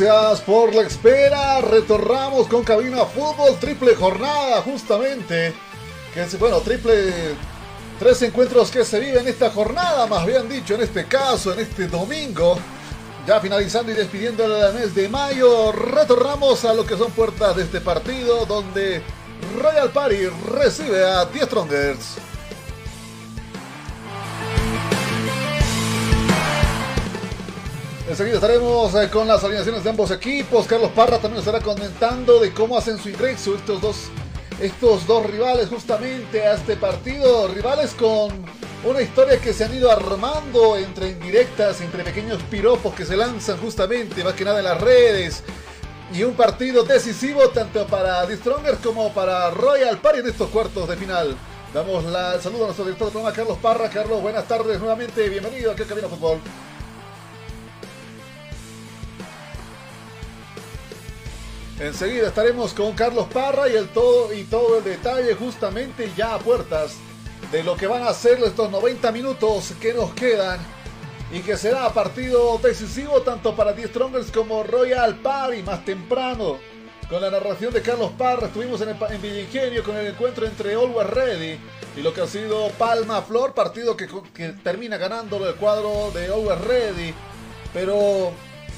Gracias por la espera. Retornamos con Cabina Fútbol, triple jornada justamente. Que es, bueno, triple... Tres encuentros que se viven en esta jornada, más bien dicho, en este caso, en este domingo. Ya finalizando y despidiendo el mes de mayo, retornamos a lo que son puertas de este partido, donde Royal Party recibe a The Strongers. Enseguida estaremos eh, con las alineaciones de ambos equipos. Carlos Parra también estará comentando de cómo hacen su ingreso estos dos, estos dos rivales justamente a este partido. Rivales con una historia que se han ido armando entre indirectas, entre pequeños piropos que se lanzan justamente, más que nada en las redes. Y un partido decisivo tanto para The Strongers como para Royal Party en estos cuartos de final. Damos la, el saludo a nuestro director de programa, Carlos Parra. Carlos, buenas tardes nuevamente. Bienvenido aquí a Camino Fútbol. Enseguida estaremos con Carlos Parra y el todo y todo el detalle justamente ya a puertas de lo que van a ser estos 90 minutos que nos quedan y que será partido decisivo tanto para The Strongers como Royal Party más temprano. Con la narración de Carlos Parra estuvimos en, el, con el encuentro entre Always Ready y lo que ha sido Palma Flor, partido que, termina ganando el cuadro de Always Ready. Pero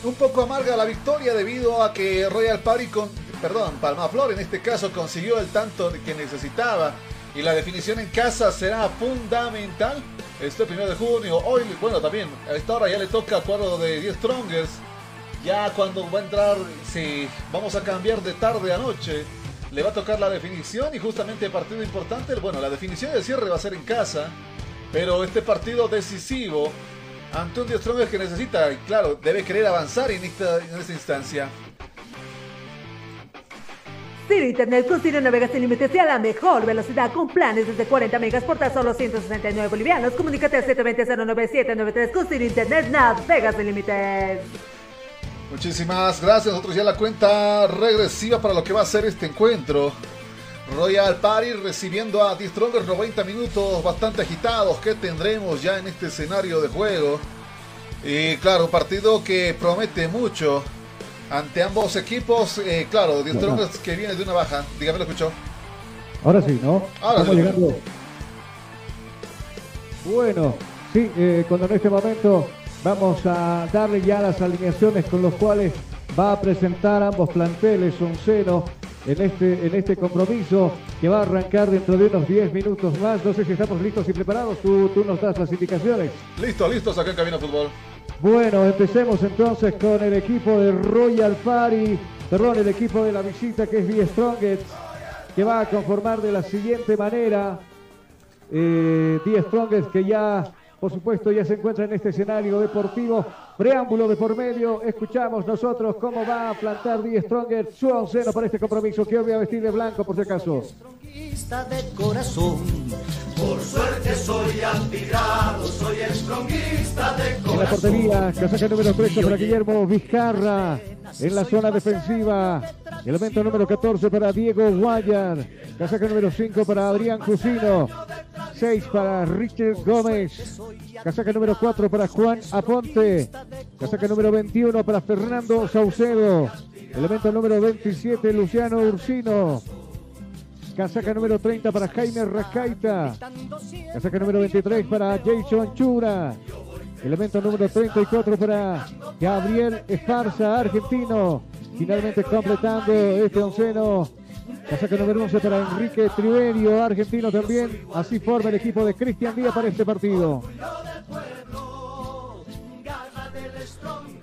un poco amarga la victoria debido a que Royal Party con, perdón, Palma Flor en este caso consiguió el tanto que necesitaba y la definición en casa será fundamental este primero de junio. Hoy, bueno, también a esta hora ya le toca al cuadro de 10 Strongers. Ya cuando va a entrar, si vamos a cambiar de tarde a noche, le va a tocar la definición y justamente partido importante, bueno, la definición de cierre va a ser en casa, pero este partido decisivo ante un 10 Strongers que necesita, y claro, debe querer avanzar en esta, en esta instancia. Ciro Internet con Ciro navega sin límites y a la mejor velocidad con planes desde 40 megas por tan solo 169 bolivianos. Comunícate al 720-09793 con Ciro Internet navega sin límites. Muchísimas gracias. Nosotros ya la cuenta regresiva para lo que va a ser este encuentro. Royal Party recibiendo a The Strongers 90 minutos bastante agitados que tendremos ya en este escenario de juego. Y claro, un partido que promete mucho ante ambos equipos. Eh, claro, The Strongers que viene de una baja. Dígame, lo escuchó. Ahora sí, ¿no? Ahora sí. llegando. Bueno, sí, eh, cuando en este momento vamos a darle ya las alineaciones con los cuales va a presentar ambos planteles Onceno en este, en este compromiso que va a arrancar dentro de unos 10 minutos más. No sé si estamos listos y preparados. Tú, tú nos das las indicaciones. Listo, listos acá en Camino Fútbol. Bueno, empecemos entonces con el equipo de Royal Party, perdón, el equipo de la visita que es The Strongest, que va a conformar de la siguiente manera. Eh, The Strongest que ya, por supuesto, ya se encuentra en este escenario deportivo. Preámbulo de por medio, escuchamos nosotros cómo va a plantar The Strongest su onceno para este compromiso. Que voy a vestir de blanco por si acaso. de corazón. Por suerte soy antigrado, soy de corazón. En la portería, casaca número 13 para Guillermo Vizcarra. En la zona defensiva, elemento número 14 para Diego Guayar. Casaca número 5 para Adrián Cusino. 6 para Richard Gómez. Casaca número 4 para Juan Aponte. Casaca número 21 para Fernando Saucedo. Elemento número 27, Luciano Ursino. Casaca número 30 para Jaime Rascaita. Casaca número 23 para Jason Chura. Elemento número 34 para Gabriel Esparza, argentino. Finalmente completando este onceno. Casaca número 11 para Enrique Triverio, argentino también. Así forma el equipo de Cristian Díaz para este partido.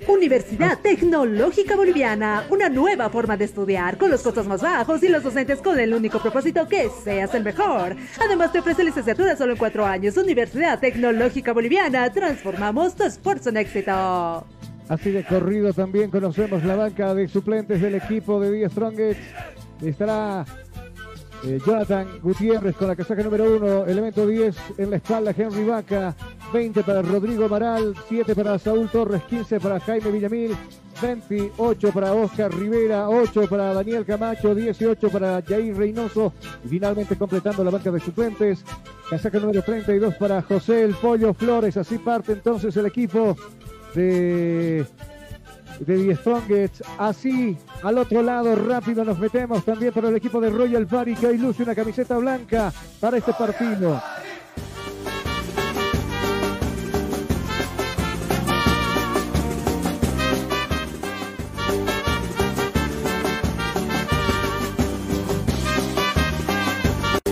Universidad Tecnológica Boliviana, una nueva forma de estudiar con los costos más bajos y los docentes con el único propósito que seas el mejor. Además te ofrece licenciatura solo en cuatro años. Universidad Tecnológica Boliviana, transformamos tu esfuerzo en éxito. Así de corrido también conocemos la banca de suplentes del equipo de Díaz Strongest. Estará eh, Jonathan Gutiérrez con la casaca número 1, elemento 10 en la espalda Henry Vaca, 20 para Rodrigo Maral, 7 para Saúl Torres, 15 para Jaime Villamil, 28 para Oscar Rivera, 8 para Daniel Camacho, 18 para Jair Reynoso y finalmente completando la banca de suplentes, casaca número 32 para José El Pollo Flores, así parte entonces el equipo de de The Strongest. Así, al otro lado, rápido nos metemos también para el equipo de Royal Party que hoy luce una camiseta blanca para este partido.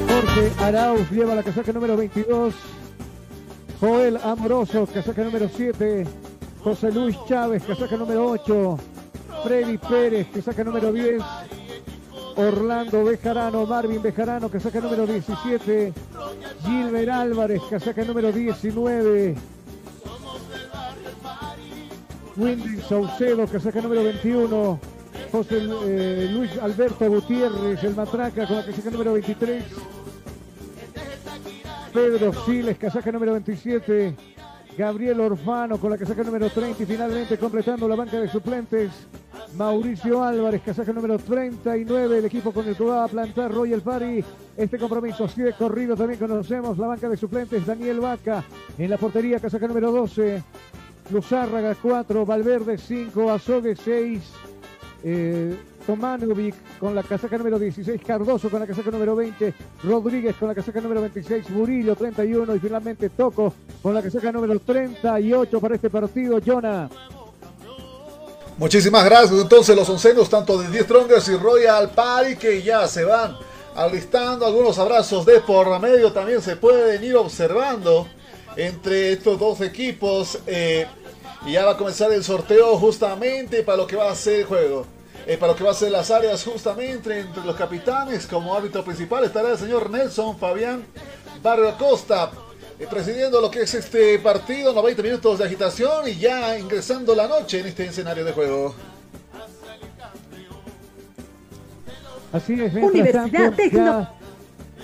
Jorge Arauz lleva la casaca número 22. Joel Amoroso, casaca número 7. José Luis Chávez, que saca número 8. Freddy Pérez, que saca número 10. Orlando Bejarano, Marvin Bejarano, que saca número 17. Gilbert Álvarez, que saca número 19. Wendy Saucedo, que saca número 21. José eh, Luis Alberto Gutiérrez, el matraca, con la que saca número 23. Pedro Siles, casaca número 27. Gabriel Orfano con la casaca número 30 y finalmente completando la banca de suplentes. Mauricio Álvarez, casaca número 39, el equipo con el que va a plantar Royal Party. Este compromiso así de corrido también conocemos la banca de suplentes. Daniel Vaca en la portería, casaca número 12. Luzárraga 4, Valverde 5, Azogue 6. Eh, Tomanovic con la casaca número 16, Cardoso con la casaca número 20, Rodríguez con la casaca número 26, Murillo 31 y finalmente Toco con la casaca número 38 para este partido, Jonah. Muchísimas gracias. Entonces los oncenos tanto de 10 Strongers y Royal Party que ya se van alistando. Algunos abrazos de por medio también se pueden ir observando entre estos dos equipos. Eh, y ya va a comenzar el sorteo justamente para lo que va a ser el juego. Eh, para lo que va a ser las áreas justamente entre los capitanes como árbitro principal estará el señor Nelson Fabián Barrio Acosta eh, presidiendo lo que es este partido, 90 minutos de agitación y ya ingresando la noche en este escenario de juego. Así es, Universidad tanto,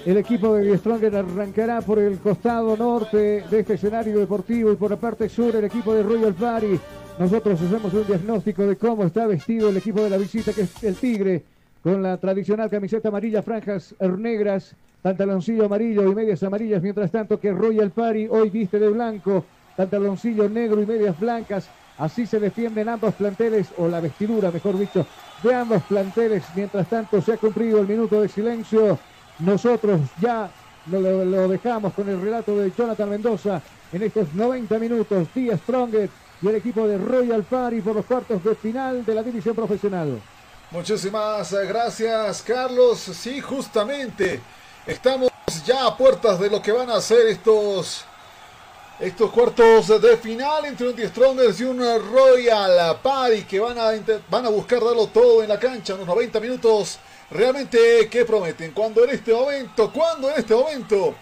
el equipo de Stronger arrancará por el costado norte de este escenario deportivo y por la parte sur el equipo de Royal Party nosotros hacemos un diagnóstico de cómo está vestido el equipo de la visita, que es el Tigre, con la tradicional camiseta amarilla, franjas negras, pantaloncillo amarillo y medias amarillas, mientras tanto que Royal Party hoy viste de blanco, pantaloncillo negro y medias blancas. Así se defienden ambos planteles, o la vestidura, mejor dicho, de ambos planteles. Mientras tanto, se ha cumplido el minuto de silencio. Nosotros ya lo, lo dejamos con el relato de Jonathan Mendoza en estos 90 minutos. Díaz Strongest y el equipo de Royal Party por los cuartos de final de la división profesional. Muchísimas gracias, Carlos. Sí, justamente estamos ya a puertas de lo que van a ser estos estos cuartos de final entre un The Strongers y un Royal Party que van a, van a buscar darlo todo en la cancha, unos 90 minutos realmente que prometen. Cuando en este momento, cuando en este momento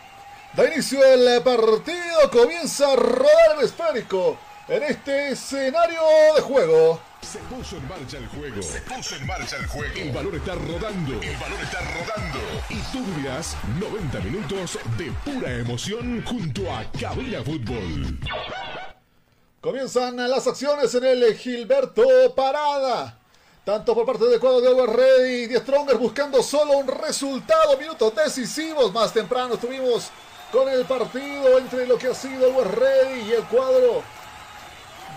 da inicio el partido, comienza a rodar el esférico en este escenario de juego. Se puso en marcha el juego. Se puso en marcha el juego. El balón está rodando. El balón está rodando. Y tú vivirás 90 minutos de pura emoción junto a Cabina Fútbol. Comienzan las acciones en el Gilberto Parada. Tanto por parte del cuadro de Over Ready y de Stronger buscando solo un resultado. Minutos decisivos. Más temprano estuvimos con el partido entre lo que ha sido el Ready y el cuadro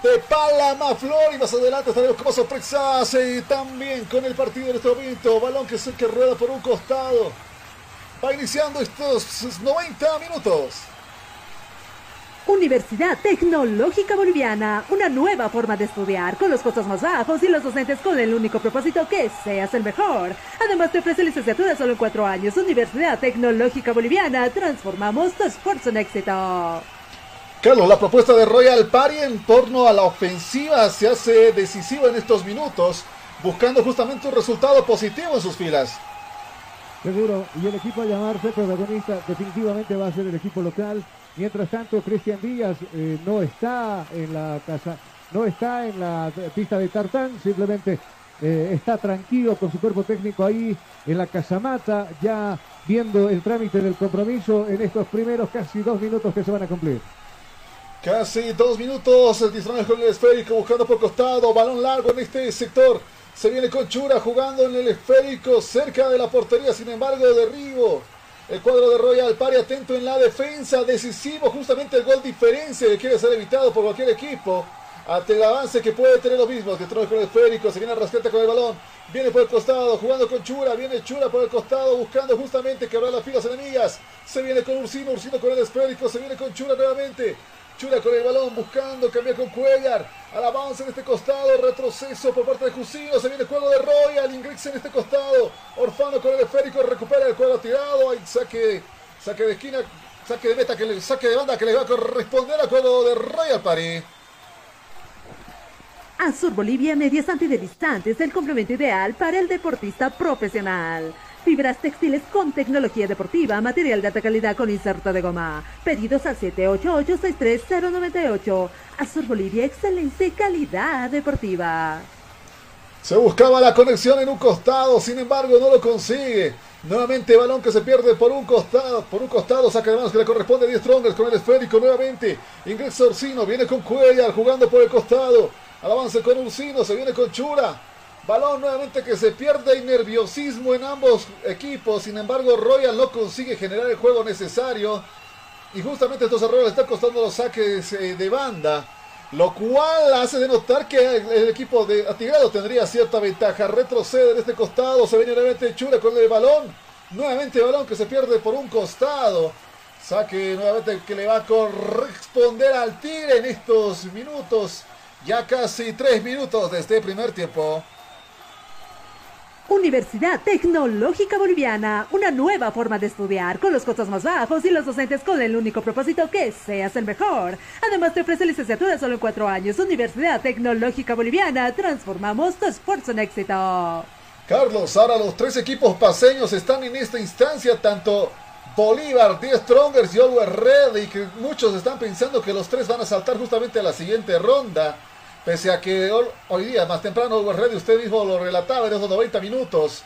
de Palama Flor. Y más adelante estaremos como sorpresas y también con el partido en este momento. Balón que se que rueda por un costado. Va iniciando estos 90 minutos. Universidad Tecnológica Boliviana, una nueva forma de estudiar con los costos más bajos y los docentes con el único propósito que seas el mejor. Además te ofrece licenciatura solo en cuatro años. Universidad Tecnológica Boliviana, transformamos tu esfuerzo en éxito. Carlos, la propuesta de Royal Party en torno a la ofensiva se hace decisiva en estos minutos, buscando justamente un resultado positivo en sus filas. Seguro, y el equipo a llamarse protagonista definitivamente va a ser el equipo local. Mientras tanto, Cristian Díaz eh, no está en la casa, no está en la pista de tartán, simplemente eh, está tranquilo con su cuerpo técnico ahí en la casamata, ya viendo el trámite del compromiso en estos primeros casi dos minutos que se van a cumplir. Casi dos minutos, el distracción con el esférico, buscando por costado, balón largo en este sector. Se viene con Chura jugando en el esférico cerca de la portería, sin embargo, derribo. El cuadro de Royal Pari atento en la defensa, decisivo justamente el gol diferencia que quiere ser evitado por cualquier equipo. Ante el avance que puede tener los mismos, que con el esférico, se viene a rascata con el balón, viene por el costado, jugando con Chura, viene Chura por el costado, buscando justamente quebrar las filas enemigas. Se viene con Ursino, Ursino con el esférico, se viene con Chura nuevamente. Chura con el balón, buscando cambiar con Cuellar. Al avance en este costado, retroceso por parte de Jusino. Se viene el juego de Royal, Ingrix en este costado. Orfano con el esférico, recupera el cuadro tirado. Hay saque, saque de esquina, saque de meta, que saque de banda que le va a corresponder al juego de Royal Party. Azur Bolivia Medias distantes el complemento ideal para el deportista profesional. Fibras textiles con tecnología deportiva, material de alta calidad con inserto de goma. Pedidos al 788-63098. Azur Bolivia, excelente calidad deportiva. Se buscaba la conexión en un costado, sin embargo no lo consigue. Nuevamente balón que se pierde por un costado, por un costado, saca de manos que le corresponde a 10 Strongers con el esférico nuevamente. Ingresa Orsino, viene con Cuellar jugando por el costado. Al avance con Ursino, se viene con Chura. Balón nuevamente que se pierde y nerviosismo en ambos equipos. Sin embargo, Royal no consigue generar el juego necesario. Y justamente estos errores le están costando los saques eh, de banda. Lo cual hace denotar que el, equipo de Atigrado tendría cierta ventaja. Retrocede en este costado. Se viene nuevamente Chura con el balón. Nuevamente balón que se pierde por un costado. Saque nuevamente que le va a corresponder al Tigre en estos minutos. Ya casi tres minutos de este primer tiempo. Universidad Tecnológica Boliviana, una nueva forma de estudiar con los costos más bajos y los docentes con el único propósito que seas el mejor. Además te ofrece licenciatura solo en cuatro años. Universidad Tecnológica Boliviana, transformamos tu esfuerzo en éxito. Carlos, ahora los tres equipos paseños están en esta instancia, tanto Bolívar, 10 Strongers y Always Red, y que muchos están pensando que los tres van a saltar justamente a la siguiente ronda. Pese a que hoy día, más temprano, Red, usted mismo lo relataba en esos 90 minutos,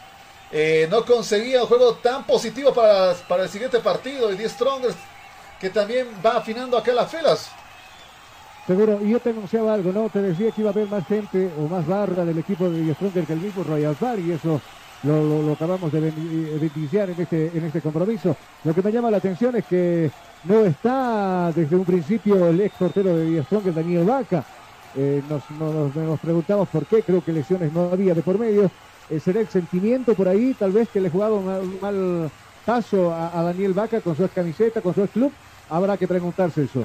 eh, no conseguía un juego tan positivo para, para el siguiente partido. Y 10 Strongers, que también va afinando acá las filas. Seguro, y yo te anunciaba algo, ¿no? Te decía que iba a haber más gente o más barra del equipo de 10 Strongers que el mismo Royal Bar, y eso lo, acabamos de beneficiar en este, en este compromiso. Lo que me llama la atención es que no está desde un principio el ex portero de 10 Strongers, Daniel Vaca eh, nos, preguntamos por qué, creo que lesiones no había de por medio. Eh, ¿Será el sentimiento por ahí, tal vez que le jugaba un mal, paso a, Daniel Vaca con su camiseta, con su club? Habrá que preguntarse eso.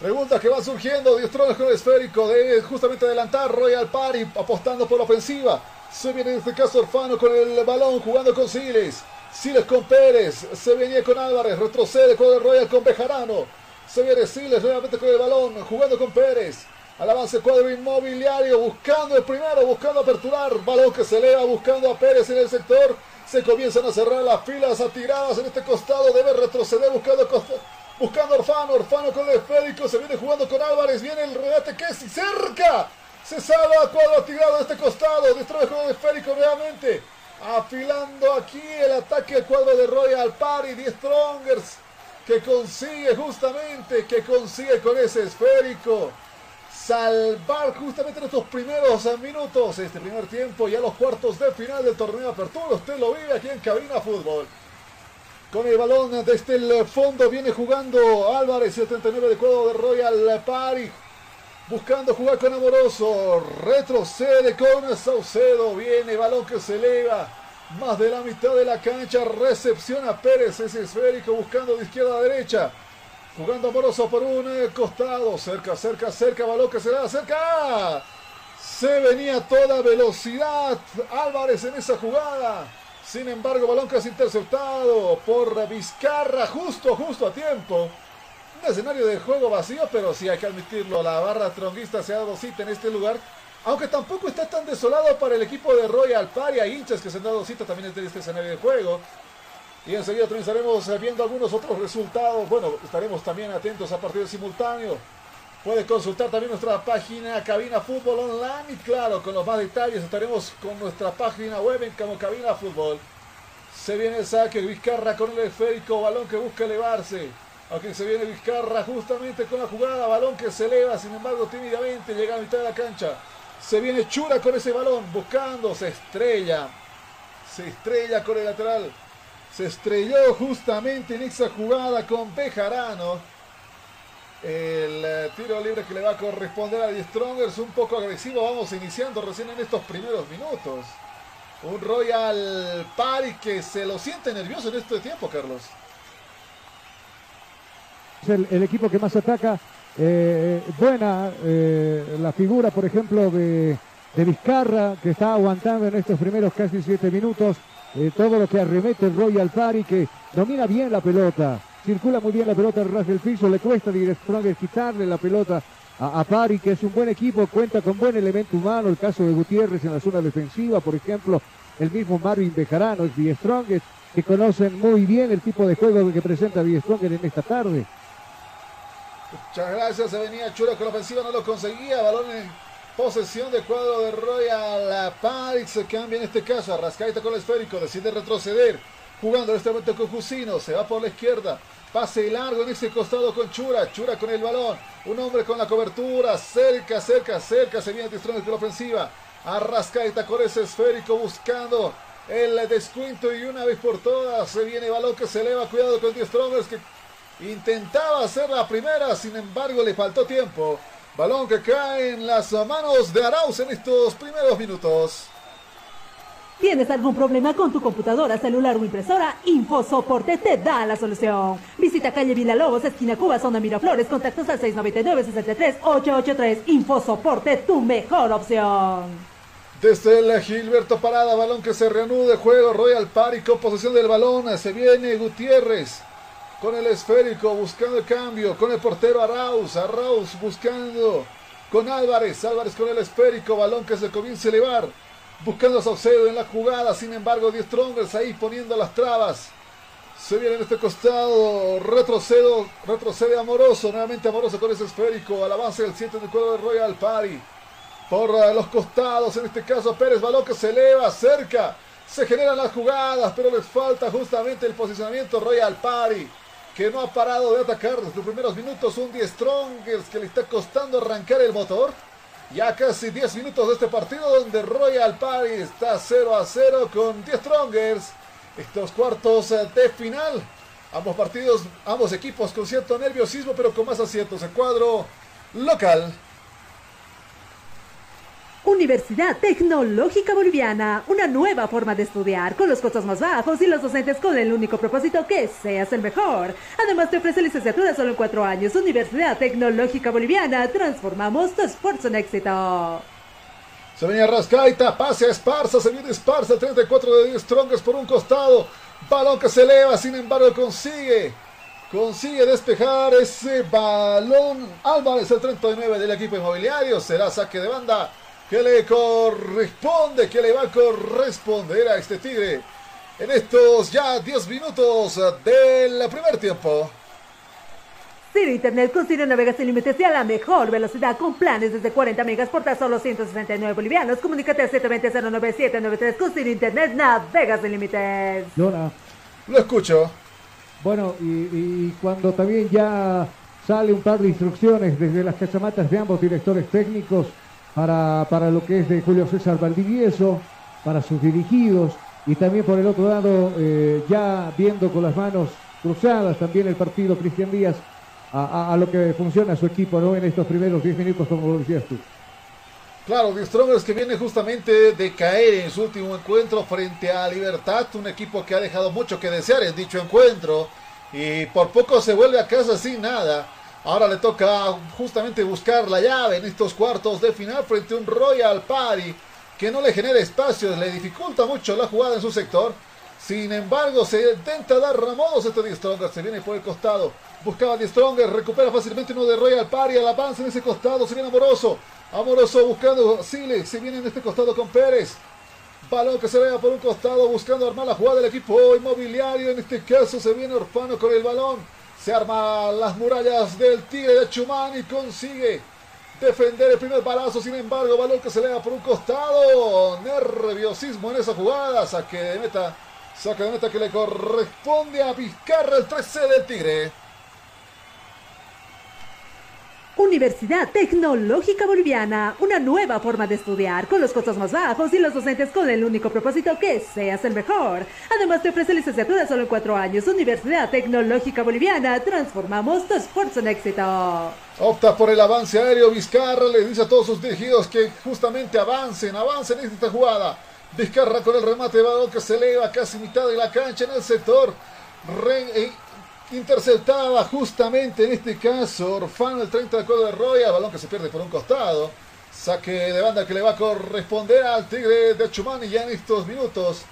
Pregunta que va surgiendo, Diestrones con el esférico, de justamente adelantar Royal Party apostando por la ofensiva. Se viene en este caso Orfano con el balón jugando con Siles. Siles con Pérez, se venía con Álvarez, retrocede con el Royal con Bejarano. Se viene Siles nuevamente con el balón, jugando con Pérez. Al avance cuadro inmobiliario, buscando el primero, buscando aperturar. Balón que se eleva, buscando a Pérez en el sector. Se comienzan a cerrar las filas atiradas en este costado. Debe retroceder buscando, buscando Orfano. Orfano con el esférico. Se viene jugando con Álvarez. Viene el regate que es cerca. Se salva cuadro atirado de este costado. Destruye con el esférico nuevamente. Afilando aquí el ataque al cuadro de Royal Party. Die Strongers que consigue justamente, que consigue con ese esférico salvar justamente en estos primeros minutos, este primer tiempo, ya los cuartos de final del torneo apertura. Usted lo vive aquí en Cabina Fútbol. Con el balón desde el fondo viene jugando Álvarez, 79 de cuadro de Royal Party. Buscando jugar con Amoroso. Retrocede con Saucedo. Viene balón que se eleva. Más de la mitad de la cancha. Recepciona Pérez. Ese esférico buscando de izquierda a derecha. Jugando Amoroso por un costado. Cerca, cerca, cerca. Balón que se da cerca. Se venía toda velocidad. Álvarez en esa jugada. Sin embargo, balón que es interceptado por Vizcarra. Justo, justo a tiempo. Un escenario de juego vacío, pero sí hay que admitirlo. La barra tronguista se ha dado cita en este lugar. Aunque tampoco está tan desolado para el equipo de Royal Party. Hinchas que se han dado cita también en este escenario de juego. Y enseguida también estaremos viendo algunos otros resultados. Bueno, estaremos también atentos a partir del simultáneo. Puede consultar también nuestra página Cabina Fútbol Online. Y claro, con los más detalles estaremos con nuestra página web en como Cabina Fútbol. Se viene el saque, Vizcarra con el esférico, balón que busca elevarse. Aquí se viene Vizcarra justamente con la jugada, balón que se eleva, sin embargo tímidamente llega a mitad de la cancha. Se viene Chura con ese balón, buscando, se estrella. Se estrella con el lateral. Se estrelló justamente en esa jugada con Bejarano. El eh, tiro libre que le va a corresponder a Die Strongers, un poco agresivo. Vamos iniciando recién en estos primeros minutos. Un Royal Party que se lo siente nervioso en este tiempo, Carlos. Es el, equipo que más ataca. Eh, buena eh, la figura, por ejemplo, de, de Vizcarra, que está aguantando en estos primeros casi siete minutos. Todo lo que arremete el Royal Party, que domina bien la pelota, circula muy bien la pelota al ras del piso, le cuesta a quitarle la pelota a, a, que es un buen equipo, cuenta con buen elemento humano, el caso de Gutiérrez en la zona defensiva, por ejemplo, el mismo Marvin Bejarano, es que conocen muy bien el tipo de juego que presenta Die en esta tarde. Muchas gracias, se venía Chura con la ofensiva, no lo conseguía, balón Posesión de cuadro de Royal Paris. Se cambia en este caso. Arrascaita con el esférico. Decide retroceder. Jugando en este momento con Jusino. Se va por la izquierda. Pase largo en ese costado con Chura. Chura con el balón. Un hombre con la cobertura. Cerca, cerca, cerca. Se viene Distrone con la ofensiva. Arrascaita con ese esférico buscando el descuento. Y una vez por todas se viene balón que se eleva. Cuidado con Strongers que intentaba hacer la primera. Sin embargo, le faltó tiempo. Balón que cae en las manos de Arauz en estos primeros minutos. ¿Tienes algún problema con tu computadora, celular o impresora? InfoSoporte te da la solución. Visita calle Villalobos, esquina Cuba, zona Miraflores, contactos al 699-63-883. InfoSoporte, tu mejor opción. Desde el Gilberto Parada, balón que se reanude, juego Royal Party con posesión del balón, se viene Gutiérrez con el esférico buscando el cambio, con el portero Arauz, Arauz buscando con Álvarez, Álvarez con el esférico, balón que se comienza a elevar, buscando a Saucedo en la jugada, sin embargo, Die Strongers ahí poniendo las trabas. Se viene en este costado, retrocedo, retrocede Amoroso, nuevamente Amoroso con ese esférico, al avance del 7 del cuadro de Royal Party. Por los costados, en este caso Pérez, balón que se eleva, cerca, se generan las jugadas, pero les falta justamente el posicionamiento Royal Party que no ha parado de atacar desde los primeros minutos. Un 10 Strongers que le está costando arrancar el motor. Ya casi 10 minutos de este partido donde Royal Party está 0 a 0 con 10 Strongers. Estos cuartos de final. Ambos partidos, ambos equipos con cierto nerviosismo, pero con más aciertos. El cuadro local Universidad Tecnológica Boliviana, una nueva forma de estudiar con los costos más bajos y los docentes con el único propósito que seas el mejor. Además te ofrece licenciatura solo en cuatro años. Universidad Tecnológica Boliviana, transformamos tu esfuerzo en éxito. Se venía Rascaita, pase a Esparza, se viene Esparza, 34 de 10 Strongers por un costado. Balón que se eleva, sin embargo consigue Consigue despejar ese balón. Álvarez, el 39 del equipo inmobiliario. Será saque de banda que le corresponde, que le va a corresponder a este Tigre en estos ya 10 minutos del primer tiempo. Ciro Internet con Ciro Navega sin límites y a la mejor velocidad con planes desde 40 megas por tan solo 169 bolivianos. Comunícate al 720-09793 con Ciro Internet Navega sin límites. Lora. Lo escucho. Bueno, y, y cuando también ya sale un par de instrucciones desde las cachamatas de ambos directores técnicos para, para lo que es de Julio César Valdivieso, para sus dirigidos, y también por el otro lado, eh, ya viendo con las manos cruzadas también el partido Cristian Díaz a, a- lo que funciona su equipo ¿no? en estos primeros 10 minutos, como lo decías tú. Claro, The que viene justamente de caer en su último encuentro frente a Libertad, un equipo que ha dejado mucho que desear en dicho encuentro y por poco se vuelve a casa sin nada. Ahora le toca justamente buscar la llave en estos cuartos de final frente a un Royal Party que no le genera espacios, le dificulta mucho la jugada en su sector. Sin embargo, se intenta dar ramodos este The Strongers, se viene por el costado. Buscaba The Strongers, recupera fácilmente uno de Royal Party, al avance en ese costado, se viene Amoroso. Amoroso buscando Sile, se viene en este costado con Pérez. Balón que se vea por un costado buscando armar la jugada del equipo inmobiliario. En este caso se viene Orfano con el balón. Se arma las murallas del Tigre de Chumán y consigue defender el primer balazo. Sin embargo, balón que se le da por un costado. Nerviosismo en esa jugada. Saque de meta. Saque de meta que le corresponde a Vizcarra el 13 del Tigre. Universidad Tecnológica Boliviana, una nueva forma de estudiar con los costos más bajos y los docentes con el único propósito que seas el mejor. Además te ofrece licenciatura solo en cuatro años. Universidad Tecnológica Boliviana, transformamos tu esfuerzo en éxito. Opta por el avance aéreo. Vizcarra le dice a todos sus dirigidos que justamente avancen, avancen en esta jugada. Vizcarra con el remate de balón que se eleva casi mitad de la cancha en el sector. Interceptada justamente en este caso. Orfano el 30 de acuerdo de Roya. Balón que se pierde por un costado. Saque de banda que le va a corresponder al Tigre de Chumani ya en estos minutos.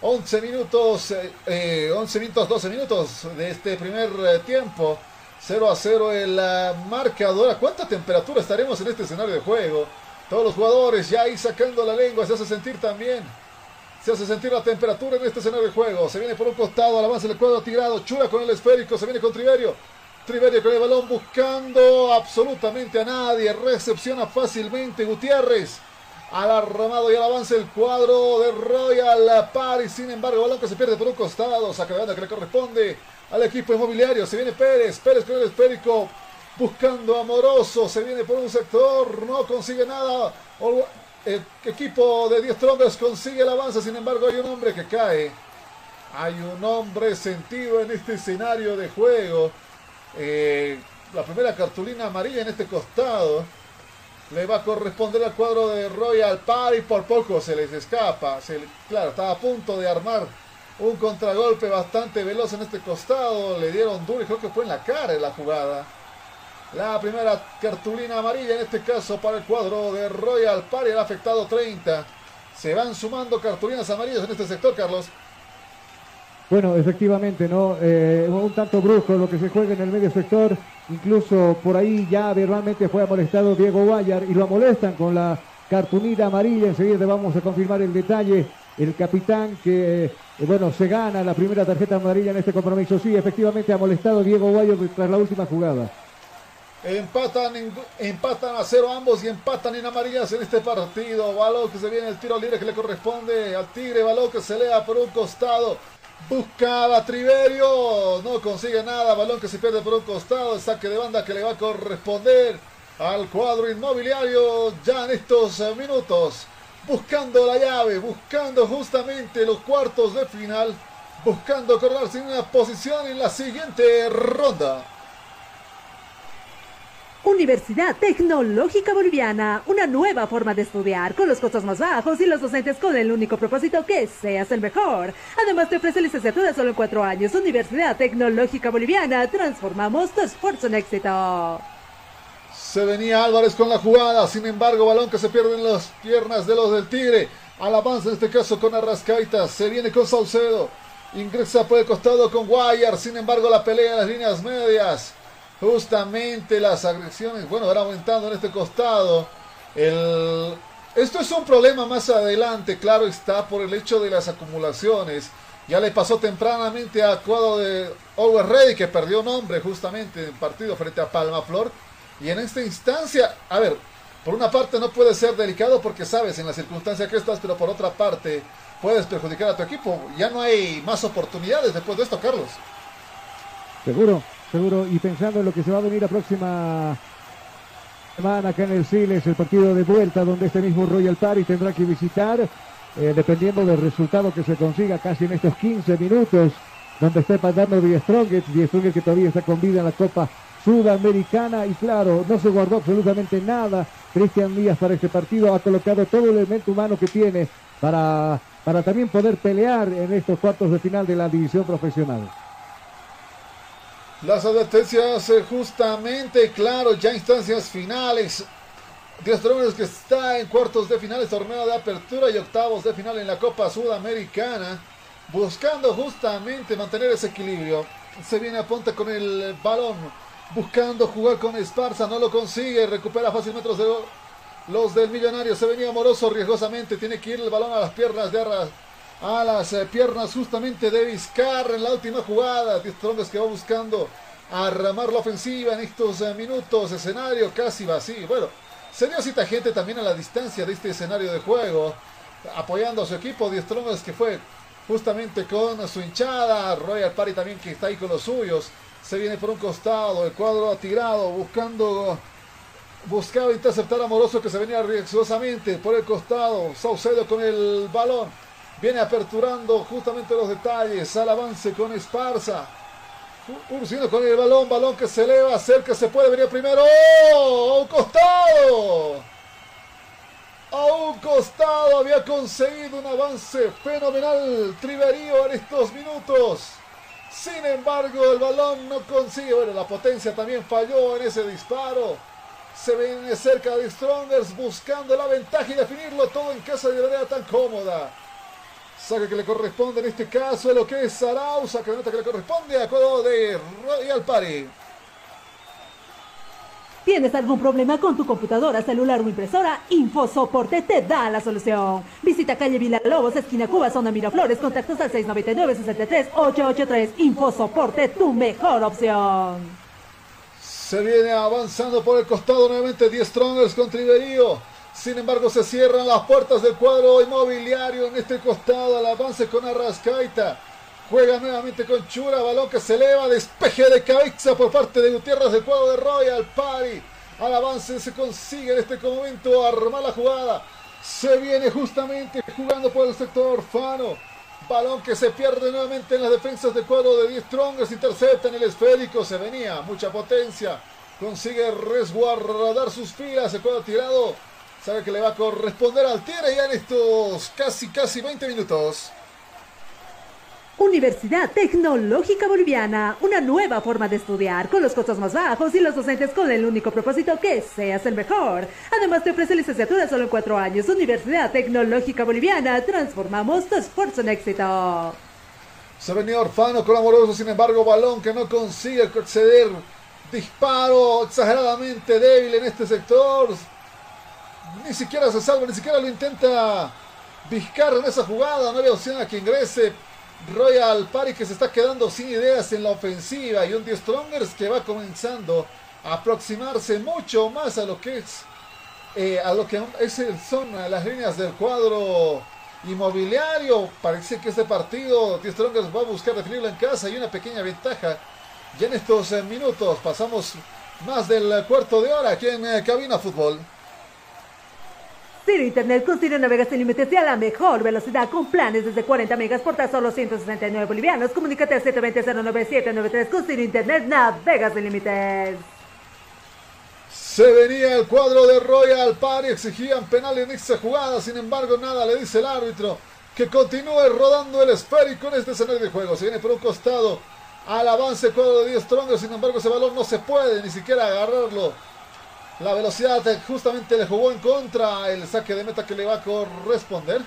11 minutos, eh, eh, 11 minutos, 12 minutos de este primer eh, tiempo. 0 a 0 el ah, marcador. ¿A cuánta temperatura estaremos en este escenario de juego? Todos los jugadores ya ahí sacando la lengua, se hace sentir también. Se hace sentir la temperatura en este escenario de juego. Se viene por un costado, al avance del cuadro tirado. Chura con el esférico, se viene con Triverio. Triverio con el balón buscando absolutamente a nadie. Recepciona fácilmente Gutiérrez. Al armado y al avance el cuadro de Royal Paris. Sin embargo, balón que se pierde por un costado. Saca de banda que le corresponde al equipo inmobiliario. Se viene Pérez. Pérez con el esférico. Buscando amoroso. Se viene por un sector. No consigue nada. El equipo de 10 Strongers consigue el avance. Sin embargo, hay un hombre que cae. Hay un hombre sentido en este escenario de juego. Eh, la primera cartulina amarilla en este costado. Le va a corresponder al cuadro de Royal Party. Por poco se les escapa. Se claro, estaba a punto de armar un contragolpe bastante veloz en este costado. Le dieron duro y creo que fue en la cara en la jugada. La primera cartulina amarilla en este caso para el cuadro de Royal Party. El afectado 30. Se van sumando cartulinas amarillas en este sector, Carlos. Bueno, efectivamente, ¿no? Eh, un tanto brusco lo que se juega en el medio sector. Incluso por ahí ya verbalmente fue amonestado Diego Guayar y lo amonestan con la cartulina amarilla. Enseguida vamos a confirmar el detalle. El capitán que, eh, bueno, se gana la primera tarjeta amarilla en este compromiso. Sí, efectivamente ha molestado Diego Guayar tras la última jugada. Empatan, empatan a cero ambos y empatan en amarillas en este partido. Balón que se viene el tiro libre que le corresponde al Tigre. Balón que se lea por un costado. Buscaba Triverio. No consigue nada. Balón que se pierde por un costado. El saque de banda que le va a corresponder al cuadro inmobiliario ya en estos eh, minutos. Buscando la llave. Buscando justamente los cuartos de final. Buscando coronarse en una posición en la siguiente ronda. Universidad Tecnológica Boliviana, una nueva forma de estudiar con los costos más bajos y los docentes con el único propósito que seas el mejor. Además te ofrece licenciatura solo en cuatro años. Universidad Tecnológica Boliviana, transformamos tu esfuerzo en éxito. Se venía Álvarez con la jugada, sin embargo, balón que se pierde en las piernas de los del Tigre. Al avance en este caso con Arrascaita, se viene con Saucedo. Ingresa por el costado con Guayar. Sin embargo, la pelea en las líneas medias. Justamente las agresiones, bueno, van aumentando en este costado. El... Esto es un problema más adelante, claro está, por el hecho de las acumulaciones. Ya le pasó tempranamente a cuadro de Always Ready, que perdió nombre justamente en partido frente a Palma Flor. Y en esta instancia, a ver, por una parte no puede ser delicado porque sabes en la circunstancia que estás, pero por otra parte puedes perjudicar a tu equipo. Ya no hay más oportunidades después de esto, Carlos. Seguro, seguro. Y pensando en lo que se va a venir la próxima semana acá en el Siles, el partido de vuelta, donde este mismo Royal Party tendrá que visitar, eh, dependiendo del resultado que se consiga casi en estos 15 minutos, donde está empatando Die Strongest que todavía está con vida en la Copa Sudamericana y claro, no se guardó absolutamente nada Cristian Díaz para este partido, ha colocado todo el elemento humano que tiene para, para también poder pelear en estos cuartos de final de la división profesional. Las advertencias eh, justamente, claro, ya instancias finales. Diez que está en cuartos de finales, torneo de apertura y octavos de final en la Copa Sudamericana. Buscando justamente mantener ese equilibrio. Se viene a punta con el balón. Buscando jugar con Esparza. No lo consigue. Recupera fácilmente los, de, los del Millonario. Se venía amoroso riesgosamente. Tiene que ir el balón a las piernas de Arras a las eh, piernas justamente de Vizcarra en la última jugada. Diez que va buscando arramar la ofensiva en estos eh, minutos. Escenario casi vacío. Bueno, se dio cita gente también a la distancia de este escenario de juego. Apoyando a su equipo. Diez que fue justamente con su hinchada. Royal Party también que está ahí con los suyos. Se viene por un costado. El cuadro ha tirado buscando buscaba interceptar a Moroso que se venía riesgosamente por el costado. Saucedo con el balón. Viene aperturando justamente los detalles. Al avance con Esparza. Ursino con el balón. Balón que se eleva. Cerca se puede venir primero. ¡Oh! ¡A un costado! A un costado había conseguido un avance fenomenal Triverío en estos minutos. Sin embargo, el balón no consigue. Bueno, la potencia también falló en ese disparo. Se viene cerca de Strongers buscando la ventaja y definirlo todo en casa de manera tan cómoda. Saca que le corresponde en este caso a lo que es Sarau. Saca nota que le corresponde a Codo de Royal Party. ¿Tienes algún problema con tu computadora, celular o impresora? InfoSoporte te da la solución. Visita calle Villalobos, esquina Cuba, zona Miraflores, contactos al 699-63-883. InfoSoporte, tu mejor opción. Se viene avanzando por el costado nuevamente 10 Strongers con Triverío. Sin embargo, se cierran las puertas del cuadro inmobiliario en este costado. Al avance con Arrascaita. Juega nuevamente con Chura. Balón que se eleva. Despeje de cabeza por parte de Gutiérrez del cuadro de Royal Party. Al avance se consigue en este momento armar la jugada. Se viene justamente jugando por el sector Fano. Balón que se pierde nuevamente en las defensas del cuadro de 10 Strongers. Intercepta en el esférico. Se venía. Mucha potencia. Consigue resguardar sus filas. El cuadro tirado sabe que le va a corresponder al Tigre ya en estos casi, casi 20 minutos. Universidad Tecnológica Boliviana, una nueva forma de estudiar con los costos más bajos y los docentes con el único propósito que seas el mejor. Además te ofrece licenciatura solo en cuatro años. Universidad Tecnológica Boliviana, transformamos tu esfuerzo en éxito. Se venía Orfano con amoroso, sin embargo, balón que no consigue acceder. Disparo exageradamente débil en este sector ni siquiera se salva, ni siquiera lo intenta Vizcarra en esa jugada. No había opción a que ingrese Royal Party que se está quedando sin ideas en la ofensiva. Y un The Strongers que va comenzando a aproximarse mucho más a lo que es eh, a lo que es, son las líneas del cuadro inmobiliario. Parece que este partido The Strongers va a buscar definirlo en casa y una pequeña ventaja. Ya en estos eh, minutos pasamos más del cuarto de hora aquí en eh, Cabina Fútbol. Ciro Internet con navegas sin límites y a la mejor velocidad con planes desde 40 megas por tan solo 169 bolivianos. Comunícate al 720-09793 con Ciro Internet navegas sin límites. Se venía el cuadro de Royal Party, exigían penal en esta jugada, sin embargo nada le dice el árbitro que continúe rodando el esférico en este escenario de juego. Se viene por un costado al avance cuadro de 10 Strong, sin embargo ese balón no se puede ni siquiera agarrarlo la velocidad justamente le jugó en contra el saque de meta que le va a corresponder.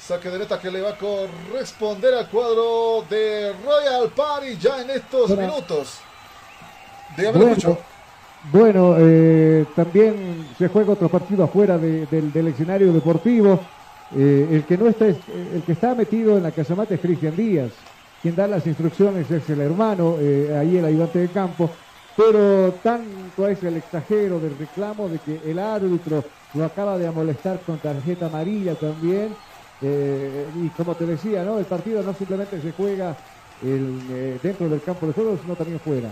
Saque de meta que le va a corresponder al cuadro de Royal Party ya en estos minutos. Dígame, Bueno, escucho. bueno, eh, también se juega otro partido afuera de- del, del escenario deportivo. Eh, el que no está, es- el que está metido en la casamata es Cristian Díaz. Quien da las instrucciones es el hermano, eh, ahí el ayudante de campo. Pero tanto es el exagero del reclamo de que el árbitro lo acaba de amonestar con tarjeta amarilla también. Eh, y como te decía, ¿no? El partido no simplemente se juega el, eh, dentro del campo de juego, sino también fuera.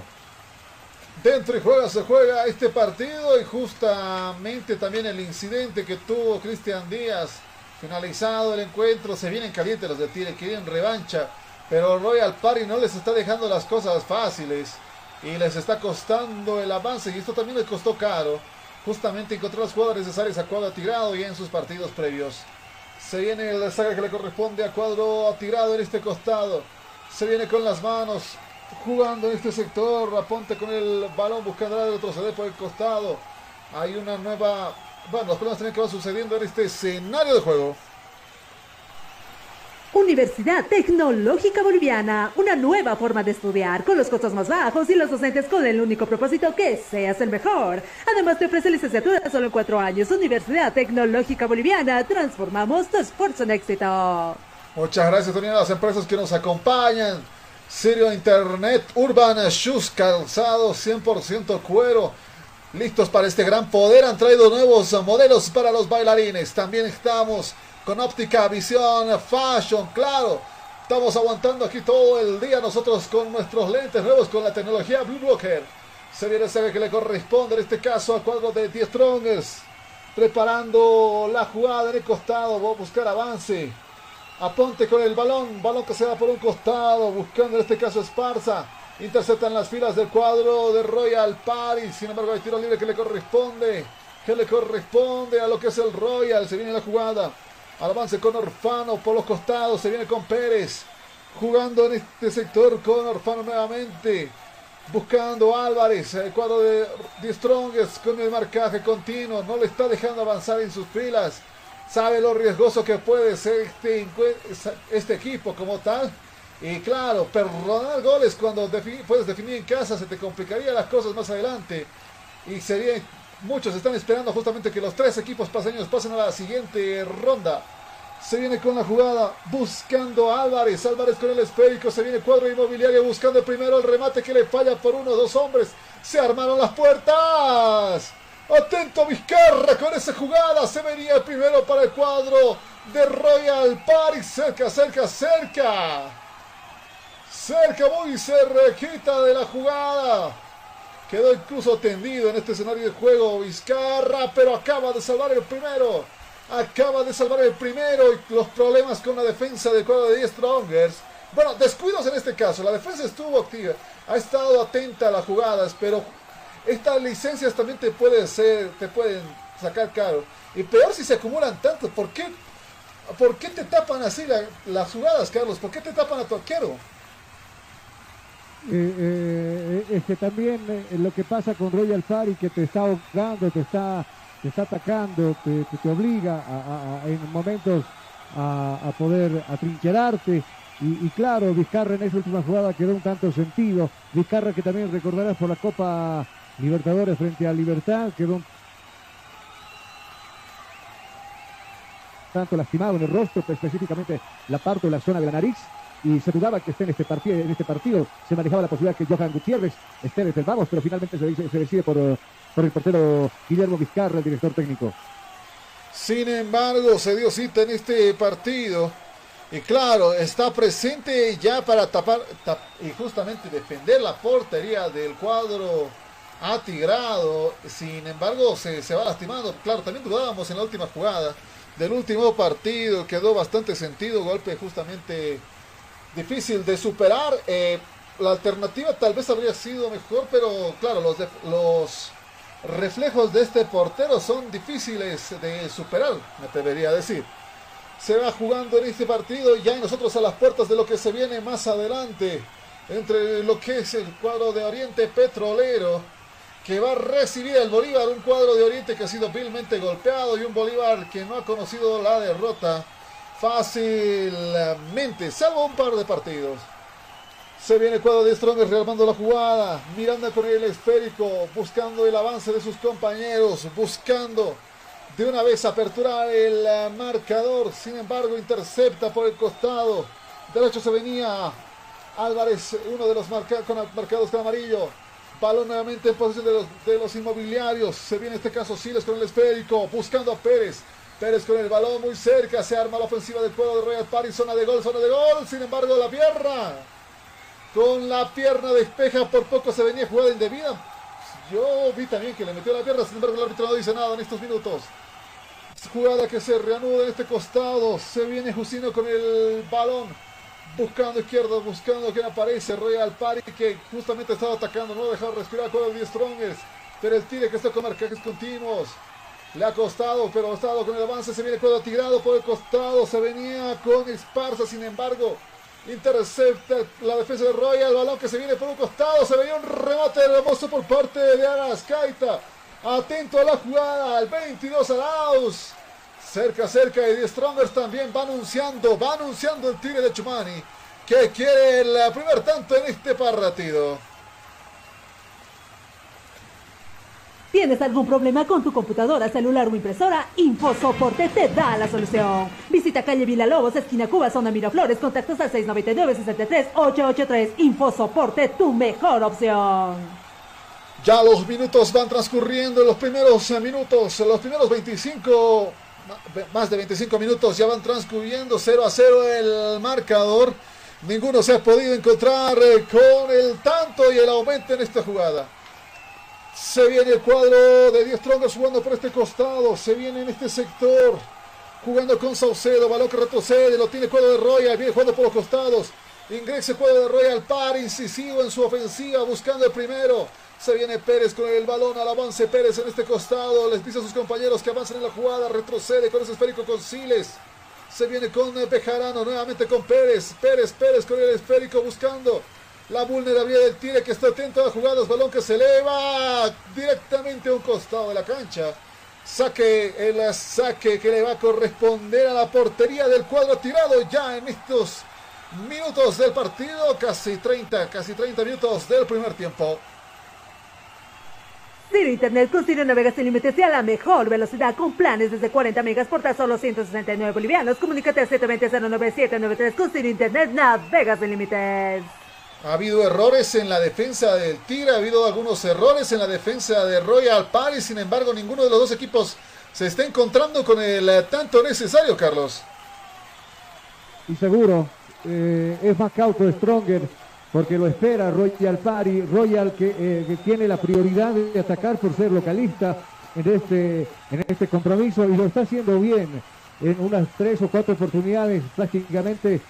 Dentro y juega, se juega este partido y justamente también el incidente que tuvo Cristian Díaz. Finalizado el encuentro, se vienen calientes los de Tigre, quieren revancha, pero Royal Party no les está dejando las cosas fáciles y les está costando el avance y esto también les costó caro. Justamente encontró las jugadas necesarias a cuadro tirado y en sus partidos previos. Se viene la saga que le corresponde a cuadro tirado en este costado. Se viene con las manos jugando en este sector. Aponte con el balón buscando de retroceder por el costado. Hay una nueva. Bueno, los problemas también que van sucediendo en este escenario de juego. Universidad Tecnológica Boliviana, una nueva forma de estudiar con los costos más bajos y los docentes con el único propósito que seas el mejor. Además te ofrece licenciatura solo en cuatro años. Universidad Tecnológica Boliviana, transformamos tu esfuerzo en éxito. Muchas gracias también a las empresas que nos acompañan. Sirio Internet, Urban Shoes, calzado 100% cuero. Listos para este gran poder. Han traído nuevos modelos para los bailarines. También estamos con óptica, visión, fashion, claro. Estamos aguantando aquí todo el día nosotros con nuestros lentes nuevos con la tecnología Blue Blocker. Se viene sabe que le corresponde en este caso al cuadro de 10 Strongers. Preparando la jugada en el costado. Va a buscar avance. Aponte con el balón, balón que se da por un costado, buscando en este caso Esparza. Interceptan las filas del cuadro de Royal Paris. Sin embargo, hay tiro libre que le corresponde. Que le corresponde a lo que es el Royal. Se viene la jugada. Al avance con Orfano por los costados. Se viene con Pérez. Jugando en este sector con Orfano nuevamente. Buscando Álvarez. El cuadro de, de Strongest con el marcaje continuo. No le está dejando avanzar en sus filas sabe lo riesgoso que puede ser este, este equipo como tal. Y claro, perdonar goles cuando puedes definir en casa se te complicaría las cosas más adelante. Y sería, muchos están esperando justamente que los tres equipos paseños pasen a la siguiente ronda. Se viene con la jugada, buscando a Álvarez. Álvarez con el esférico. Se viene cuadro inmobiliario buscando primero el remate que le falla por uno dos hombres. Se armaron las puertas. Atento Vizcarra con esa jugada. Se venía primero para el cuadro de Royal Paris. Cerca, cerca, cerca. Cerca, muy cerquita de la jugada. Quedó incluso tendido en este escenario de juego Vizcarra, pero acaba de salvar el primero. Acaba de salvar el primero y los problemas con la defensa del cuadro de 10 Strongers. Bueno, descuidos en este caso. La defensa estuvo activa. Ha estado atenta a las jugadas, pero estas licencias también te pueden ser, te pueden sacar caro. Y peor si se acumulan tanto. ¿Por qué, por qué te tapan así la, las jugadas, Carlos? ¿Por qué te tapan a tu arquero? Eh, eh, es que también eh, lo que pasa con Royal Party que te está ahogando, te está, te está atacando, te, te, obliga a, en momentos a, poder atrincherarte. Y, y, claro, Vizcarra en esa última jugada quedó un tanto sentido. Vizcarra que también recordarás por la Copa Libertadores frente a Libertad, quedó un tanto lastimado en el rostro, específicamente la parte de la zona de la nariz. Y se dudaba que esté en este partido, en este partido. Se manejaba la posibilidad que Johan Gutiérrez esté desde el vamos, pero finalmente se, decide por, por el portero Guillermo Vizcarra, el director técnico. Sin embargo, se dio cita en este partido. Y claro, está presente ya para tapar tap, y justamente defender la portería del cuadro atigrado. Sin embargo, se, se, va lastimando. Claro, también dudábamos en la última jugada del último partido. Quedó bastante sentido. Golpe justamente difícil de superar. Eh, la alternativa tal vez habría sido mejor, pero claro, los, los reflejos de este portero son difíciles de superar, me atrevería a decir se va jugando en este partido ya nosotros a las puertas de lo que se viene más adelante entre lo que es el cuadro de Oriente Petrolero que va a recibir al Bolívar, un cuadro de Oriente que ha sido vilmente golpeado y un Bolívar que no ha conocido la derrota. Fácilmente, salvo un par de partidos. Se viene el cuadro de Strongers rearmando la jugada. Miranda con el esférico, buscando el avance de sus compañeros, buscando de una vez aperturar el eh, marcador. Sin embargo, intercepta por el costado. Derecho se venía Álvarez, uno de los marcados con amarillo. Balón nuevamente en posición de los, de los inmobiliarios. Se viene este caso Siles con el esférico, buscando a Pérez. Pérez con el balón muy cerca. Se arma la ofensiva del cuadro de Royal Party. Zona de gol, zona de gol. Sin embargo, la pierna. Con la pierna despeja. Por poco se venía jugada indebida. Yo vi también que le metió la pierna. Sin embargo, el árbitro no dice nada en estos minutos. Jugada que se reanuda en este costado. Se viene Jusino con el balón. Buscando izquierda, buscando quien aparece. Royal Party que justamente estaba atacando. No dejado respirar con el Strongers. Pero el tire que está con marcajes continuos. Le ha costado, pero ha estado con el avance. Se viene cuadro tirado por el costado. Se venía con Esparza, sin embargo. Intercepta la defensa de Royal. Balón que se viene por un costado. Se venía un remate hermoso por parte de Arascaita. Atento a la jugada. Al 22 Arauz. Cerca, cerca. Y The Strongers también va anunciando. Va anunciando el tire de Chumani. Que quiere el primer tanto en este partido. ¿Tienes algún problema con tu computadora, celular o impresora? InfoSoporte te da la solución. Visita calle Villalobos, esquina Cuba, zona Miraflores, contactos al 699-63-883. InfoSoporte, tu mejor opción. Ya los minutos van transcurriendo, los primeros minutos, los primeros 25, más de 25 minutos ya van transcurriendo, 0 a 0 el marcador. Ninguno se ha podido encontrar eh, con el tanto y el aumento en esta jugada. Se viene el cuadro de 10 Strongers jugando por este costado. Se viene en este sector. Jugando con Saucedo. Balón que retrocede. Lo tiene cuadro de Royal. Viene jugando por los costados. Ingresa el cuadro de Royal. Par incisivo en su ofensiva. Buscando el primero. Se viene Pérez con el balón al avance. Pérez en este costado. Les dice a sus compañeros que avancen en la jugada. Retrocede con ese esférico con Siles. Se viene con Bejarano. Nuevamente con Pérez. Pérez, Pérez con el esférico buscando la vulnerabilidad del tire que está atento a las jugadas. Balón que se eleva directamente a un costado de la cancha. Saque, el saque que le va a corresponder a la portería del cuadro tirado ya en estos minutos del partido. Casi 30, casi 30 minutos del primer tiempo. Ciro Internet con Ciro Navega sin límites y a la mejor velocidad con planes desde 40 megas por tan solo 169 bolivianos. Comunícate al 720-09793 con Ciro Internet Navega sin límites. Ha habido errores en la defensa del Tigre, ha habido algunos errores en la defensa de Royal Paris, sin embargo ninguno de los dos equipos se está encontrando con el eh, tanto necesario, Carlos. Y seguro, eh, es más cauto Stronger porque lo espera Royal Party, Royal que, eh, que, tiene la prioridad de atacar por ser localista en este, en este compromiso y lo está haciendo bien en unas tres o cuatro oportunidades prácticamente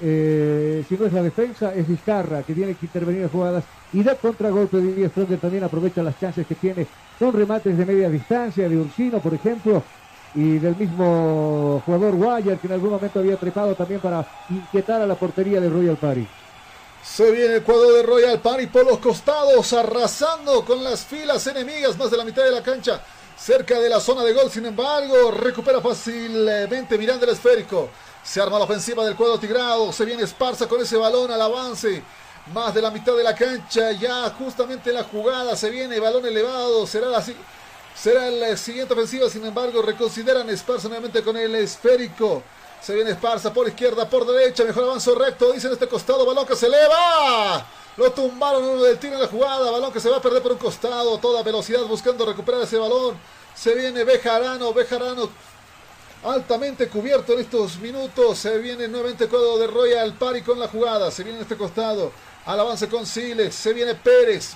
eh, si no es la defensa, es Vizcarra que tiene que intervenir en jugadas y da contragolpe de Díaz también aprovecha las chances que tiene. Son remates de media distancia de Ursino, por ejemplo, y del mismo jugador Guayar que en algún momento había trepado también para inquietar a la portería de Royal Party. Se viene el cuadro de Royal Party por los costados, arrasando con las filas enemigas, más de la mitad de la cancha, cerca de la zona de gol. Sin embargo, recupera fácilmente Miranda el esférico. Se arma la ofensiva del cuadro tigrado. Se viene Esparza con ese balón al avance. Más de la mitad de la cancha. Ya justamente en la jugada. Se viene balón elevado. Será la, será la siguiente ofensiva. Sin embargo, reconsideran Esparza nuevamente con el esférico. Se viene Esparza por izquierda, por derecha. Mejor avance recto. Dicen este costado. Balón que se eleva. Lo tumbaron uno del tiro en la jugada. Balón que se va a perder por un costado. Toda velocidad buscando recuperar ese balón. Se viene Bejarano. Bejarano altamente cubierto en estos minutos. Se viene nuevamente el cuadro de Royal Pari con la jugada. Se viene en este costado. Al avance con Siles. Se viene Pérez.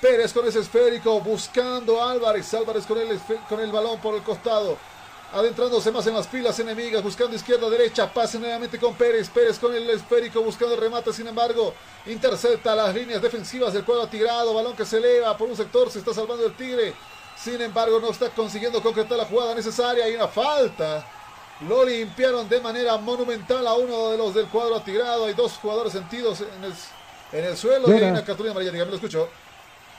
Pérez con ese esférico. Buscando Álvarez. Álvarez con el, con el balón por el costado. Adentrándose más en las filas enemigas. Buscando izquierda, derecha. Pase nuevamente con Pérez. Pérez con el esférico. Buscando remate. Sin embargo, intercepta las líneas defensivas del cuadro tirado. Balón que se eleva por un sector. Se está salvando el Tigre. Sin embargo, no está consiguiendo concretar la jugada necesaria. Hay una falta. Lo limpiaron de manera monumental a uno de los del cuadro atigrado. Hay dos jugadores sentidos en el, en el suelo y hay una cartulina amarilla. Dígame, lo escucho.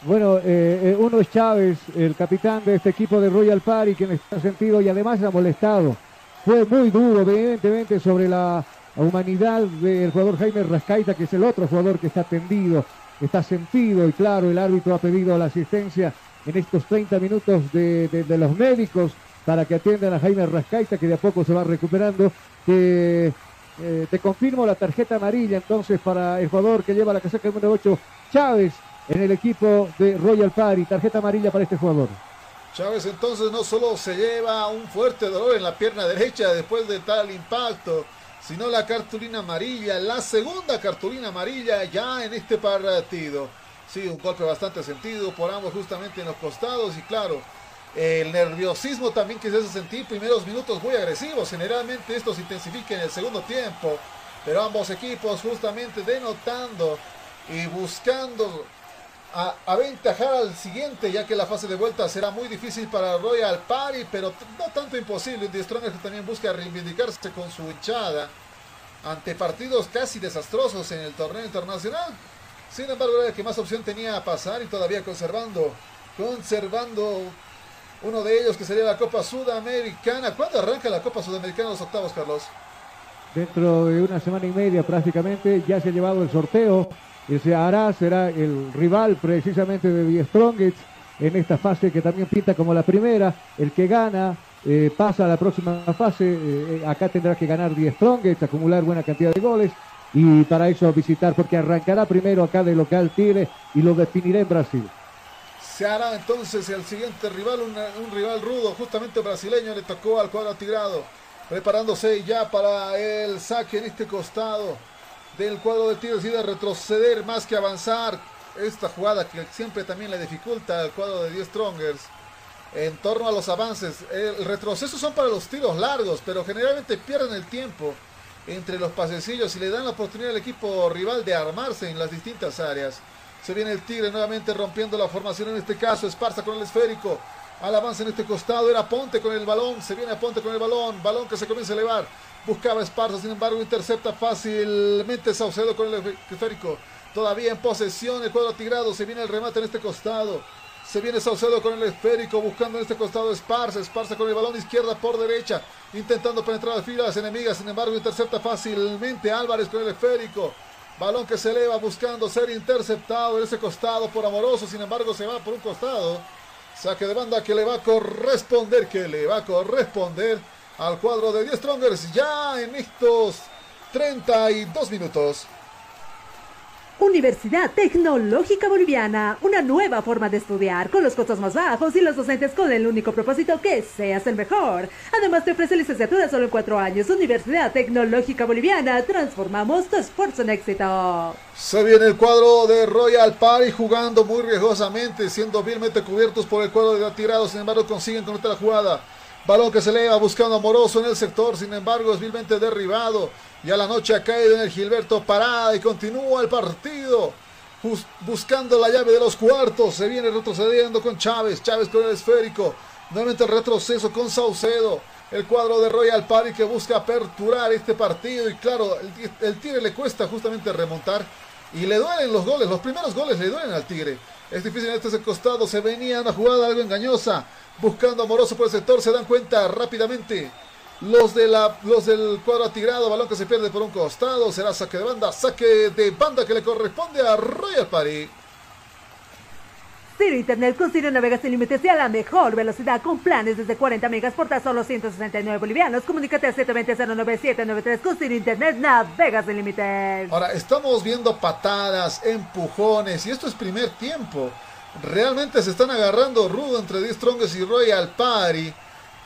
Bueno, eh, eh, uno es Chávez, el capitán de este equipo de Royal Party, quien está sentido y además ha molestado fue muy duro, evidentemente, sobre la humanidad del jugador Jaime Rascaita, que es el otro jugador que está tendido, está sentido y claro, el árbitro ha pedido la asistencia en estos 30 minutos de, los médicos para que atiendan a Jaime Rascaita, que de a poco se va recuperando. Eh, te confirmo la tarjeta amarilla entonces para el jugador que lleva la casaca número 8, Chávez, en el equipo de Royal Party. Tarjeta amarilla para este jugador. Chávez entonces no solo se lleva un fuerte dolor en la pierna derecha después de tal impacto, sino la cartulina amarilla, la segunda cartulina amarilla ya en este partido. Sí, un golpe bastante sentido por ambos justamente en los costados y claro, el nerviosismo también que se hace sentir, primeros minutos muy agresivos, generalmente esto se intensifica en el segundo tiempo, pero ambos equipos justamente denotando y buscando aventajar al siguiente, ya que la fase de vuelta será muy difícil para Royal Party, pero no tanto imposible. The Strongers también busca reivindicarse con su hinchada ante partidos casi desastrosos en el torneo internacional. Sin embargo, era el que más opción tenía a pasar y todavía conservando, conservando uno de ellos que sería la Copa Sudamericana. ¿Cuándo arranca la Copa Sudamericana los octavos, Carlos? Dentro de una semana y media prácticamente ya se ha llevado el sorteo ese hará será el rival precisamente de The Strongest en esta fase que también pinta como la primera. El que gana eh, pasa a la próxima fase. Eh, acá tendrá que ganar The Strongest, acumular buena cantidad de goles y para eso visitar, porque arrancará primero acá de local Tigre y lo definirá en Brasil. Se hará entonces el siguiente rival, un rival rudo, justamente brasileño, le tocó al cuadro tirado, preparándose ya para el saque en este costado del cuadro de Tigres decide retroceder más que avanzar. Esta jugada que siempre también le dificulta al cuadro de 10 Strongers en torno a los avances. El retroceso son para los tiros largos, pero generalmente pierden el tiempo entre los pasecillos y le dan la oportunidad al equipo rival de armarse en las distintas áreas. Se viene el Tigre nuevamente rompiendo la formación en este caso. Esparza con el esférico. Al avance en este costado era Ponte con el balón. Se viene a Ponte con el balón. Balón que se comienza a elevar. Buscaba Esparza, sin embargo, intercepta fácilmente Saucedo con el esférico. Todavía en posesión el cuadro tigrado. Se viene el remate en este costado. Se viene Saucedo con el esférico, buscando en este costado Esparza. Esparza con el balón izquierda por derecha, intentando penetrar a filas enemigas. Sin embargo, intercepta fácilmente Álvarez con el esférico. Balón que se eleva buscando ser interceptado en ese costado por Amoroso. Sin embargo, se va por un costado. Saque de banda que le va a corresponder, que le va a corresponder al cuadro de 10 Strongers ya en estos 32 minutos. Universidad Tecnológica Boliviana, una nueva forma de estudiar con los costos más bajos y los docentes con el único propósito que seas el mejor. Además te ofrece licenciatura solo en cuatro años. Universidad Tecnológica Boliviana, transformamos tu esfuerzo en éxito. Se viene el cuadro de Royal Party jugando muy riesgosamente, siendo vilmente cubiertos por el cuadro de tirados, sin embargo consiguen conectar la jugada. Balón que se eleva buscando Amoroso en el sector, sin embargo es vilmente derribado. Ya la noche ha caído en el Gilberto Parada y continúa el partido. buscando la llave de los cuartos. Se viene retrocediendo con Chávez. Chávez con el esférico. Nuevamente el retroceso con Saucedo. El cuadro de Royal Party que busca aperturar este partido. Y claro, el, el Tigre le cuesta justamente remontar. Y le duelen los goles. Los primeros goles le duelen al Tigre. Es difícil en este costado. Se venía una jugada algo engañosa buscando Amoroso por el sector, se dan cuenta rápidamente. Los, de la, los del cuadro atigrado, balón que se pierde por un costado, será saque de banda, saque de banda que le corresponde a Royal Party. Ciro Internet con Ciro navegas sin límites y a la mejor velocidad con planes desde 40 megas por tan solo 169 bolivianos. Comunícate al 720-09793 con Ciro Internet navegas sin límites. Ahora, estamos viendo patadas, empujones y esto es primer tiempo. Realmente se están agarrando rudo entre The Strongest y Royal Party.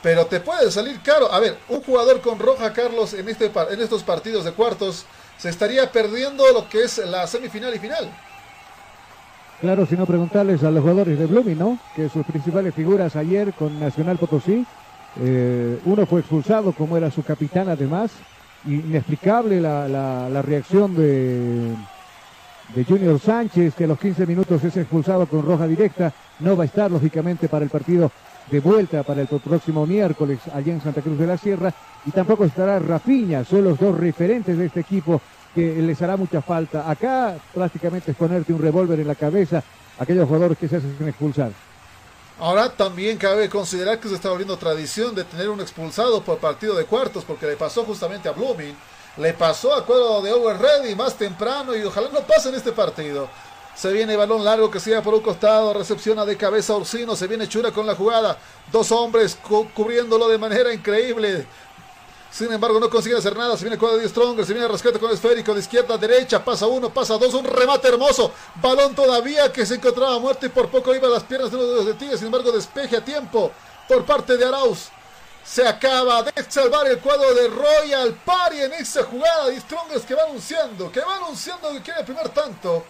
Pero te puede salir caro. A ver, un jugador con roja, Carlos, en, este, en estos partidos de cuartos, se estaría perdiendo lo que es la semifinal y final. Claro, si no preguntarles a los jugadores de Blooming, ¿no? Que sus principales figuras ayer con Nacional Potosí, eh, uno fue expulsado, como era su capitán además. Inexplicable la, la reacción de, de Junior Sánchez, que a los 15 minutos es expulsado con roja directa. No va a estar, lógicamente, para el partido de vuelta para el próximo miércoles allá en Santa Cruz de la Sierra. Y tampoco estará Rafiña, son los dos referentes de este equipo que les hará mucha falta. Acá prácticamente es ponerte un revólver en la cabeza a aquellos jugadores que se hacen expulsar. Ahora también cabe considerar que se está volviendo tradición de tener un expulsado por partido de cuartos, porque le pasó justamente a Blooming, le pasó a cuadro de Over Ready más temprano y ojalá no pase en este partido. Se viene balón largo que siga por un costado, recepciona de cabeza Orsino, se viene Chura con la jugada, dos hombres cubriéndolo de manera increíble. Sin embargo, no consigue hacer nada. Se viene el cuadro de Stronger. Se viene el rescate con el esférico de izquierda a derecha. Pasa uno, pasa dos. Un remate hermoso. Balón todavía que se encontraba muerto y por poco iba a las piernas de uno de los. Sin embargo, despeje a tiempo por parte de Arauz. Se acaba de salvar el cuadro de Royal Party en esa jugada de Strongers que va anunciando, que va anunciando que quiere el primer tanto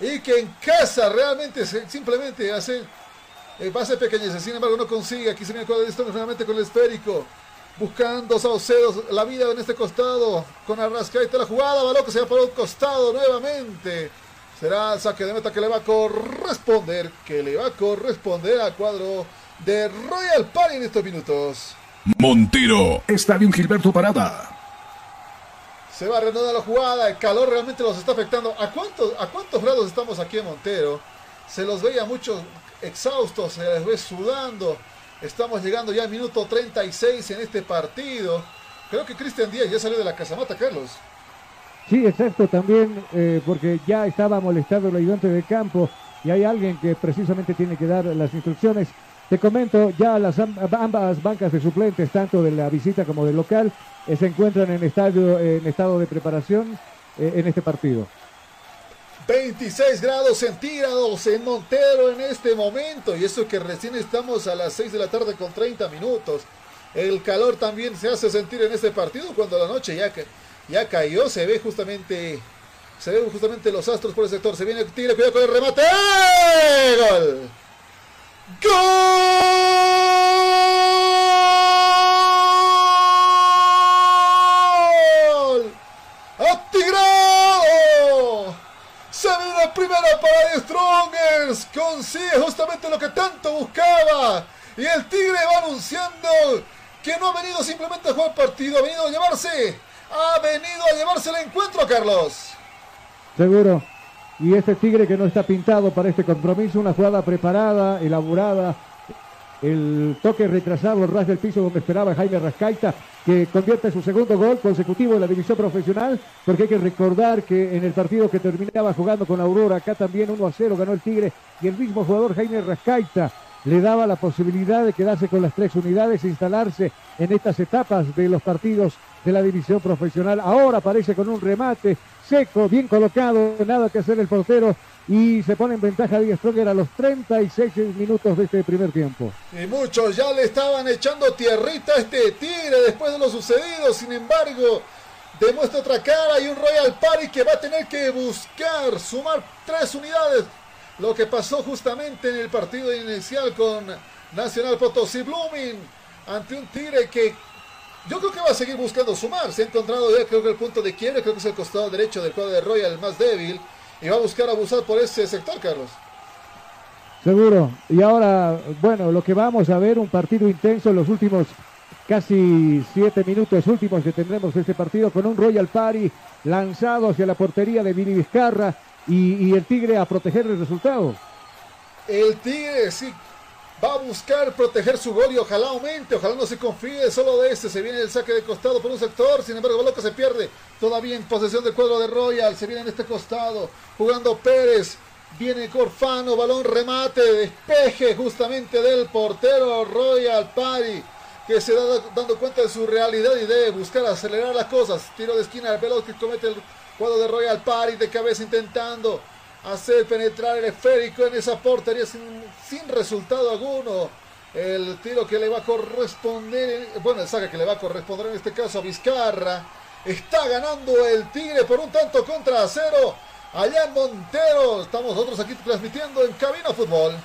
y que en casa realmente simplemente hace eh, base pequeñez. Sin embargo, no consigue. Aquí se viene el cuadro de nuevamente con el esférico buscando Saucedo la vida en este costado con Arrascaita la jugada, balón que se va por un costado nuevamente. Será el saque de meta que le va a corresponder, que le va a corresponder al cuadro de Royal Party en estos minutos. Montero, Estadio Gilberto Parada. Se va a reanudar la jugada, el calor realmente los está afectando. ¿A cuántos, ¿A cuántos grados estamos aquí en Montero? Se los veía muchos exhaustos, se les ve sudando. Estamos llegando ya al minuto 36 en este partido. Creo que Cristian Díaz ya salió de la casamata, Carlos. Sí, exacto, también eh, porque ya estaba molestado el ayudante de campo y hay alguien que precisamente tiene que dar las instrucciones. Te comento, ya las ambas bancas de suplentes, tanto de la visita como del local, eh, se encuentran en, estadio, en estado de preparación eh, en este partido. 26 grados centígrados en Montero en este momento. Y eso que recién estamos a las 6 de la tarde con 30 minutos. El calor también se hace sentir en este partido cuando la noche ya, ya cayó. Se ve justamente. Se ven justamente los astros por el sector. Se viene tiro, cuidado con el remate. ¡Gol! ¡Gol! ¡Atigrado! Se viene primera para The Strongers. Consigue justamente lo que tanto buscaba. Y el Tigre va anunciando que no ha venido simplemente a jugar partido, ha venido a llevarse. Ha venido a llevarse el encuentro, Carlos. Seguro. Y este Tigre que no está pintado para este compromiso, una jugada preparada, elaborada, el toque retrasado, el ras del piso donde esperaba Jaime Rascaita, que convierte su segundo gol consecutivo en la división profesional, porque hay que recordar que en el partido que terminaba jugando con Aurora, acá también 1 a 0 ganó el Tigre, y el mismo jugador Jaime Rascaita le daba la posibilidad de quedarse con las tres unidades e instalarse en estas etapas de los partidos de la división profesional. Ahora aparece con un remate seco, bien colocado, nada que hacer el portero y se pone en ventaja Díaz Stronger a los 36 minutos de este primer tiempo. Y muchos ya le estaban echando tierrita a este Tigre después de lo sucedido, sin embargo, demuestra otra cara y un Royal Party que va a tener que buscar sumar tres unidades. Lo que pasó justamente en el partido inicial con Nacional Potosí Blooming ante un Tigre que yo creo que va a seguir buscando sumar. Se ha encontrado ya creo que el punto de quiebre, creo que es el costado derecho del cuadro de Royal el más débil y va a buscar abusar por ese sector, Carlos. Seguro. Y ahora, bueno, lo que vamos a ver, un partido intenso en los últimos casi siete minutos últimos que tendremos este partido con un Royal Party lanzado hacia la portería de Vini Vizcarra y, y el Tigre a proteger el resultado. El Tigre, sí, va a buscar proteger su gol y ojalá aumente, ojalá no se confíe solo de este. Se viene el saque de costado por un sector, sin embargo, que se pierde. Todavía en posesión del cuadro de Royal, se viene en este costado, jugando Pérez. Viene Corfano, balón remate, despeje justamente del portero Royal Party, que se da dando cuenta de su realidad y debe buscar acelerar las cosas. Tiro de esquina, el pelota que comete el cuadro de Royal Party de cabeza intentando hacer penetrar el esférico en esa portería sin, sin resultado alguno. El tiro que le va a corresponder, bueno, el saque que le va a corresponder en este caso a Vizcarra. Está ganando el Tigre por un tanto contra cero. Allá en Montero. Estamos nosotros aquí transmitiendo en Cabina Fútbol.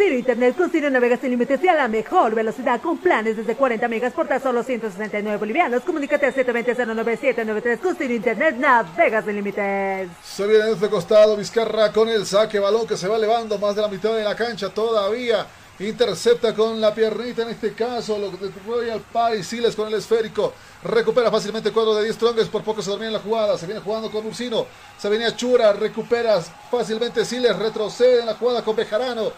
Ciro Internet con Navegas sin límites y a la mejor velocidad con planes desde 40 megas por tan solo 169 bolivianos. Comunícate al 720-09793 con Ciro Internet Navegas sin límites. Se viene en este costado Vizcarra con el saque balón que se va elevando más de la mitad de la cancha todavía. Intercepta con la piernita en este caso. Lo de Royal Party. Siles con el esférico. Recupera fácilmente el cuadro de 10 Strongers. Por poco se dormía en la jugada. Se viene jugando con Ursino. Se venía Chura. Recupera fácilmente Siles. Retrocede en la jugada con Bejarano.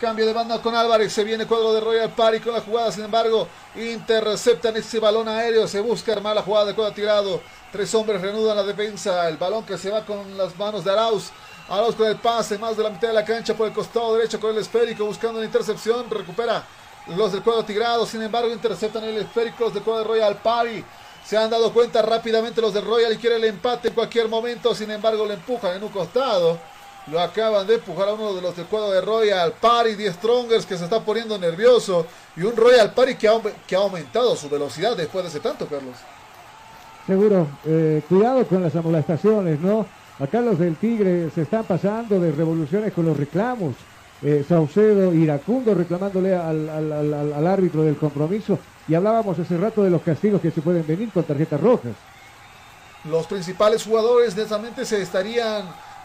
Cambio de banda con Álvarez. Se viene cuadro de Royal Party con la jugada. Sin embargo, interceptan ese balón aéreo. Se busca armar la jugada de cuadro tirado. Tres hombres reanudan la defensa. El balón que se va con las manos de Arauz. Arauz con el pase. Más de la mitad de la cancha por el costado derecho con el esférico. Buscando la intercepción. Recupera los del cuadro tirado. Sin embargo, interceptan el esférico los del cuadro de Royal Party. Se han dado cuenta rápidamente los de Royal y quieren el empate en cualquier momento. Sin embargo, le empujan en un costado. Lo acaban de empujar a uno de los del cuadro de Royal Party, 10 Strongers que se está poniendo nervioso. Y un Royal Party que ha, que ha aumentado su velocidad después de ese tanto, Carlos. Seguro, eh, cuidado con las amonestaciones, ¿no? Acá los del Tigre se están pasando de revoluciones con los reclamos. Eh, Saucedo Iracundo reclamándole al, al, al, al, árbitro del compromiso. Y hablábamos hace rato de los castigos que se pueden venir con tarjetas rojas. Los principales jugadores netamente se estarían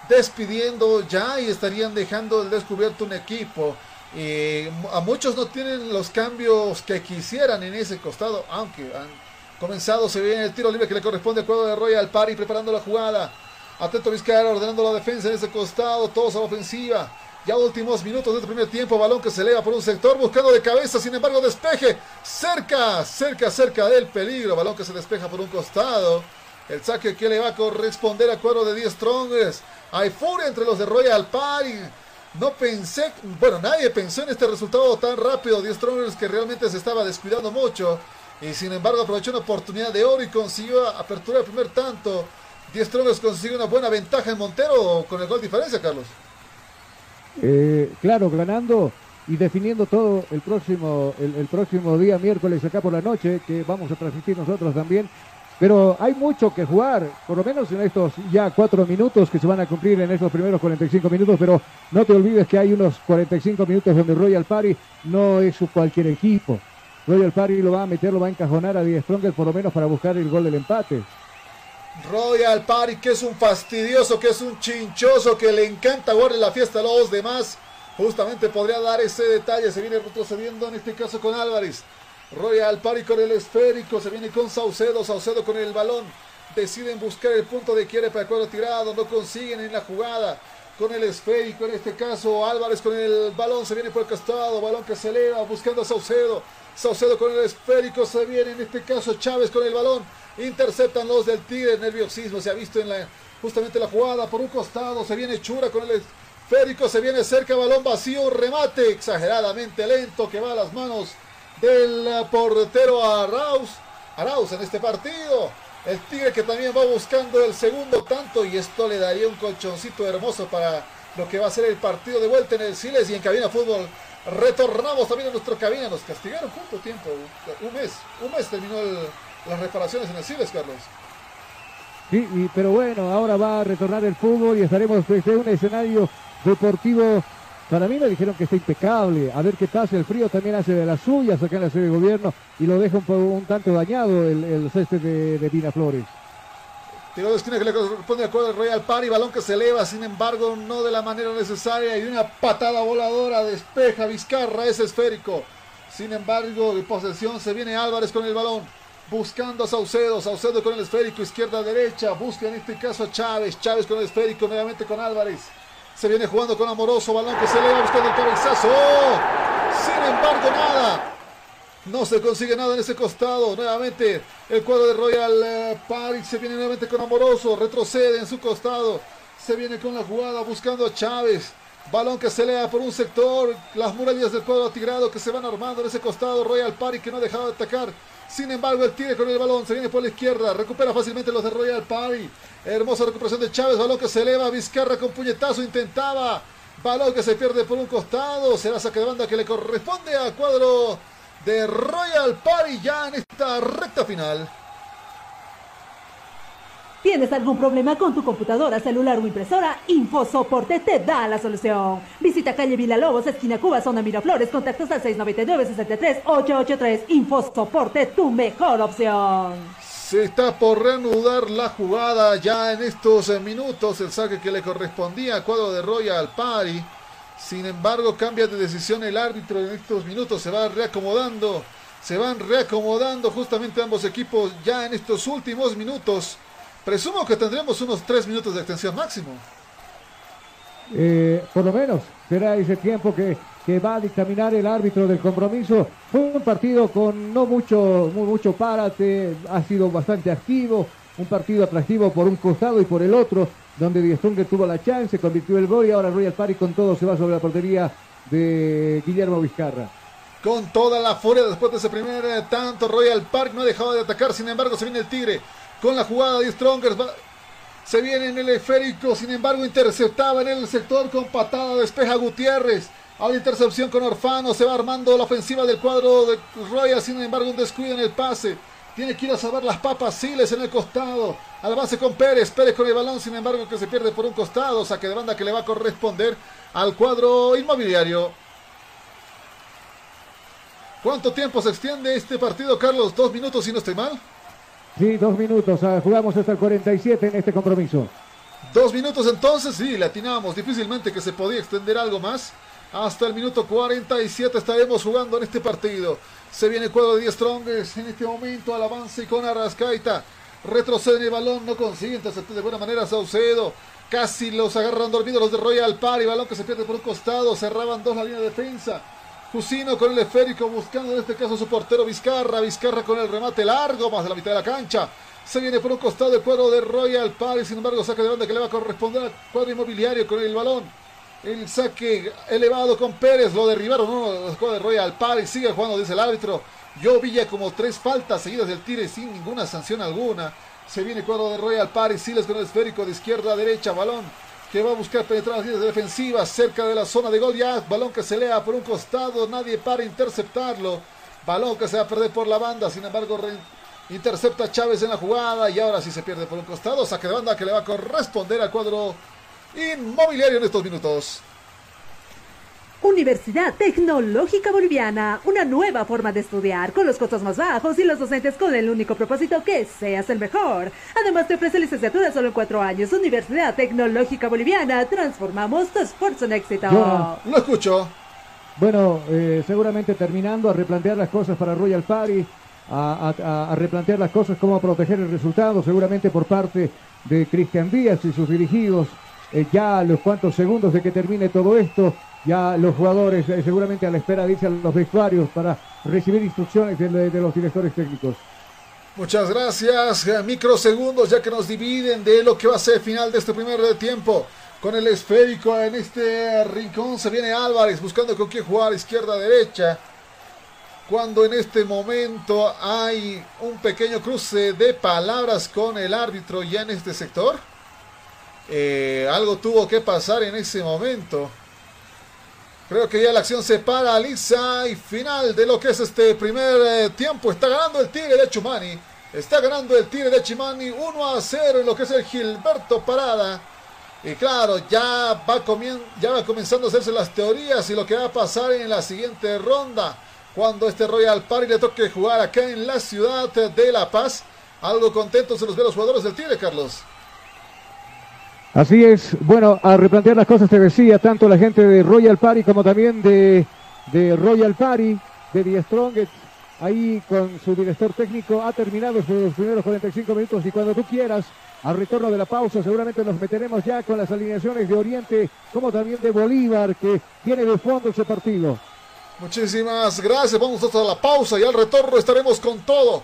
despidiendo ya y estarían dejando el descubierto un equipo. Eh, a muchos no tienen los cambios que quisieran en ese costado, aunque han comenzado, se viene el tiro libre que le corresponde al juego de Royal Party preparando la jugada. Atento Vizcarra ordenando la defensa en ese costado, todos a la ofensiva. Ya últimos minutos del primer tiempo, balón que se eleva por un sector, buscando de cabeza, sin embargo despeje, cerca, cerca, cerca del peligro, balón que se despeja por un costado. El saque que le va a corresponder a cuadro de 10 Strongers. Hay furia entre los de Royal Party. No pensé, bueno, nadie pensó en este resultado tan rápido. 10 Strongers que realmente se estaba descuidando mucho. Y sin embargo aprovechó una oportunidad de oro y consiguió apertura del primer tanto. 10 Strongers consiguió una buena ventaja en Montero con el gol diferencia, Carlos. Eh, claro, ganando y definiendo todo el próximo, el, el, próximo día miércoles acá por la noche, que vamos a transmitir nosotros también. Pero hay mucho que jugar, por lo menos en estos ya cuatro minutos que se van a cumplir en estos primeros 45 minutos, pero no te olvides que hay unos 45 minutos donde Royal Party no es cualquier equipo. Royal Party lo va a meter, lo va a encajonar a Die Stronger por lo menos para buscar el gol del empate. Royal Party, que es un fastidioso, que es un chinchoso, que le encanta guardar la fiesta a los demás. Justamente podría dar ese detalle, se viene retrocediendo en este caso con Álvarez. Royal Party con el esférico, se viene con Saucedo, Saucedo con el balón. Deciden buscar el punto de quiere para el cuadro tirado, no consiguen en la jugada. Con el esférico, en este caso Álvarez con el balón, se viene por el costado, balón que se buscando a Saucedo. Saucedo con el esférico, se viene en este caso Chávez con el balón. Interceptan los del Tigre, nerviosismo se ha visto en la justamente la jugada por un costado, se viene Chura con el esférico, se viene cerca, balón vacío, remate exageradamente lento que va a las manos del portero Arauz. Arauz en este partido. El Tigre que también va buscando el segundo tanto y esto le daría un colchoncito hermoso para lo que va a ser el partido de vuelta en el Siles y en Cabina Fútbol. Retornamos también a nuestra cabina. Nos castigaron cuánto tiempo? Un mes. Un mes terminó las reparaciones en el Siles, Carlos. Sí, pero bueno, ahora va a retornar el fútbol y estaremos desde un escenario deportivo para mí me dijeron que está impecable. A ver qué pasa. El frío también hace de las suyas acá en la sede de gobierno y lo deja un, un tanto dañado el, el de, de Vina Flores. Tiro de esquina que le corresponde al Royal Party. Balón que se eleva, sin embargo, no de la manera necesaria. Y una patada voladora despeja Vizcarra. Es esférico. Sin embargo, de posesión se viene Álvarez con el balón. Buscando a Saucedo. Saucedo con el esférico. Izquierda-derecha. Busca en este caso a Chávez. Chávez con el esférico. Nuevamente con Álvarez. Se viene jugando con Amoroso, balón que se eleva buscando el cabezazo. Sin embargo, nada. No se consigue nada en ese costado. Nuevamente el cuadro de Royal eh, Party se viene nuevamente con Amoroso. Retrocede en su costado. Se viene con la jugada buscando a Chávez. Balón que se eleva por un sector. Las murallas del cuadro atigrado que se van armando en ese costado. Royal Party que no ha dejado de atacar. Sin embargo, el Tigre con el balón se viene por la izquierda. Recupera fácilmente los de Royal Party. Hermosa recuperación de Chávez. Balón que se eleva. Vizcarra con puñetazo intentaba. Balón que se pierde por un costado. Será saque de banda que le corresponde al cuadro de Royal Party ya en esta recta final. ¿Tienes algún problema con tu computadora, celular o impresora? InfoSoporte te da la solución. Visita calle Villalobos, esquina Cuba, zona Miraflores, contactos al 699-63-883. InfoSoporte, tu mejor opción. Se está por reanudar la jugada ya en estos minutos. El saque que le correspondía al cuadro de Royal Party. Sin embargo, cambia de decisión el árbitro en estos minutos. Se va reacomodando. Se van reacomodando justamente ambos equipos ya en estos últimos minutos. Presumo que tendremos unos tres minutos de extensión máximo. Eh, por lo menos será ese tiempo que que va a dictaminar el árbitro del compromiso. Fue un partido con no mucho, muy, mucho párate, ha sido bastante activo, un partido atractivo por un costado y por el otro, donde Die Stronger tuvo la chance, convirtió el gol y ahora Royal Party con todo se va sobre la portería de Guillermo Vizcarra. Con toda la furia después de ese primer eh, tanto, Royal Park no ha dejado de atacar, sin embargo se viene el Tigre con la jugada de Strongers. Se viene en el esférico, sin embargo interceptaba en el sector con patada, despeja Gutiérrez. A la intercepción con Orfano, se va armando la ofensiva del cuadro de Royal, sin embargo un descuido en el pase. Tiene que ir a salvar las papas Siles en el costado. Al base con Pérez. Pérez con el balón, sin embargo, que se pierde por un costado. Saque de banda que le va a corresponder al cuadro inmobiliario. ¿Cuánto tiempo se extiende este partido, Carlos? ¿Dos minutos si no estoy mal? Sí, dos minutos. Ah, jugamos hasta el 47 en este compromiso. Dos minutos entonces, sí, le atinamos difícilmente que se podía extender algo más. Hasta el minuto 47 estaremos jugando en este partido. Se viene el cuadro de 10 Strongers en este momento al avance con Arrascaita. Retrocede el balón, no consigue interceptar de buena manera Saucedo. Casi los agarran dormidos los de Royal Party. Balón que se pierde por un costado. Cerraban dos la línea de defensa. Jusino con el esférico buscando en este caso su portero Vizcarra. Vizcarra con el remate largo, más de la mitad de la cancha. Se viene por un costado el cuadro de Royal Party. Sin embargo, saque de banda que le va a corresponder al cuadro inmobiliario con el balón. El saque elevado con Pérez. Lo derribaron uno de los de Royal Party. Sigue jugando, dice el árbitro. Yo ya como tres faltas seguidas del tire sin ninguna sanción alguna. Se viene el cuadro de Royal Party. Siles con el esférico de izquierda a derecha. Balón que va a buscar penetrar las líneas defensivas cerca de la zona de gol. Ya balón que se lea por un costado. Nadie para interceptarlo. Balón que se va a perder por la banda. Sin embargo, intercepta Chávez en la jugada. Y ahora sí se pierde por un costado. Saque de banda que le va a corresponder al cuadro inmobiliario en estos minutos. Universidad Tecnológica Boliviana, una nueva forma de estudiar, con los costos más bajos y los docentes con el único propósito que seas el mejor. Además te ofrece licenciatura solo en cuatro años. Universidad Tecnológica Boliviana, transformamos tu esfuerzo en éxito. Lo escucho. Bueno, eh, seguramente terminando a replantear las cosas para Royal Party, a, replantear las cosas, cómo proteger el resultado, seguramente por parte de Cristian Díaz y sus dirigidos eh, ya a los cuantos segundos de que termine todo esto, ya los jugadores eh, seguramente a la espera de a los vestuarios para recibir instrucciones de, los directores técnicos. Muchas gracias. Eh, microsegundos ya que nos dividen de lo que va a ser final de este primer tiempo. Con el esférico en este rincón se viene Álvarez buscando con quién jugar izquierda-derecha. Cuando en este momento hay un pequeño cruce de palabras con el árbitro ya en este sector. Eh, algo tuvo que pasar en ese momento. Creo que ya la acción se paraliza y final de lo que es este primer eh, tiempo. Está ganando el Tigre de Chumani. Está ganando el Tigre de Chumani 1 a 0 en lo que es el Gilberto Parada. Y claro, ya va, ya va comenzando a hacerse las teorías y lo que va a pasar en la siguiente ronda. Cuando este Royal Party le toque jugar acá en la ciudad de La Paz. Algo contentos se los ve los jugadores del Tigre, Carlos. Así es, bueno, a replantear las cosas te decía, tanto la gente de Royal Party como también de, de Royal Party, de The Strongest, ahí con su director técnico, ha terminado sus primeros 45 minutos y cuando tú quieras, al retorno de la pausa, seguramente nos meteremos ya con las alineaciones de Oriente, como también de Bolívar, que tiene de fondo ese partido. Muchísimas gracias, vamos a la pausa y al retorno estaremos con todo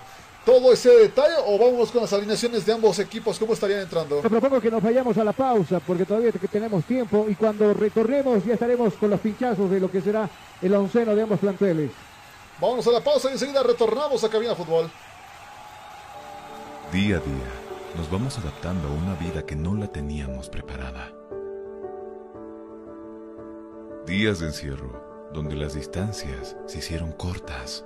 todo ese detalle o vamos con las alineaciones de ambos equipos? ¿Cómo estarían entrando? Te propongo que nos vayamos a la pausa porque todavía tenemos tiempo y cuando retornemos ya estaremos con los pinchazos de lo que será el onceno de ambos planteles. Vamos a la pausa y enseguida retornamos a Cabina Fútbol. Día a día nos vamos adaptando a una vida que no la teníamos preparada. Días de encierro donde las distancias se hicieron cortas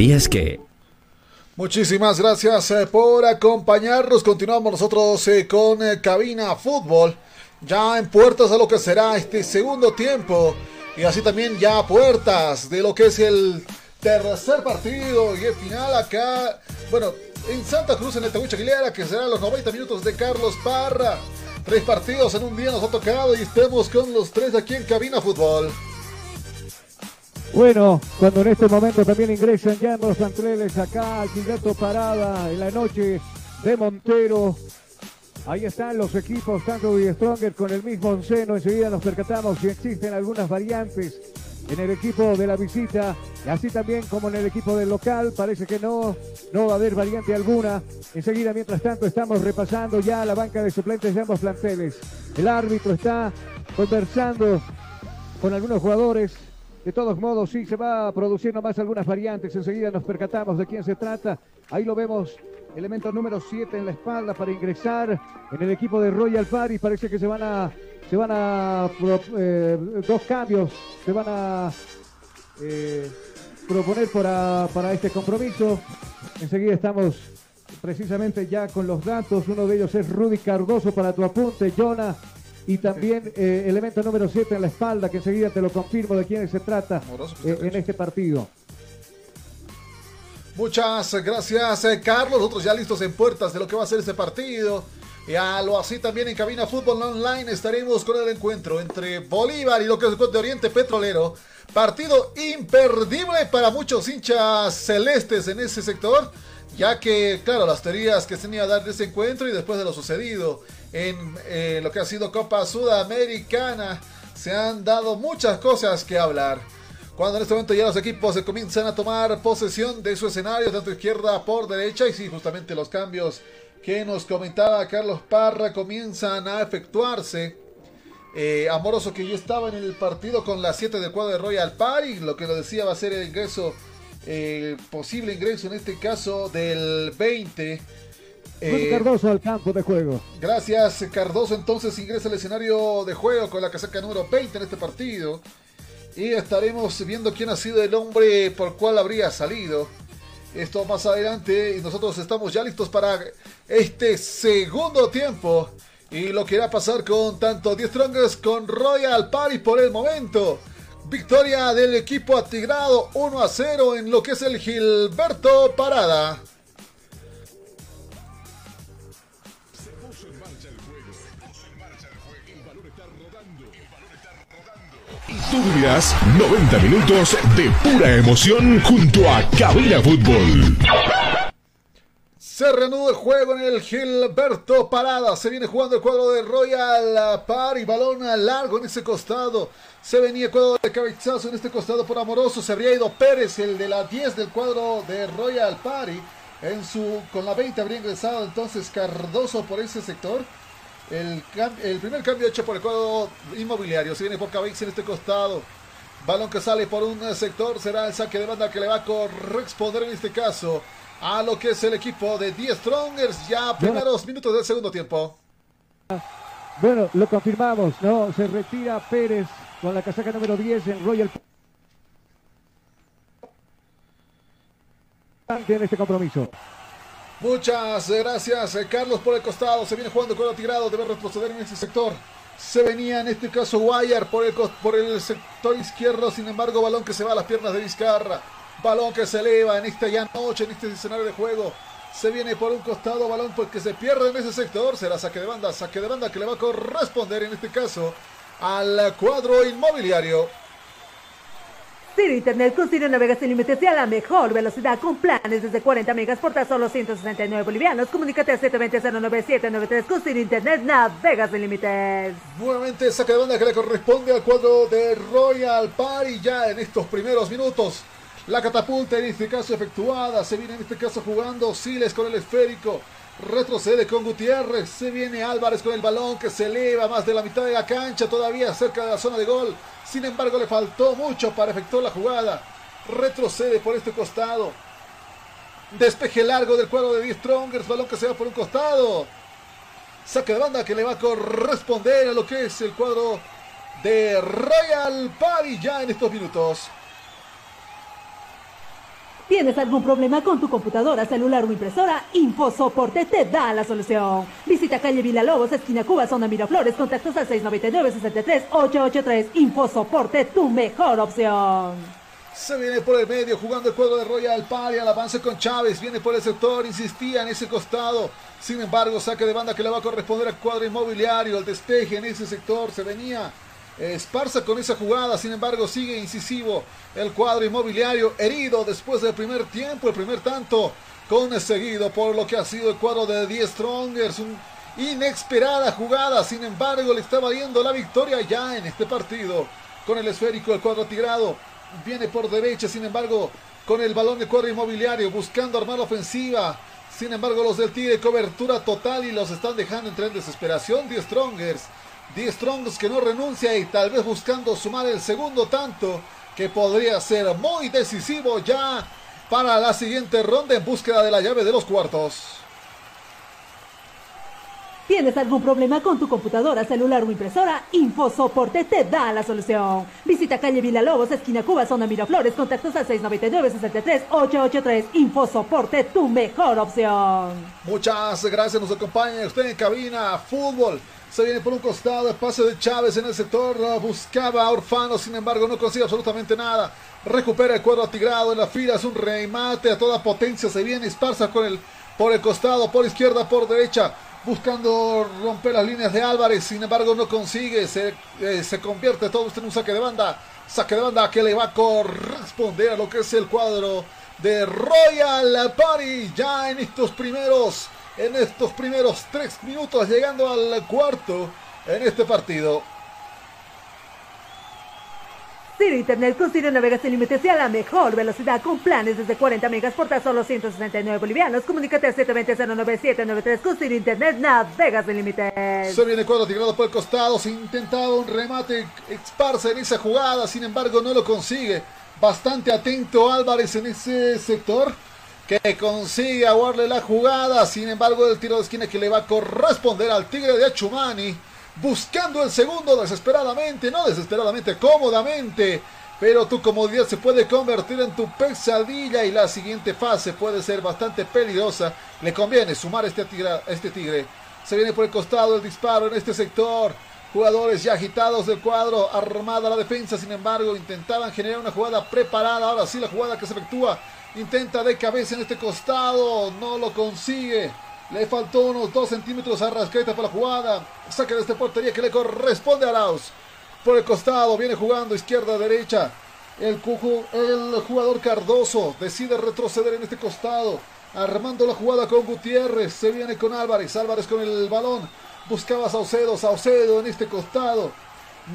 ¿Sabías que... Muchísimas gracias eh, por acompañarnos. Continuamos nosotros eh, con eh, Cabina Fútbol. Ya en puertas a lo que será este segundo tiempo. Y así también ya a puertas de lo que es el tercer partido y el final acá. Bueno, en Santa Cruz, en el Tehuicha Aguilera, que será los 90 minutos de Carlos Parra. Tres partidos en un día nos ha tocado y estemos con los tres aquí en Cabina Fútbol. Bueno, cuando en este momento también ingresan ya los planteles acá al Gilberto Parada en la noche de Montero. Ahí están los equipos, tanto y Stronger con el mismo onceno. Enseguida nos percatamos si existen algunas variantes en el equipo de la visita, así también como en el equipo del local. Parece que no, no va a haber variante alguna. Enseguida, mientras tanto, estamos repasando ya la banca de suplentes de ambos planteles. El árbitro está conversando con algunos jugadores de todos modos, sí se va produciendo más algunas variantes. Enseguida nos percatamos de quién se trata. Ahí lo vemos, elemento número 7 en la espalda para ingresar en el equipo de Royal Party. Parece que se van a, se van a eh, dos cambios, se van a eh, proponer para, para este compromiso. Enseguida estamos precisamente ya con los datos. Uno de ellos es Rudy Cardoso para tu apunte, Jonah. Y también eh, elemento número 7 en la espalda, que enseguida te lo confirmo de quién se trata eh, en este partido. Muchas gracias, eh, Carlos. Nosotros ya listos en puertas de lo que va a ser este partido. Y a lo así también en Cabina Fútbol Online estaremos con el encuentro entre Bolívar y lo que es el de Oriente Petrolero. Partido imperdible para muchos hinchas celestes en ese sector, ya que, claro, las teorías que se tenía a dar de ese encuentro y después de lo sucedido en eh, lo que ha sido Copa Sudamericana. Se han dado muchas cosas que hablar. Cuando en este momento ya los equipos se comienzan a tomar posesión de su escenario, tanto izquierda por derecha, y sí, justamente los cambios que nos comentaba Carlos Parra comienzan a efectuarse. Eh, Amoroso que ya estaba en el partido con la 7 del cuadro de Royal Party, lo que lo decía va a ser el ingreso, eh, posible ingreso en este caso del 20 eh, Cardoso al campo de juego. Gracias, Cardoso. Entonces ingresa al escenario de juego con la casaca número 20 en este partido. Y estaremos viendo quién ha sido el hombre por cual habría salido. Esto más adelante. Y nosotros estamos ya listos para este segundo tiempo. Y lo que irá a pasar con tanto 10 Strongest con Royal Party por el momento. Victoria del equipo atigrado 1 a 0 en lo que es el Gilberto Parada. Tú vivirás 90 minutos de pura emoción junto a Cabina Fútbol. Se reanuda el juego en el Gilberto Parada. Se viene jugando el cuadro de Royal Party. Balón largo en ese costado. Se venía el cuadro de cabezazo en este costado por Amoroso. Se habría ido Pérez, el de la 10 del cuadro de Royal Party. En su, con la 20 habría ingresado entonces Cardoso por ese sector. El, el, primer cambio hecho por el cuadro inmobiliario. Se viene por Cabix en este costado. Balón que sale por un sector. Será el saque de banda que le va a corresponder en este caso a lo que es el equipo de 10 Strongers. Ya primeros minutos del segundo tiempo. Bueno, lo confirmamos, ¿no? Se retira Pérez con la casaca número 10 en Royal. En este compromiso. Muchas gracias, eh, Carlos, por el costado. Se viene jugando con el tirado. Debe retroceder en ese sector. Se venía en este caso Guayar por el, por el sector izquierdo. Sin embargo, balón que se va a las piernas de Vizcarra. Balón que se eleva en esta ya noche, en este escenario de juego. Se viene por un costado, balón porque se pierde en ese sector. Será saque de banda, saque de banda que le va a corresponder en este caso al cuadro inmobiliario. Ciro Internet con navegas sin límites y a la mejor velocidad con planes desde 40 megas por tan solo 169 bolivianos. Comunícate al 720-09793 con Ciro Internet navegas sin límites. Nuevamente saque de banda que le corresponde al cuadro de Royal Party ya en estos primeros minutos. La catapulta en este caso efectuada. Se viene en este caso jugando Siles con el esférico. Retrocede con Gutiérrez. Se viene Álvarez con el balón que se eleva más de la mitad de la cancha. Todavía cerca de la zona de gol. Sin embargo, le faltó mucho para efectuar la jugada. Retrocede por este costado. Despeje largo del cuadro de 10 Strongers. Balón que se va por un costado. Saque de banda que le va a corresponder a lo que es el cuadro de Royal Party ya en estos minutos. ¿Tienes algún problema con tu computadora, celular o impresora? InfoSoporte te da la solución. Visita calle Villalobos, esquina Cuba, zona Miraflores, contactos al 699-63-883. InfoSoporte, tu mejor opción. Se viene por el medio jugando el juego de Royal Party al avance con Chávez. Viene por el sector, insistía en ese costado. Sin embargo, saque de banda que le va a corresponder al cuadro inmobiliario. El despeje en ese sector se venía Esparza con esa jugada, sin embargo sigue incisivo el cuadro inmobiliario, herido después del primer tiempo, el primer tanto, con seguido por lo que ha sido el cuadro de 10 Strongers, un inesperada jugada, sin embargo le está valiendo la victoria ya en este partido, con el esférico el cuadro tigrado, viene por derecha, sin embargo con el balón de cuadro inmobiliario, buscando armar la ofensiva, sin embargo los del Tigre cobertura total y los están dejando entrar en desesperación, 10 Strongers 10 Strongs que no renuncia y tal vez buscando sumar el segundo tanto que podría ser muy decisivo ya para la siguiente ronda en búsqueda de la llave de los cuartos. ¿Tienes algún problema con tu computadora, celular o impresora? InfoSoporte te da la solución. Visita calle Villalobos, esquina Cuba, zona Miraflores, contactos al 699-63-883. InfoSoporte, tu mejor opción. Muchas gracias, nos acompaña usted en cabina Fútbol. Se viene por un costado el pase de Chávez en el sector. Buscaba a Orfano, sin embargo, no consigue absolutamente nada. Recupera el cuadro atigrado en la fila. Es un remate a toda potencia. Se viene Esparza con el, por el costado, por izquierda, por derecha. Buscando romper las líneas de Álvarez. Sin embargo, no consigue. Se, eh, se convierte todo esto en un saque de banda. Saque de banda que le va a corresponder a lo que es el cuadro de Royal Party. Ya en estos primeros en estos primeros tres minutos, llegando al cuarto en este partido. Ciro Internet con Ciro navegas sin límites y a la mejor velocidad con planes desde 40 megas por tan solo 169 bolivianos. Comunícate al 720-09793 con Ciro Internet navegas sin límites. Se viene cuadro tirado por el costado, se intentaba un remate esparce en esa jugada, sin embargo no lo consigue. Bastante atento Álvarez en ese sector que consigue aguarle la jugada. Sin embargo, el tiro de esquina que le va a corresponder al Tigre de Achumani. Buscando el segundo desesperadamente, no desesperadamente, cómodamente. Pero tu comodidad se puede convertir en tu pesadilla y la siguiente fase puede ser bastante peligrosa. Le conviene sumar este tigre, este tigre. Se viene por el costado el disparo en este sector. Jugadores ya agitados del cuadro, armada la defensa, sin embargo, intentaban generar una jugada preparada. Ahora sí, la jugada que se efectúa Intenta de cabeza en este costado. No lo consigue. Le faltó unos 2 centímetros a Rascaeta para la jugada. Saque de esta portería que le corresponde a Laos. Por el costado viene jugando izquierda-derecha. El, el jugador Cardoso decide retroceder en este costado. Armando la jugada con Gutiérrez. Se viene con Álvarez. Álvarez con el balón. Buscaba a Saucedo. Saucedo en este costado.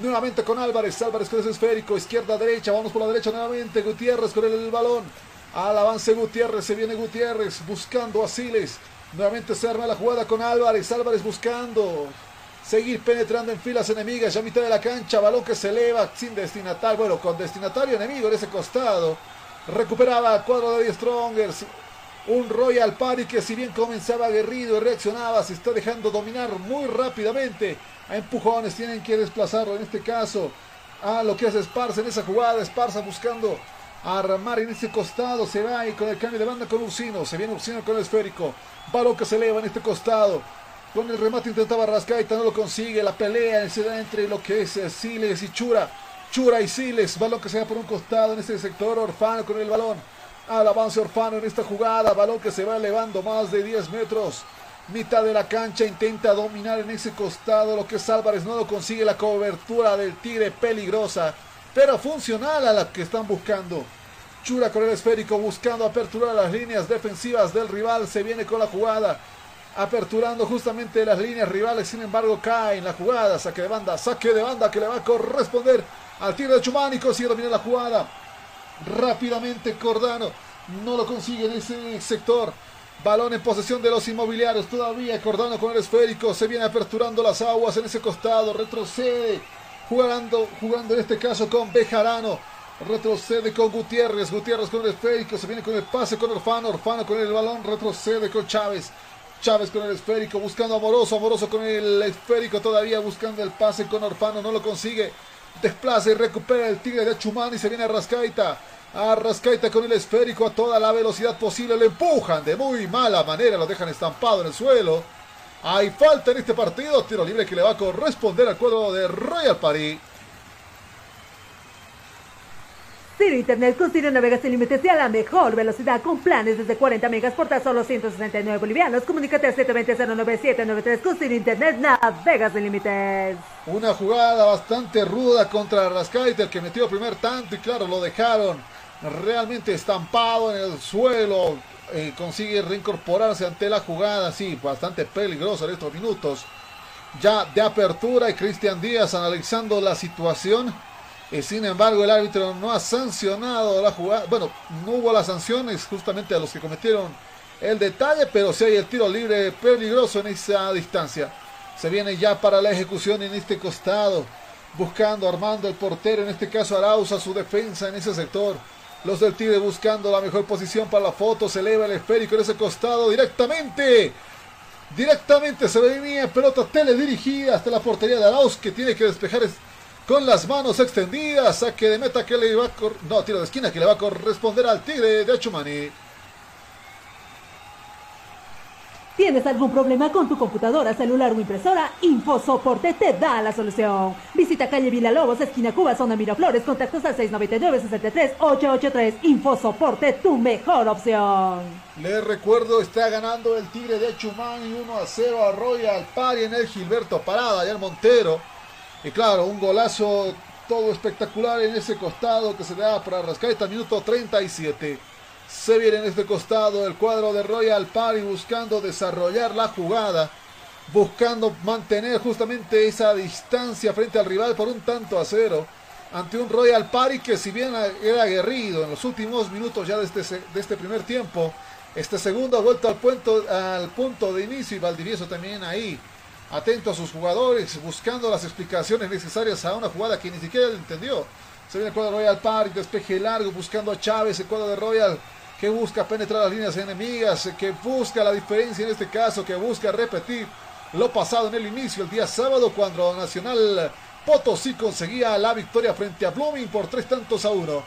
Nuevamente con Álvarez. Álvarez con ese esférico. Izquierda-derecha. Vamos por la derecha nuevamente. Gutiérrez con el balón. Al avance Gutiérrez, se viene Gutiérrez buscando a Siles. Nuevamente se arma la jugada con Álvarez. Álvarez buscando seguir penetrando en filas enemigas. Ya mitad de la cancha, balón que se eleva sin destinatario. Bueno, con destinatario enemigo en ese costado. Recuperaba cuadro de 10 Strongers. Un Royal Party que si bien comenzaba aguerrido y reaccionaba, se está dejando dominar muy rápidamente. A empujones tienen que desplazarlo en este caso. A lo que hace Esparza en esa jugada. Esparza buscando armar en ese costado. Se va y con el cambio de banda con Ursino. Se viene Ursino con el esférico. Balón que se eleva en este costado. Con el remate intentaba Rascaita, no lo consigue. La pelea se da entre lo que es Siles y Chura. Chura y Siles. Balón que se va por un costado en este sector. Orfano con el balón. Al avance Orfano en esta jugada. Balón que se va elevando más de 10 metros. Mitad de la cancha intenta dominar en ese costado. Lo que es Álvarez no lo consigue. La cobertura del Tigre peligrosa pero funcional a la que están buscando. Chura con el esférico buscando aperturar las líneas defensivas del rival. Se viene con la jugada. Aperturando justamente las líneas rivales. Sin embargo, cae en la jugada. Saque de banda. Saque de banda que le va a corresponder al tiro de Chumani. Consigue dominar la jugada. Rápidamente Cordano. No lo consigue en ese sector. Balón en posesión de los inmobiliarios. Todavía Cordano con el esférico. Se viene aperturando las aguas en ese costado. Retrocede jugando, jugando en este caso con Bejarano. Retrocede con Gutiérrez, Gutiérrez con el esférico, se viene con el pase con Orfano, Orfano con el balón, retrocede con Chávez. Chávez con el esférico, buscando a Amoroso, Amoroso con el esférico todavía, buscando el pase con Orfano, no lo consigue. Desplaza y recupera el Tigre de Chumán y se viene a Rascaita. Arrascaita con el esférico a toda la velocidad posible. Le empujan de muy mala manera. Lo dejan estampado en el suelo. Hay falta en este partido. Tiro libre que le va a corresponder al cuadro de Royal Paris. Ciro Internet con Ciro navegas sin límites y a la mejor velocidad con planes desde 40 megas por tan solo 169 bolivianos. Comunícate al 720-09793 con Ciro Internet navegas sin límites. Una jugada bastante ruda contra Arrascaita, el que metió el primer tanto y claro, lo dejaron realmente estampado en el suelo. Eh, consigue reincorporarse ante la jugada, sí, bastante peligrosa en estos minutos. Ya de apertura y Cristian Díaz analizando la situación y sin embargo, el árbitro no ha sancionado la jugada. Bueno, no hubo las sanciones justamente a los que cometieron el detalle, pero sí hay el tiro libre peligroso en esa distancia. Se viene ya para la ejecución en este costado, buscando, armando el portero, en este caso Arauza, su defensa en ese sector. Los del Tigre buscando la mejor posición para la foto, se eleva el esférico en ese costado directamente. Directamente se venía pelota teledirigida hasta la portería de Arauz que tiene que despejar con las manos extendidas. Saque de meta que le va a No, tiro de esquina que le va a corresponder al Tigre de Achumani. ¿Tienes algún problema con tu computadora, celular o impresora? InfoSoporte te da la solución. Visita calle Lobos, esquina Cuba, zona Miraflores, contactos al 699-63-883. InfoSoporte, tu mejor opción. Le recuerdo, está ganando el Tigre de Achumani 1 a 0 a Royal Party en el Gilberto Parada y al Montero. Y claro, un golazo todo espectacular en ese costado que se da para Rascaeta, minuto 37. Se viene en este costado el cuadro de Royal Party buscando desarrollar la jugada, buscando mantener justamente esa distancia frente al rival por un tanto a cero. Ante un Royal Party que si bien era aguerrido en los últimos minutos ya de este, de este primer tiempo, este segundo ha vuelto al punto, al punto de inicio y Valdivieso también ahí atento a sus jugadores, buscando las explicaciones necesarias a una jugada que ni siquiera entendió. Se viene el cuadro Royal Park, despeje largo, buscando a Chávez, el cuadro de Royal, que busca penetrar las líneas enemigas, que busca la diferencia en este caso, que busca repetir lo pasado en el inicio, el día sábado, cuando Nacional Potosí conseguía la victoria frente a Blooming por tres tantos a uno.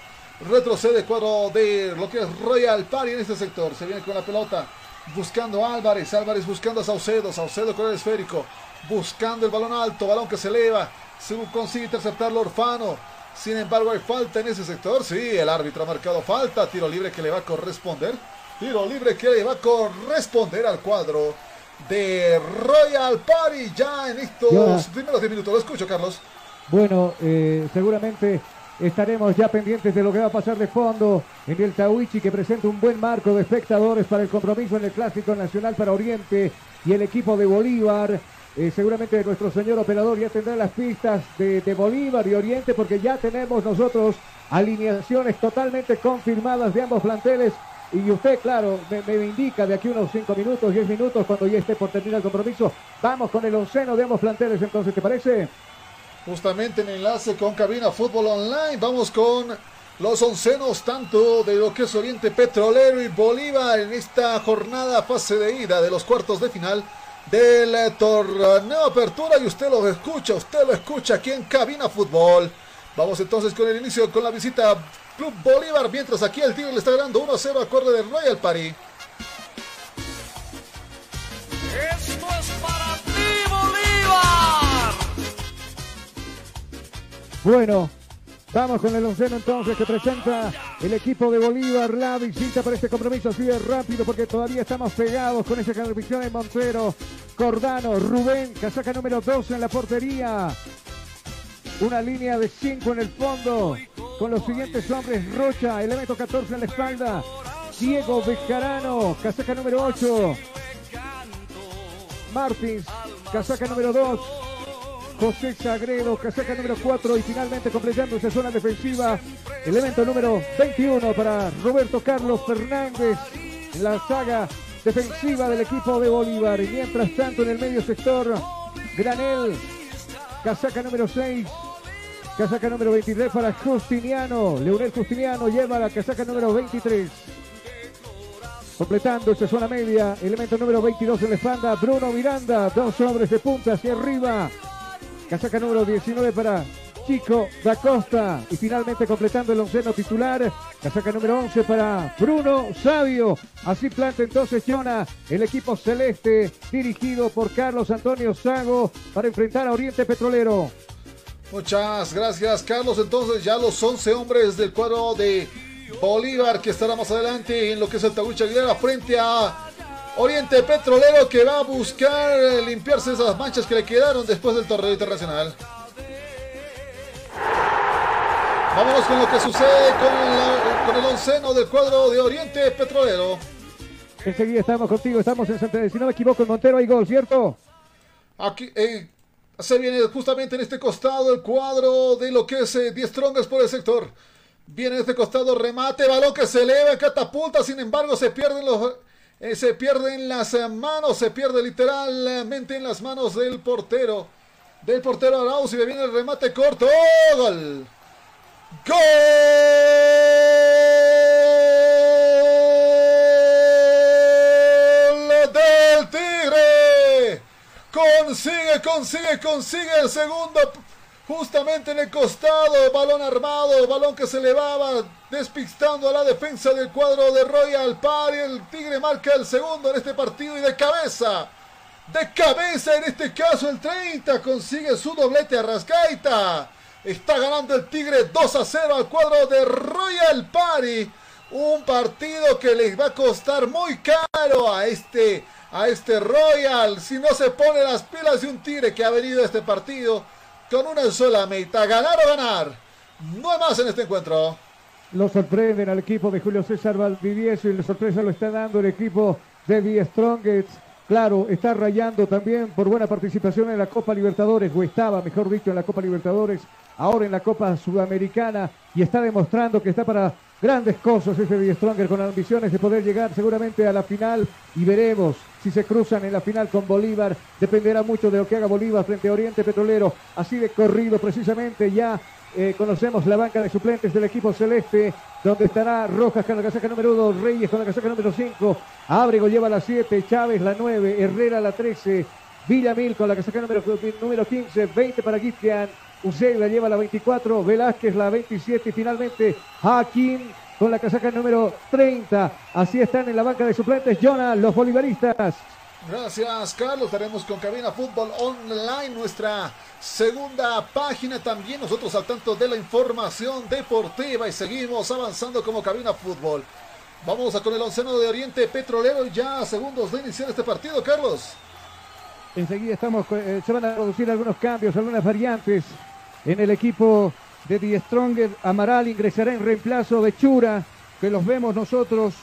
Retrocede cuadro de lo que es Royal Party en este sector. Se viene con la pelota buscando Álvarez, Álvarez buscando a Saucedo, Saucedo con el esférico, buscando el balón alto, balón que se eleva, se consigue interceptarlo Orfano. Sin embargo, hay falta en ese sector. Sí, el árbitro ha marcado falta. Tiro libre que le va a corresponder. Tiro libre que le va a corresponder al cuadro de Royal Party ya en estos primeros 10 minutos. Lo escucho, Carlos. Bueno, eh, seguramente Estaremos ya pendientes de lo que va a pasar de fondo en el Tawichi que presenta un buen marco de espectadores para el compromiso en el Clásico Nacional para Oriente y el equipo de Bolívar. Eh, seguramente nuestro señor operador ya tendrá las pistas de, Bolívar y Oriente porque ya tenemos nosotros alineaciones totalmente confirmadas de ambos planteles. Y usted, claro, me, me, indica de aquí unos 5 minutos, 10 minutos, cuando ya esté por terminar el compromiso. Vamos con el onceno de ambos planteles, entonces, ¿te parece? justamente en enlace con Cabina Fútbol Online. Vamos con los oncenos tanto de lo que es Oriente Petrolero y Bolívar en esta jornada fase de ida de los cuartos de final del torneo Apertura y usted lo escucha, usted lo escucha aquí en Cabina Fútbol. Vamos entonces con el inicio con la visita Club Bolívar, mientras aquí el Tigre le está ganando 1 0 a corre de Royal Party. Esto es para ti, Bolívar. Bueno, vamos con el onceno entonces que presenta el equipo de Bolívar. La visita para este compromiso así de rápido porque todavía estamos pegados con esa transmisión en Montero. Cordano, Rubén, casaca número 12 en la portería. Una línea de 5 en el fondo con los siguientes hombres. Rocha, elemento 14 en la espalda. Diego Bejarano, casaca número 8. Martins, casaca número 2. José Sagredo, casaca número 4 y finalmente completando esa zona defensiva, elemento número 21 para Roberto Carlos Fernández en la saga defensiva del equipo de Bolívar. Y mientras tanto en el medio sector, Granel, casaca número 6, casaca número 23 para Justiniano. Leonel Justiniano lleva la casaca número 23. Completando esa zona media, elemento número 22 en la espalda, Bruno Miranda, dos hombres de punta hacia arriba. Casaca número 19 para Chico da Costa. Y finalmente completando el onceno titular, casaca número 11 para Bruno Sabio. Así planta entonces Jonah, el equipo celeste dirigido por Carlos Antonio Sago para enfrentar a Oriente Petrolero. Muchas gracias, Carlos. Entonces, ya los 11 hombres del cuadro de Bolívar que estará más adelante en lo que es el Tahuicha Aguilera frente a Oriente Petrolero que va a buscar limpiarse esas manchas que le quedaron después del torneo internacional. Vámonos con lo que sucede con, la- con el onceno del cuadro de Oriente Petrolero. Enseguida estamos contigo, estamos en Santa Si no me equivoco, en Montero hay gol, ¿cierto? Aquí eh, se viene justamente en este costado el cuadro de lo que es eh, 10 Strongers por el sector. Viene en este costado remate, balón que se eleva, catapulta, sin embargo se pierden los... eh, se pierden las eh, manos, se pierde literalmente en las manos del portero. Del portero Arauz y viene el remate corto. ¡Oh, gol! ¡Gol del Tigre! Consigue, consigue, consigue el segundo. Justamente en el costado, balón armado, balón que se elevaba, despistando a la defensa del cuadro de Royal Party. El Tigre marca el segundo en este partido y de cabeza. De cabeza en este caso el 30 consigue su doblete a Rascaita. Está ganando el Tigre 2 a 0 al cuadro de Royal Party. Un partido que les va a costar muy caro a este, a este Royal. Si no se pone las pilas de un Tigre que ha venido a este partido con una sola meta. Ganar o ganar. No hay más en este encuentro. Lo sorprenden al equipo de Julio César Valdivieso y la sorpresa lo está dando el equipo de The Strongest. Claro, está rayando también por buena participación en la Copa Libertadores, o estaba, mejor dicho, en la Copa Libertadores, ahora en la Copa Sudamericana, y está demostrando que está para grandes cosas ese The Stronger con ambiciones de poder llegar seguramente a la final y veremos si se cruzan en la final con Bolívar. Dependerá mucho de lo que haga Bolívar frente a Oriente Petrolero. Así de corrido precisamente ya eh, conocemos la banca de suplentes del equipo celeste, donde estará Rojas con la casaca número 2, Reyes con la casaca número 5, Ábrego lleva la 7, Chávez la 9, Herrera la 13, Villamil con la casaca número, número 15, 20 para Cristian, Uceda lleva la 24, Velázquez la 27 y finalmente Hakim con la casaca número 30. Así están en la banca de suplentes, Jonah, los bolivaristas. Gracias, Carlos. Estaremos con Cabina Fútbol Online, nuestra segunda página también. Nosotros al tanto de la información deportiva y seguimos avanzando como Cabina Fútbol. Vamos a con el onceno de Oriente Petrolero ya a segundos de iniciar este partido, Carlos. Enseguida estamos, eh, se van a producir algunos cambios, algunas variantes en el equipo de Die Stronger. Amaral ingresará en reemplazo de Chura, que los vemos nosotros.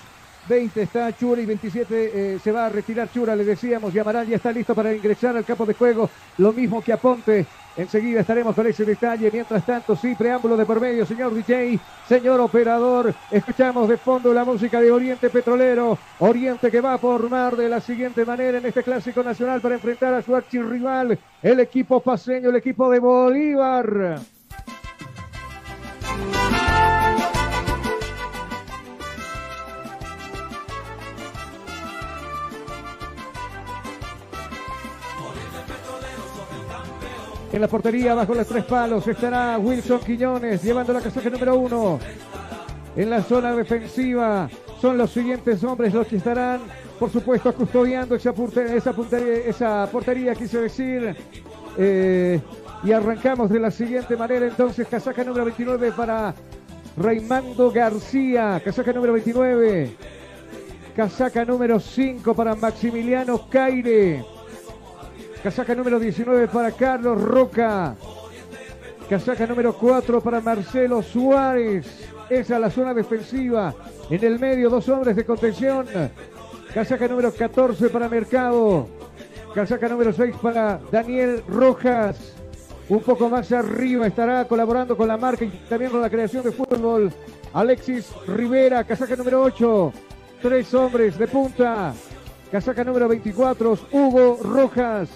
20 está Chura y 27 eh, se va a retirar Chura, le decíamos, y Amaral ya está listo para ingresar al campo de juego, lo mismo que Aponte. Enseguida estaremos con ese detalle. Mientras tanto, sí, preámbulo de por medio, señor DJ, señor operador. Escuchamos de fondo la música de Oriente Petrolero. Oriente que va a formar de la siguiente manera en este clásico nacional para enfrentar a su archirrival, el equipo paseño, el equipo de Bolívar. En la portería, bajo los tres palos, estará Wilson Quiñones llevando la casaca número uno. En la zona defensiva son los siguientes hombres los que estarán, por supuesto, custodiando esa, portería, esa, esa portería quise decir. Eh, y arrancamos de la siguiente manera, entonces, casaca número 29 para Raimando García, casaca número 29. Casaca número 5 para Maximiliano Caire. Casaca número 19 para Carlos Roca. Casaca número 4 para Marcelo Suárez. Esa es la zona defensiva. En el medio, dos hombres de contención. Casaca número 14 para Mercado. Casaca número 6 para Daniel Rojas. Un poco más arriba estará colaborando con la marca y también con la creación de fútbol. Alexis Rivera, casaca número 8. Tres hombres de punta. Casaca número 24, Hugo Rojas.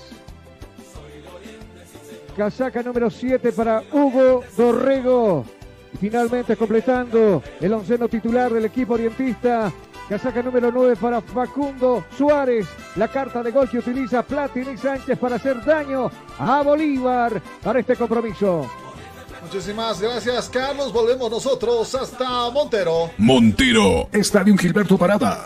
Casaca número 7 para Hugo Dorrego. Y finalmente completando el onceno titular del equipo orientista. Casaca número 9 para Facundo Suárez. La carta de gol que utiliza Platini Sánchez para hacer daño a Bolívar para este compromiso. Muchísimas gracias, Carlos. Volvemos nosotros hasta Montero. Montero, Estadio Gilberto Parada.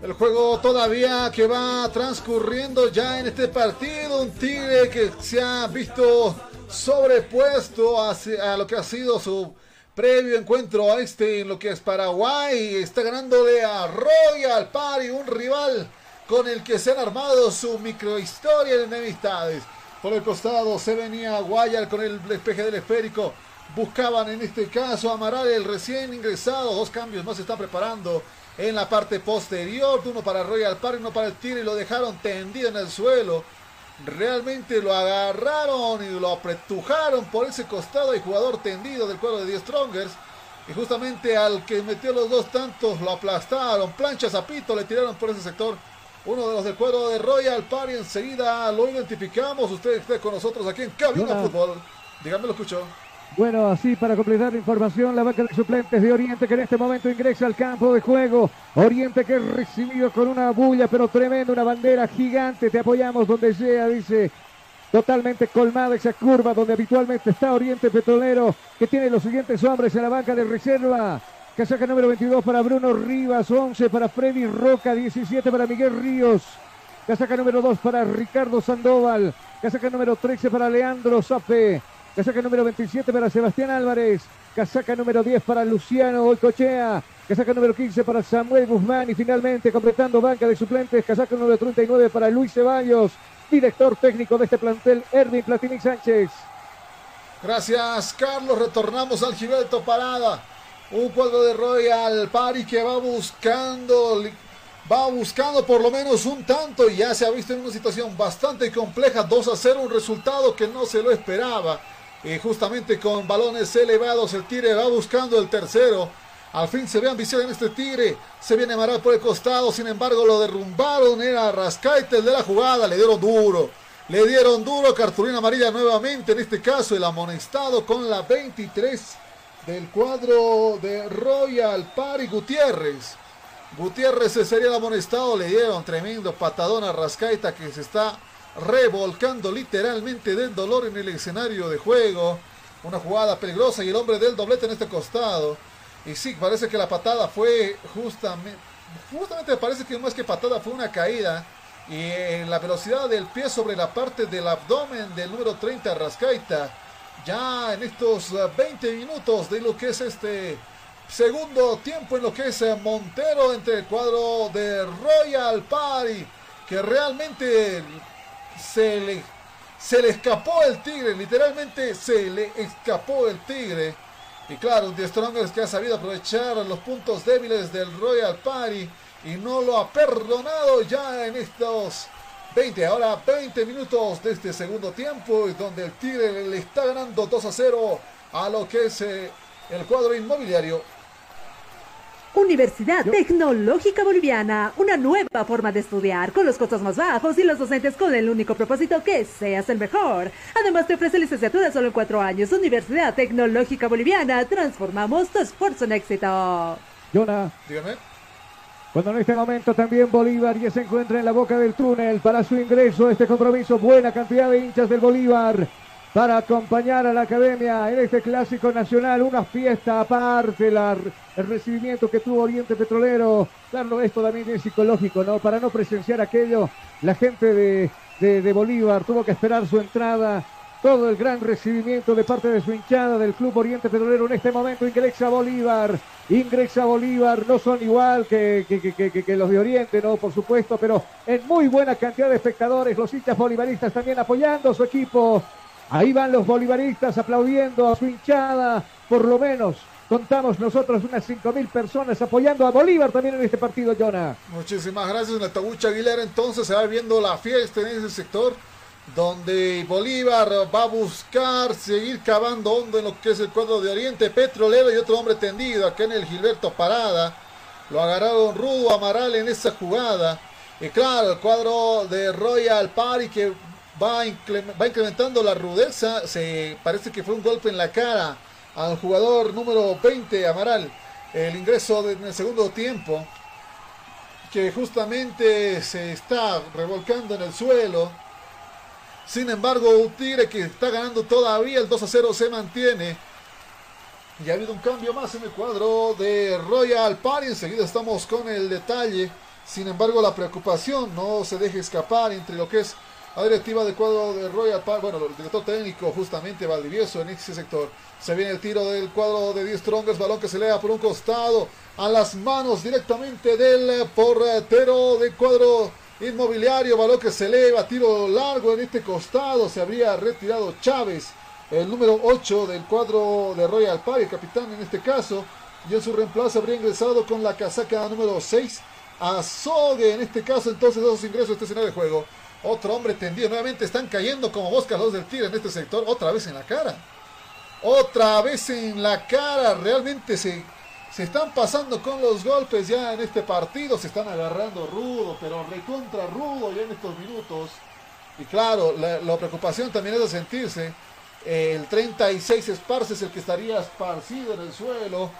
El juego todavía que va transcurriendo ya en este partido. Un Tigre que se ha visto sobrepuesto a lo que ha sido su previo encuentro a este en lo que es Paraguay. Está ganándole a Royal Party, un rival con el que se han armado su microhistoria de enemistades. Por el costado se venía Guayar con el despeje del esférico. Buscaban en este caso a Amaral, el recién ingresado. Dos cambios más se están preparando en la parte posterior. Uno para Royal Party, uno para el Tigre y lo dejaron tendido en el suelo. Realmente lo agarraron y lo apretujaron por ese costado y jugador tendido del cuadro de The Strongers. Y justamente al que metió los dos tantos lo aplastaron. Plancha Zapito le tiraron por ese sector. Uno de los del cuadro de Royal Party enseguida lo identificamos. Usted está con nosotros aquí en Cabina Fútbol. Dígame, lo escucho. Bueno, así para completar la información, la banca de suplentes de Oriente que en este momento ingresa al campo de juego. Oriente que es recibido con una bulla, pero tremenda, una bandera gigante. Te apoyamos donde sea, dice. Totalmente colmada esa curva donde habitualmente está Oriente Petrolero, que tiene los siguientes hombres en la banca de reserva. Casaca número 22 para Bruno Rivas, 11 para Freddy Roca, 17 para Miguel Ríos. Casaca número 2 para Ricardo Sandoval. Casaca número 13 para Leandro Zape. Casaca número 27 para Sebastián Álvarez. Casaca número 10 para Luciano Olcochea. Casaca número 15 para Samuel Guzmán. Y finalmente completando banca de suplentes. Casaca número 39 para Luis Ceballos. Director técnico de este plantel, Erwin Platini Sánchez. Gracias, Carlos. Retornamos al Gilberto Parada. Un cuadro de Royal Party que va buscando va buscando por lo menos un tanto y ya se ha visto en una situación bastante compleja, 2 a 0, un resultado que no se lo esperaba. Y justamente con balones elevados el Tigre va buscando el tercero. Al fin se ve ambición en este Tigre. Se viene Amaral por el costado. Sin embargo lo derrumbaron. Era Rascaite el de la jugada. Le dieron duro. Le dieron duro. Cartulina amarilla nuevamente. En este caso el amonestado con la 23 del cuadro de Royal Pari Gutiérrez. Gutiérrez sería el amonestado. Le dieron tremendo patadón a Rascaita que se está revolcando literalmente del dolor en el escenario de juego. Una jugada peligrosa y el hombre del doblete en este costado. Y sí, parece que la patada fue justamente, justamente parece que más que patada fue una caída. Y en la velocidad del pie sobre la parte del abdomen del número 30 Rascaita. Ya en estos 20 minutos de lo que es este segundo tiempo en lo que es Montero entre el cuadro de Royal Party. Que realmente se le, se le escapó el tigre, literalmente se le escapó el tigre. Y claro, The Strongers que ha sabido aprovechar los puntos débiles del Royal Party y no lo ha perdonado ya en estos 20, ahora 20 minutos de este segundo tiempo, donde el Tigre le está ganando 2 a 0 a lo que es eh, el cuadro inmobiliario Universidad Tecnológica Boliviana, una nueva forma de estudiar con los costos más bajos y los docentes con el único propósito que seas el mejor. Además te ofrece licenciatura solo en cuatro años. Universidad Tecnológica Boliviana, transformamos tu esfuerzo en éxito. Yona. Dígame. Cuando en este momento también Bolívar ya se encuentra en la boca del túnel para su ingreso a este compromiso, buena cantidad de hinchas del Bolívar para acompañar a la academia en este clásico nacional, una fiesta aparte, el recibimiento que tuvo Oriente Petrolero. Claro, esto también es psicológico, ¿no? Para no presenciar aquello, la gente de, de, Bolívar tuvo que esperar su entrada. Todo el gran recibimiento de parte de su hinchada del Club Oriente Petrolero en este momento ingresa Bolívar, ingresa Bolívar, no son igual que, que, que, los de Oriente, no, por supuesto, pero en muy buena cantidad de espectadores, los hinchas bolivaristas también apoyando a su equipo, Ahí van los bolivaristas aplaudiendo a su hinchada, por lo menos contamos nosotros unas 5.000 personas apoyando a Bolívar también en este partido, Jonah. Muchísimas gracias, Natabucha Aguilera. Entonces se va viendo la fiesta en ese sector donde Bolívar va a buscar seguir cavando hondo en lo que es el cuadro de Oriente Petrolero y otro hombre tendido acá en el Gilberto Parada. Lo agarraron Rudo Amaral en esa jugada. Y claro, el cuadro de Royal Party que va, va incrementando la rudeza. Se parece que fue un golpe en la cara al jugador número 20, Amaral. El ingreso en el segundo tiempo. Que justamente se está revolcando en el suelo. Sin embargo, un Tigre que está ganando todavía, el 2 a 0 se mantiene. Y ha habido un cambio más en el cuadro de Royal Party. Enseguida estamos con el detalle. Sin embargo, la preocupación no se deje escapar entre lo que es la directiva del cuadro de Royal Party. Bueno, el director técnico, justamente Valdivieso en ese sector. Se viene el tiro del cuadro de 10 Strongers. Balón que se lea por un costado a las manos directamente del portero del cuadro inmobiliario. Balón que se eleva, tiro largo en este costado. Se habría retirado Chávez el número 8 del cuadro de Royal Party, el capitán en este caso, y en su reemplazo habría ingresado con la casaca número 6 a Sogue, en este caso entonces dos ingresos a este escenario de juego. Otro hombre tendido, nuevamente están cayendo como moscas los del Tigre en este sector, otra vez en la cara. Otra vez en la cara, realmente se, se están pasando con los golpes ya en este partido, se están agarrando rudo, pero recontra rudo ya en estos minutos. Y claro, la, la preocupación también es de sentirse el 36 Esparce es el que estaría esparcido en el suelo.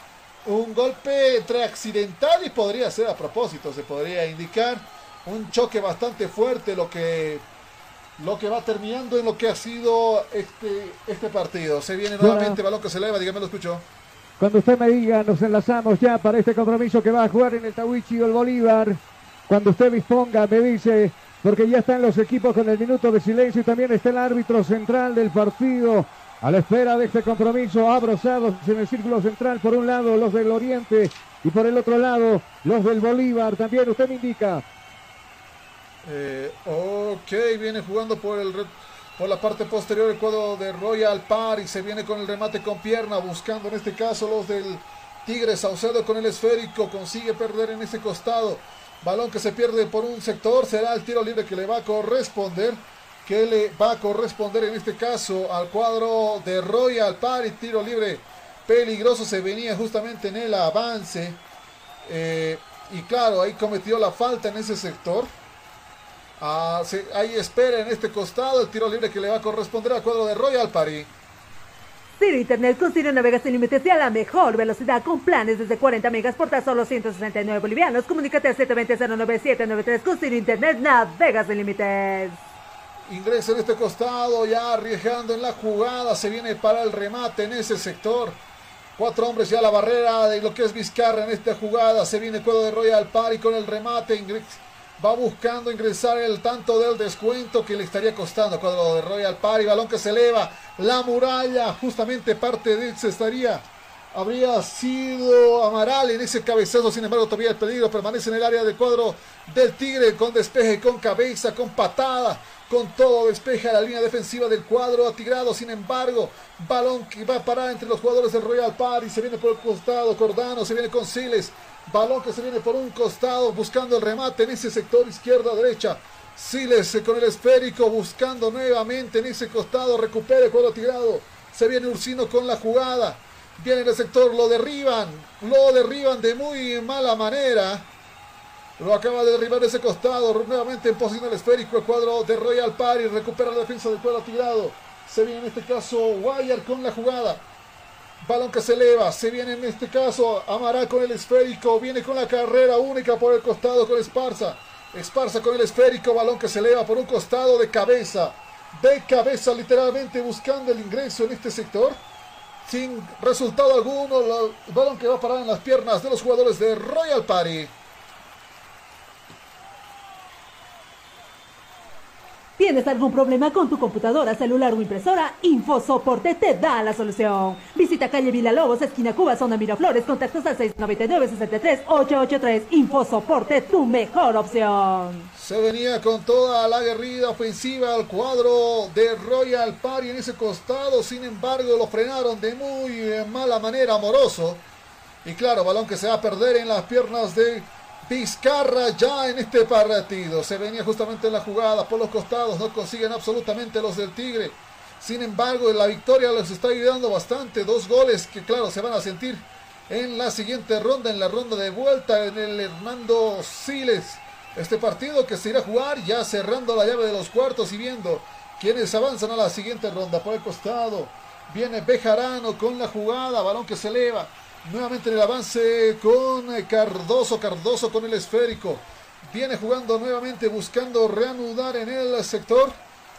Un golpe entre accidental y podría ser a propósito, se podría indicar. Un choque bastante fuerte, lo que, lo que va terminando en lo que ha sido este, este partido. Se viene nuevamente, balón que se eleva, dígame, lo escucho. Cuando usted me diga, nos enlazamos ya para este compromiso que va a jugar en el Tawichi o el Bolívar. Cuando usted disponga, me dice, porque ya están los equipos con el minuto de silencio y también está el árbitro central del partido a la espera de este compromiso, abrozados en el círculo central, por un lado los del Oriente y por el otro lado los del Bolívar. También usted me indica. Eh, ok, viene jugando por el por la parte posterior el cuadro de Royal Party. Se viene con el remate con pierna, buscando en este caso los del Tigre Saucedo con el esférico. Consigue perder en ese costado. Balón que se pierde por un sector. Será el tiro libre que le va a corresponder. Que le va a corresponder en este caso al cuadro de Royal Party. Tiro libre peligroso. Se venía justamente en el avance. Eh, y claro, ahí cometió la falta en ese sector. Ah, ahí espera en este costado el tiro libre que le va a corresponder al cuadro de Royal Party. Ciro Internet con Ciro navegas sin límites y a la mejor velocidad con planes desde 40 megas por tan solo 169 bolivianos. Comunícate al 720-09793 con Ciro Internet navegas sin límites. Ingresa en este costado, ya arriesgando en la jugada. Se viene para el remate en ese sector. Cuatro hombres ya a la barrera de lo que es Vizcarra en esta jugada. Se viene el cuadro de Royal Party con el remate. Va buscando ingresar el tanto del descuento que le estaría costando cuadro de Royal Party. Balón que se eleva. La muralla, justamente parte de él se estaría. Habría sido Amaral en ese cabezazo. Sin embargo, todavía el peligro permanece en el área del cuadro del Tigre. Con despeje, con cabeza, con patada. Con todo despeja la línea defensiva del cuadro atigrado. Sin embargo, balón que va a parar entre los jugadores del Royal Party. Se viene por el costado. Cordano se viene con Siles. Balón que se viene por un costado buscando el remate en ese sector izquierda-derecha. Siles con el esférico buscando nuevamente en ese costado. Recupera el cuadro tirado. Se viene Ursino con la jugada. Viene en el sector, lo derriban. Lo derriban de muy mala manera. Lo acaba de derribar ese costado. Nuevamente en posición el esférico. El cuadro de Royal Party. Recupera la defensa del cuadro tirado. Se viene en este caso Wire con la jugada. Balón que se eleva, se viene en este caso Amaral con el esférico, viene con la carrera única por el costado con Esparza. Esparza con el esférico, balón que se eleva por un costado de cabeza. De cabeza literalmente buscando el ingreso en este sector. Sin resultado alguno, el balón que va a parar en las piernas de los jugadores de Royal Party. ¿Tienes algún problema con tu computadora, celular o impresora? InfoSoporte te da la solución. Visita calle Villalobos, esquina Cuba, zona Miraflores, contactos al 699-63-883. InfoSoporte, tu mejor opción. Se venía con toda la guerrilla ofensiva al cuadro de Royal Party en ese costado. Sin embargo, lo frenaron de muy mala manera, amoroso. Y claro, balón que se va a perder en las piernas de Vizcarra ya en este partido. Se venía justamente en la jugada por los costados. No consiguen absolutamente los del Tigre. Sin embargo, la victoria les está ayudando bastante. Dos goles que, claro, se van a sentir en la siguiente ronda, en la ronda de vuelta, en el Hernando Siles. Este partido que se irá a jugar ya cerrando la llave de los cuartos y viendo quienes avanzan a la siguiente ronda. Por el costado viene Bejarano con la jugada. Balón que se eleva. Nuevamente en el avance con Cardoso. Cardoso con el esférico. Viene jugando nuevamente buscando reanudar en el sector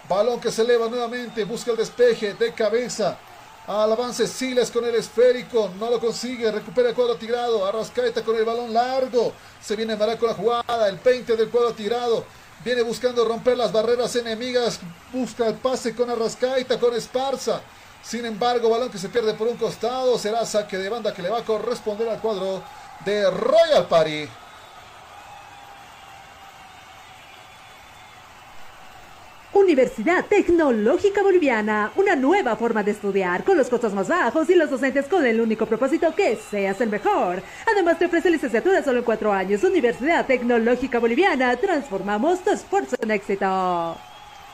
Balón que se eleva nuevamente, busca el despeje de cabeza. Al avance Siles con el esférico, no lo consigue, recupera el cuadro tirado, Arrascaeta con el balón largo, se viene Mara con la jugada, el 20 del cuadro tirado, viene buscando romper las barreras enemigas, busca el pase con Arrascaeta, con Esparza, sin embargo, balón que se pierde por un costado, será saque de banda que le va a corresponder al cuadro de Royal Party. Universidad Tecnológica Boliviana, una nueva forma de estudiar con los costos más bajos y los docentes con el único propósito que seas el mejor. Además te ofrece licenciatura solo en cuatro años. Universidad Tecnológica Boliviana, transformamos tu esfuerzo en éxito.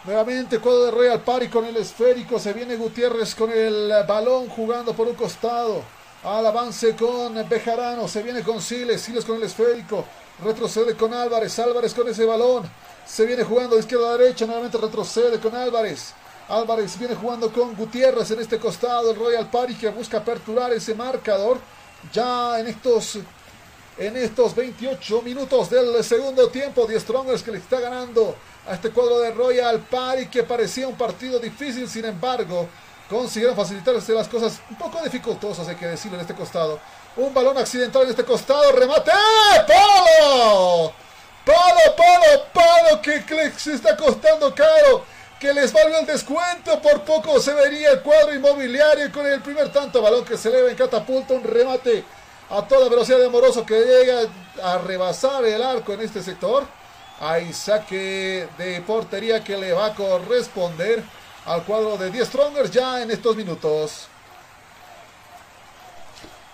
Nuevamente cuadro de Royal Party con el esférico, se viene Gutiérrez con el balón jugando por un costado. Al avance con Bejarano, se viene con Siles, Siles con el esférico, retrocede con Álvarez, Álvarez con ese balón. Se viene jugando de izquierda a derecha, nuevamente retrocede con Álvarez. Álvarez viene jugando con Gutiérrez en este costado, el Royal Party que busca aperturar ese marcador. Ya en estos, en estos 28 minutos del segundo tiempo, The Strongers que le está ganando a este cuadro de Royal Party que parecía un partido difícil, sin embargo, consiguieron facilitarse las cosas un poco dificultosas, hay que decirlo en este costado. Un balón accidental en este costado, remate, ¡Palo! Palo, palo, palo, que se está costando caro. Que les valió el descuento. Por poco se vería el cuadro inmobiliario con el primer tanto. Balón que se eleva en catapulta. Un remate a toda velocidad de Moroso que llega a rebasar el arco en este sector. Hay saque de portería que le va a corresponder al cuadro de 10 Strongers ya en estos minutos.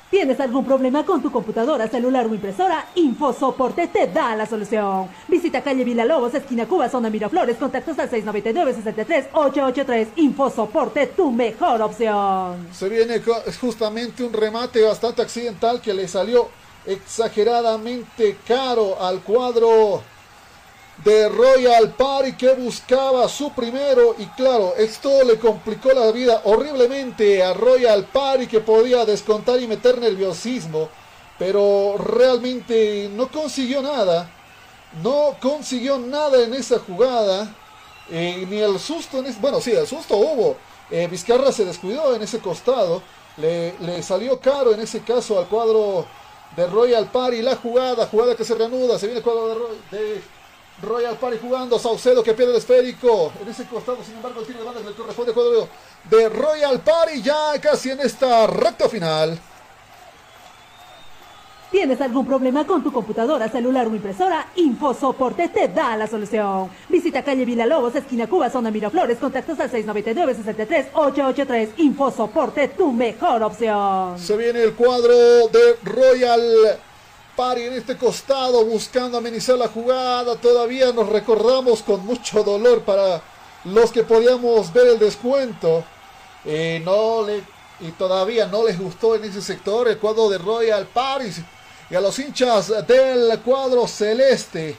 ¿Tienes algún problema con tu computadora, celular o impresora? InfoSoporte te da la solución. Visita calle Villalobos, esquina Cuba, zona Miraflores, contactos al 699-63-883. InfoSoporte, tu mejor opción. Se viene justamente un remate bastante accidental que le salió exageradamente caro al cuadro de Royal Party que buscaba su primero y claro, esto le complicó la vida horriblemente a Royal Party que podía descontar y meter nerviosismo, pero realmente no consiguió nada, no consiguió nada en esa jugada, eh, ni el susto, en bueno, sí, el susto hubo, eh, Vizcarra se descuidó en ese costado, le, le salió caro en ese caso al cuadro de Royal Party la jugada, jugada que se reanuda, se viene el cuadro de, de Royal Party jugando, Saucedo que pierde el esférico. En ese costado, sin embargo, el tiro de banda le corresponde cuadro de Royal Party ya casi en esta recta final. ¿Tienes algún problema con tu computadora, celular o impresora? InfoSoporte te da la solución. Visita calle Villalobos, esquina Cuba, zona Miraflores, contactos al 699-63-883. InfoSoporte, tu mejor opción. Se viene el cuadro de Royal Party en este costado buscando amenizar la jugada. Todavía nos recordamos con mucho dolor para los que podíamos ver el descuento. No le, y todavía no les gustó en ese sector el cuadro de Royal Paris y a los hinchas del cuadro celeste.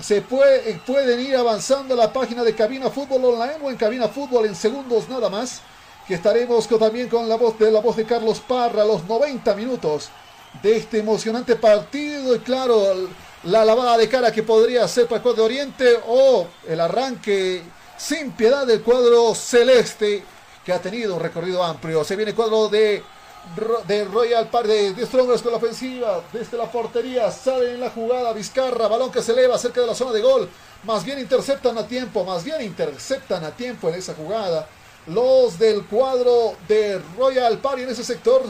Se puede, pueden ir avanzando a la página de Cabina Fútbol Online o en Cabina Fútbol en segundos nada más. Que estaremos también con la voz de la voz de Carlos Parra a los 90 minutos de este emocionante partido. Y claro, la lavada de cara que podría ser para el cuadro de Oriente o el arranque sin piedad del cuadro celeste que ha tenido un recorrido amplio. Se viene el cuadro de de Royal Park de, de Strongers con la ofensiva. Desde la portería sale en la jugada Vizcarra. Balón que se eleva cerca de la zona de gol. Más bien interceptan a tiempo. Más bien interceptan a tiempo en esa jugada. Los del cuadro de Royal Party en ese sector.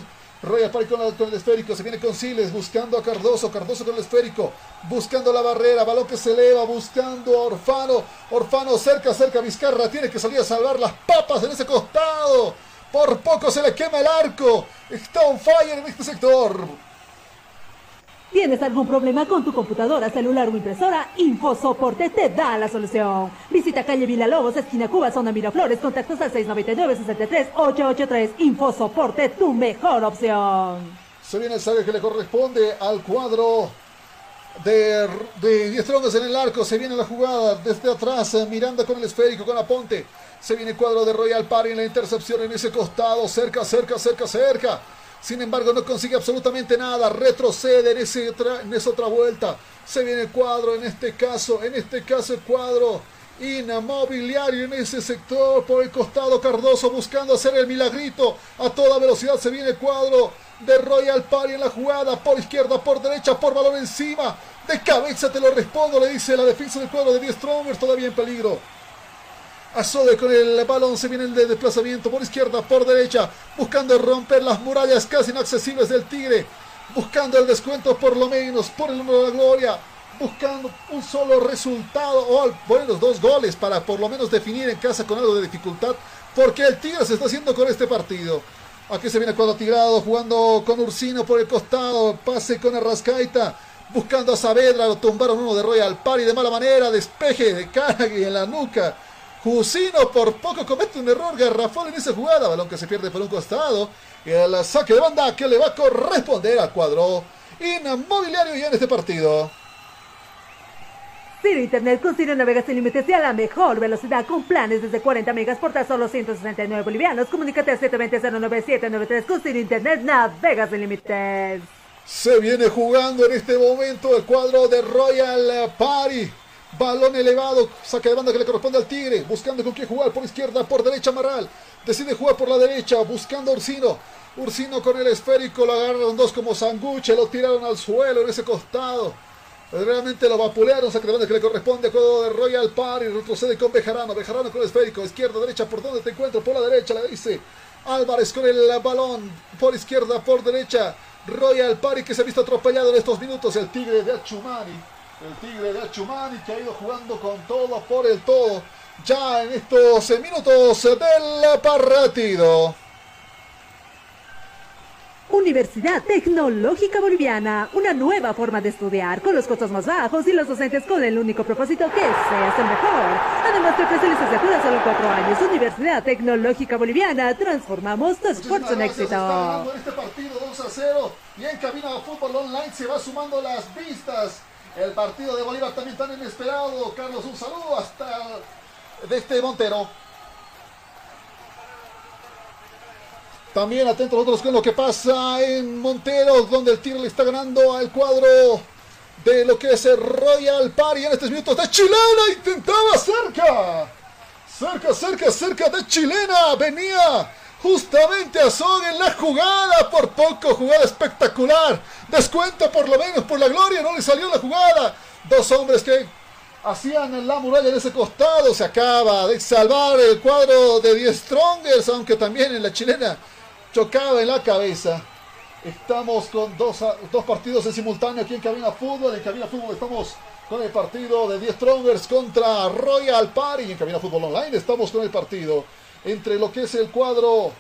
Royal Party con, con, el esférico. Se viene con Siles buscando a Cardoso. Cardoso con el esférico. Buscando la barrera. Balón que se eleva. Buscando a Orfano. Orfano cerca, cerca. Vizcarra tiene que salir a salvar las papas en ese costado. Por poco se le quema el arco. Está on fire en este sector. ¿Tienes algún problema con tu computadora, celular o impresora? InfoSoporte te da la solución. Visita calle Villalobos, esquina Cuba, zona Miraflores, contactos al 699-63-883. InfoSoporte, tu mejor opción. Se viene el saque que le corresponde al cuadro de, de Strongers en el arco. Se viene la jugada desde atrás. Miranda con el esférico, con Aponte. Se viene el cuadro de Royal Party en la intercepción en ese costado. Cerca, cerca, cerca, cerca. Sin embargo, no consigue absolutamente nada. Retrocede en, ese en esa otra vuelta. Se viene el cuadro en este caso. En este caso, el cuadro Inmobiliario en ese sector. Por el costado Cardoso buscando hacer el milagrito. A toda velocidad se viene el cuadro de Royal Party en la jugada. Por izquierda, por derecha, por balón encima. De cabeza te lo respondo, le dice la defensa del cuadro de 10 Strongers. Todavía en peligro. Azode con el balón, se viene el de desplazamiento por izquierda, por derecha, buscando romper las murallas casi inaccesibles del Tigre, buscando el descuento por lo menos, por el número de la gloria, buscando un solo resultado o al menos dos goles para por lo menos definir en casa con algo de dificultad, porque el Tigre se está haciendo con este partido. Aquí se viene cuadro tirado, jugando con Ursino por el costado, pase con Arrascaita, buscando a Saavedra, lo tumbaron uno de Royal Party de mala manera, despeje de cara y en la nuca Jusino por poco comete un error garrafón en esa jugada. Balón que se pierde por un costado. Y el saque de banda que le va a corresponder al cuadro inmobiliario ya en este partido. Ciro Internet con Ciro navegas sin límites y a la mejor velocidad con planes desde 40 megas por tan solo 169 bolivianos. Comunícate al 720-09793 con Ciro Internet navegas sin límites. Se viene jugando en este momento el cuadro de Royal Party. Balón elevado, saque de banda que le corresponde al Tigre, buscando con quién jugar por izquierda, por derecha Marral. Decide jugar por la derecha, buscando a Ursino. Ursino con el esférico, lo agarraron dos como sanguche, lo tiraron al suelo en ese costado. Realmente lo vapulearon, saque de banda que le corresponde a juego de Royal Party, retrocede con Bejarano, Bejarano con el esférico, izquierda, derecha, por donde te encuentro, por la derecha, le dice Álvarez con el balón, por izquierda, por derecha, Royal Party que se ha visto atropellado en estos minutos, el Tigre de Achumani el Tigre de Achumani que ha ido jugando con todo por el todo ya en estos minutos del partido. Universidad Tecnológica Boliviana, una nueva forma de estudiar con los costos más bajos y los docentes con el único propósito que seas el mejor. Además te ofrece licenciatura solo cuatro años. Universidad Tecnológica Boliviana, transformamos tu esfuerzo en éxito. Está este partido 2 a 0 y en cabina de fútbol online se va sumando las vistas el partido de Bolívar también tan inesperado. Carlos, un saludo hasta de este Montero. También atentos nosotros con lo que pasa en Montero, donde el tiro le está ganando al cuadro de lo que es el Royal Party en estos minutos de Chilena. Intentaba cerca. Cerca, cerca, cerca de Chilena. Venía Justamente a Son en la jugada, por poco, jugada espectacular. Descuento por lo menos por la gloria, no le salió la jugada. Dos hombres que hacían la muralla en ese costado. Se acaba de salvar el cuadro de 10 Strongers, aunque también en la chilena chocaba en la cabeza. Estamos con dos, dos partidos en simultáneo aquí en Cabina Fútbol. En Cabina Fútbol estamos con el partido de 10 Strongers contra Royal Party. En Cabina Fútbol Online estamos con el partido entre lo que es el cuadro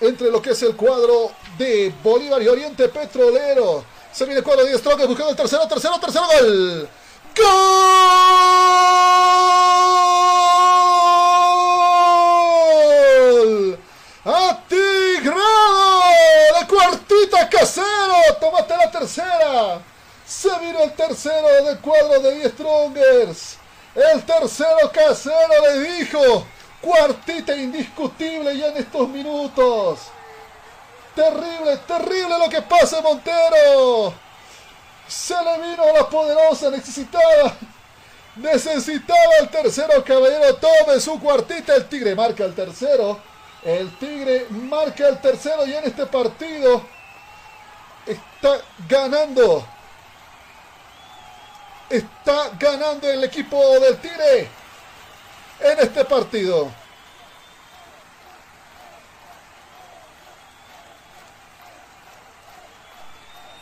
entre lo que es el cuadro de Bolívar y Oriente Petrolero. Se viene el cuadro de Strongers buscando el tercero, tercero, tercero gol. ¡Gol! ¡Atigrado! La cuartita casero. Tómate la tercera. Se vino el tercero del cuadro de 10 Strongers. El tercero casero le dijo. Cuartita indiscutible ya en estos minutos. Terrible, terrible lo que pasa Montero. Se le vino la poderosa, necesitaba. Necesitaba el tercero, caballero. Tome su cuartita. El Tigre marca el tercero. El Tigre marca el tercero y en este partido está ganando. Está ganando el equipo del Tigre en este partido.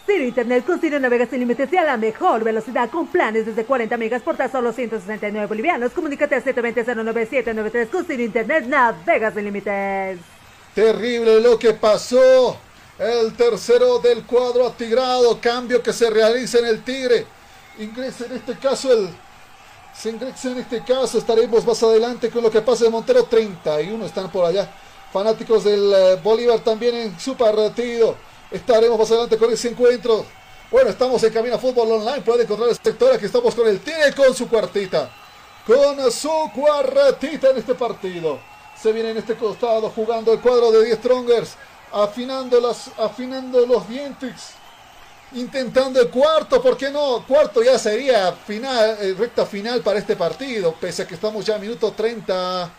Ciro Internet con Ciro navegas sin límites y a la mejor velocidad con planes desde 40 megas por tan solo 169 bolivianos. Comunícate al 720-09793 con Ciro Internet navegas sin límites. Terrible lo que pasó. El tercero del cuadro atigrado. Cambio que se realiza en el Tigre. Ingresa en este caso el se ingresa en este caso. Estaremos más adelante con lo que pasa de Montero. 31 están por allá. Fanáticos del eh, Bolívar también en su partido. Estaremos más adelante con ese encuentro. Bueno, estamos en Camino Fútbol Online. Puede encontrar el sector. Aquí estamos con el Tigre con su cuartita. Con su cuartita en este partido. Se viene en este costado jugando el cuadro de 10 Strongers. Afinando, las, afinando los dientes. Intentando el cuarto, ¿por qué no? Cuarto ya sería final, eh, recta final para este partido, pese a que estamos ya a minuto 30,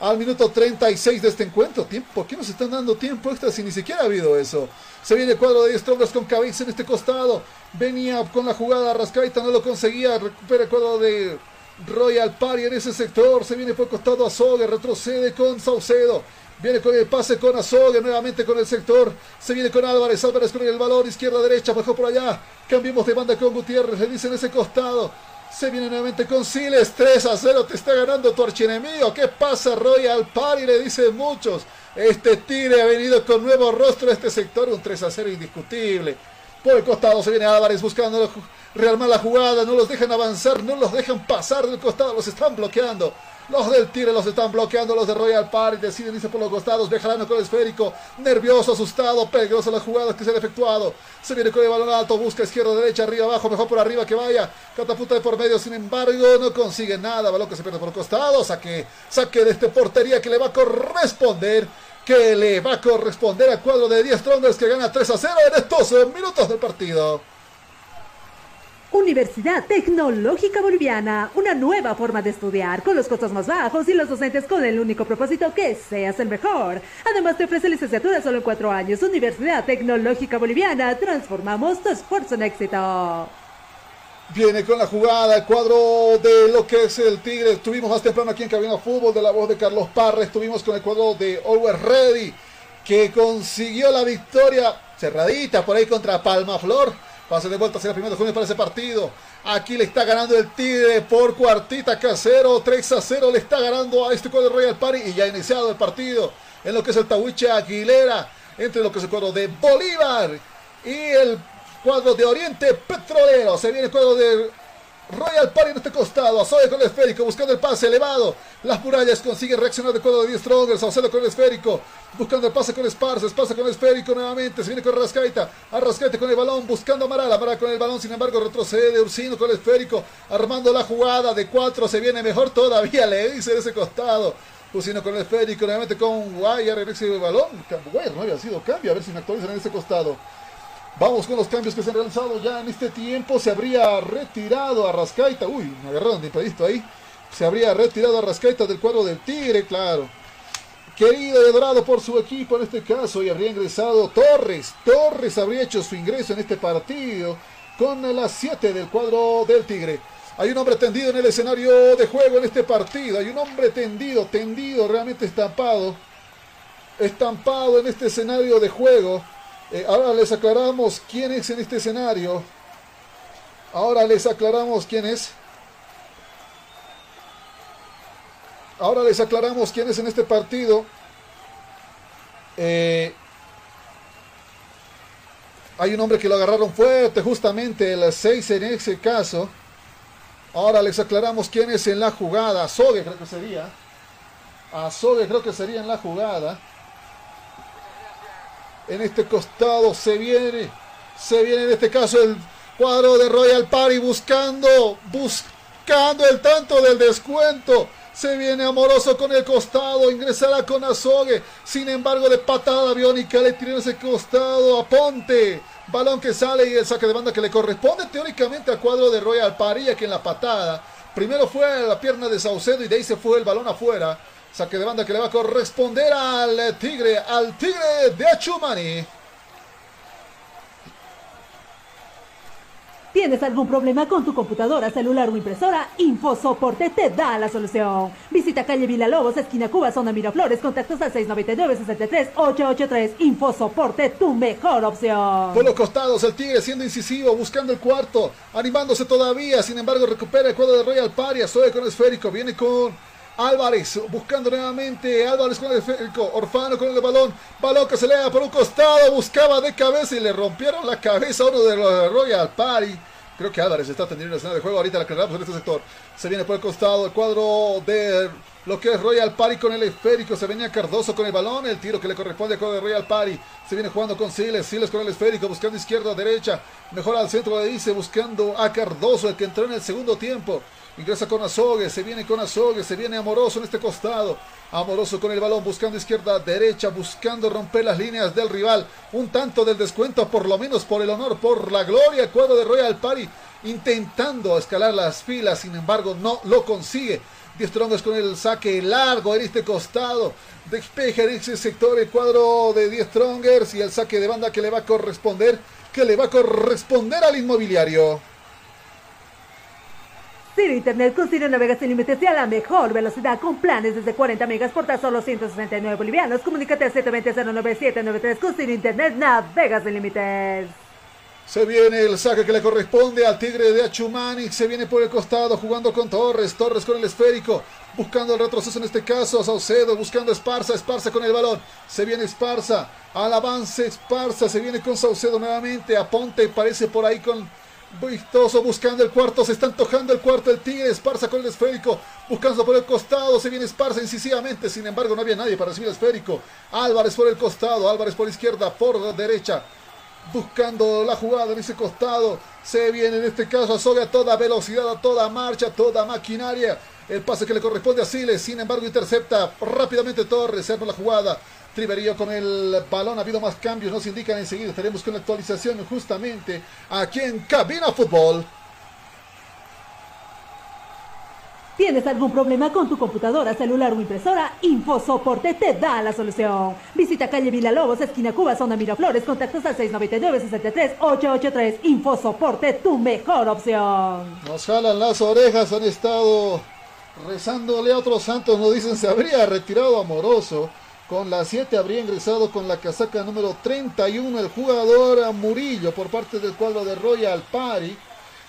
al minuto 36 de este encuentro. ¿Tiempo? ¿Por qué nos están dando tiempo extra si ni siquiera ha habido eso? Se viene el cuadro de Strongers con cabeza en este costado. Venía con la jugada Rascaita, no lo conseguía. Recupera el cuadro de Royal Party en ese sector. Se viene por el costado Azogue, retrocede con Saucedo. Viene con el pase con Azogue, nuevamente con el sector. Se viene con Álvarez, Álvarez con el balón, izquierda, derecha, bajó por allá. Cambiemos de banda con Gutiérrez, le dice en ese costado. Se viene nuevamente con Siles, 3 a 0, te está ganando tu archienemigo. ¿Qué pasa, Royal Party? Le dicen muchos. Este Tigre ha venido con nuevo rostro a este sector, un 3 a 0 indiscutible. Por el costado se viene Álvarez buscando realmente la jugada, no los dejan avanzar, no los dejan pasar del costado, los están bloqueando. Los del Tigre los están bloqueando, los de Royal Party deciden irse por los costados, Bejarano con el esférico, nervioso, asustado, peligroso las jugadas que se han efectuado. Se viene con el balón alto, busca izquierda, derecha, arriba, abajo, mejor por arriba que vaya. Catapulta de por medio, sin embargo, no consigue nada. Balón que se pierde por los costados, saque, saque de este portería que le va a corresponder que le va a corresponder al cuadro de 10 Strongers que gana 3 a 0 en estos minutos del partido. Universidad Tecnológica Boliviana, una nueva forma de estudiar, con los costos más bajos y los docentes con el único propósito que seas el mejor. Además te ofrece licenciatura solo en cuatro años. Universidad Tecnológica Boliviana, transformamos tu esfuerzo en éxito. Viene con la jugada el cuadro de lo que es el Tigre. Estuvimos más temprano aquí en Cabina Fútbol de la voz de Carlos Parra. Estuvimos con el cuadro de Over Ready que consiguió la victoria cerradita por ahí contra Palma Flor. Pase de vuelta hacia el primero de junio para ese partido. Aquí le está ganando el Tigre por cuartita casero. 3 a 0 le está ganando a este cuadro de Royal Party. Y ya ha iniciado el partido en lo que es el Tahuiche Aguilera. Entre lo que es el cuadro de Bolívar y el cuadro de Oriente Petrolero. Se viene el cuadro de Royal Party en este costado. Azoe con el esférico, buscando el pase elevado. Las murallas consiguen reaccionar de cuadro de 10 Strongers. Saucedo con el esférico, buscando el pase con Esparza. Esparza con el esférico nuevamente. Se viene con Rascaita. Arrascaita con el balón, buscando a Amaral. Amaral con el balón, sin embargo, retrocede. Ursino con el esférico, armando la jugada de 4. Se viene mejor todavía, le dice de ese costado. Ursino con el esférico, nuevamente con Guayar en ese balón. Guayar no había sido cambio, a ver si me actualizan en ese costado. Vamos con los cambios que se han realizado ya en este tiempo. Se habría retirado a Rascaita. Uy, me agarraron de imprevisto ahí. Se habría retirado a Rascaita del cuadro del Tigre, claro. Querido y adorado por su equipo en este caso. Y habría ingresado Torres. Torres habría hecho su ingreso en este partido con las 7 del cuadro del Tigre. Hay un hombre tendido en el escenario de juego en este partido. Hay un hombre tendido, tendido, realmente estampado. Estampado en este escenario de juego. Eh, ahora les aclaramos quién es en este escenario. Ahora les aclaramos quién es. Ahora les aclaramos quién es en este partido. Eh, hay un hombre que lo agarraron fuerte, justamente el 6 en ese caso. Ahora les aclaramos quién es en la jugada. Azogue creo que sería. Azogue creo que sería en la jugada. En este costado se viene, se viene en este caso el cuadro de Royal Party buscando, buscando el tanto del descuento. Se viene amoroso con el costado, ingresará con Azogue. Sin embargo, de patada biónica le tiran ese costado a Ponte. Balón que sale y el saque de banda que le corresponde teóricamente al cuadro de Royal Party, que en la patada. Primero fue la pierna de Saucedo y de ahí se fue el balón afuera. Saque de banda que le va a corresponder al Tigre, al Tigre de Achumani. ¿Tienes algún problema con tu computadora, celular o impresora? InfoSoporte te da la solución. Visita calle Villalobos, esquina Cuba, zona Miraflores, contactos al 699-63-883. InfoSoporte, tu mejor opción. Por los costados, el Tigre siendo incisivo, buscando el cuarto, animándose todavía. Sin embargo, recupera el cuadro de Royal Paria. Soy con esférico, viene con Álvarez buscando nuevamente. Álvarez con el esférico. Orfano con el balón. Balón que se le da por un costado. Buscaba de cabeza y le rompieron la cabeza a uno de los Royal Party. Creo que Álvarez está teniendo una escena de juego. Ahorita la cargamos en este sector. Se viene por el costado el cuadro de lo que es Royal Party con el esférico. Se venía Cardoso con el balón. El tiro que le corresponde a de Royal Party. Se viene jugando con Siles. Siles con el esférico. Buscando izquierda, derecha. Mejor al centro de Dice. Buscando a Cardoso. El que entró en el segundo tiempo. Ingresa con Azogue. Se viene con Azogue. Se viene Amoroso en este costado. Amoroso con el balón. Buscando izquierda, derecha. Buscando romper las líneas del rival. Un tanto del descuento. Por lo menos por el honor. Por la gloria. Cuadro de Royal Party. Intentando escalar las filas. Sin embargo, no lo consigue. Die Strongers con el saque largo en este costado. Despeja en ese sector el cuadro de Die Strongers y el saque de banda que le va a corresponder, que le va a corresponder al inmobiliario. Ciro Internet con navegas sin límites y a la mejor velocidad con planes desde 40 megas por tan solo 169 bolivianos. Comunícate al 720-09793 con Ciro Internet navegas sin límites. Se viene el saque que le corresponde al Tigre de Achumani. Se viene por el costado jugando con Torres. Torres con el esférico. Buscando el retroceso en este caso. Saucedo buscando Esparza. Esparza con el balón. Se viene Esparza. Al avance Esparza. Se viene con Saucedo nuevamente. Aponte parece por ahí con Vistoso buscando el cuarto. Se está antojando el cuarto. El Tigre Esparza con el esférico. Buscando por el costado. Se viene Esparza incisivamente. Sin embargo, no había nadie para recibir el esférico. Álvarez por el costado. Álvarez por izquierda. Por la derecha buscando la jugada en ese costado. Se viene en este caso a a toda velocidad, a toda marcha, a toda maquinaria. El pase que le corresponde a Siles, sin embargo, intercepta rápidamente Torres, reserva la jugada. Triverío con el balón, ha habido más cambios, nos indican enseguida. Estaremos con la actualización justamente aquí en Cabina Fútbol. ¿Tienes algún problema con tu computadora, celular o impresora? InfoSoporte te da la solución. Visita calle Villalobos, esquina Cuba, zona Miraflores, contactos al 699-63-883. InfoSoporte, tu mejor opción. Nos jalan las orejas, han estado rezándole a otros santos, nos dicen se habría retirado amoroso. Con la 7 habría ingresado con la casaca número 31 el jugador Murillo por parte del cuadro de Royal Party.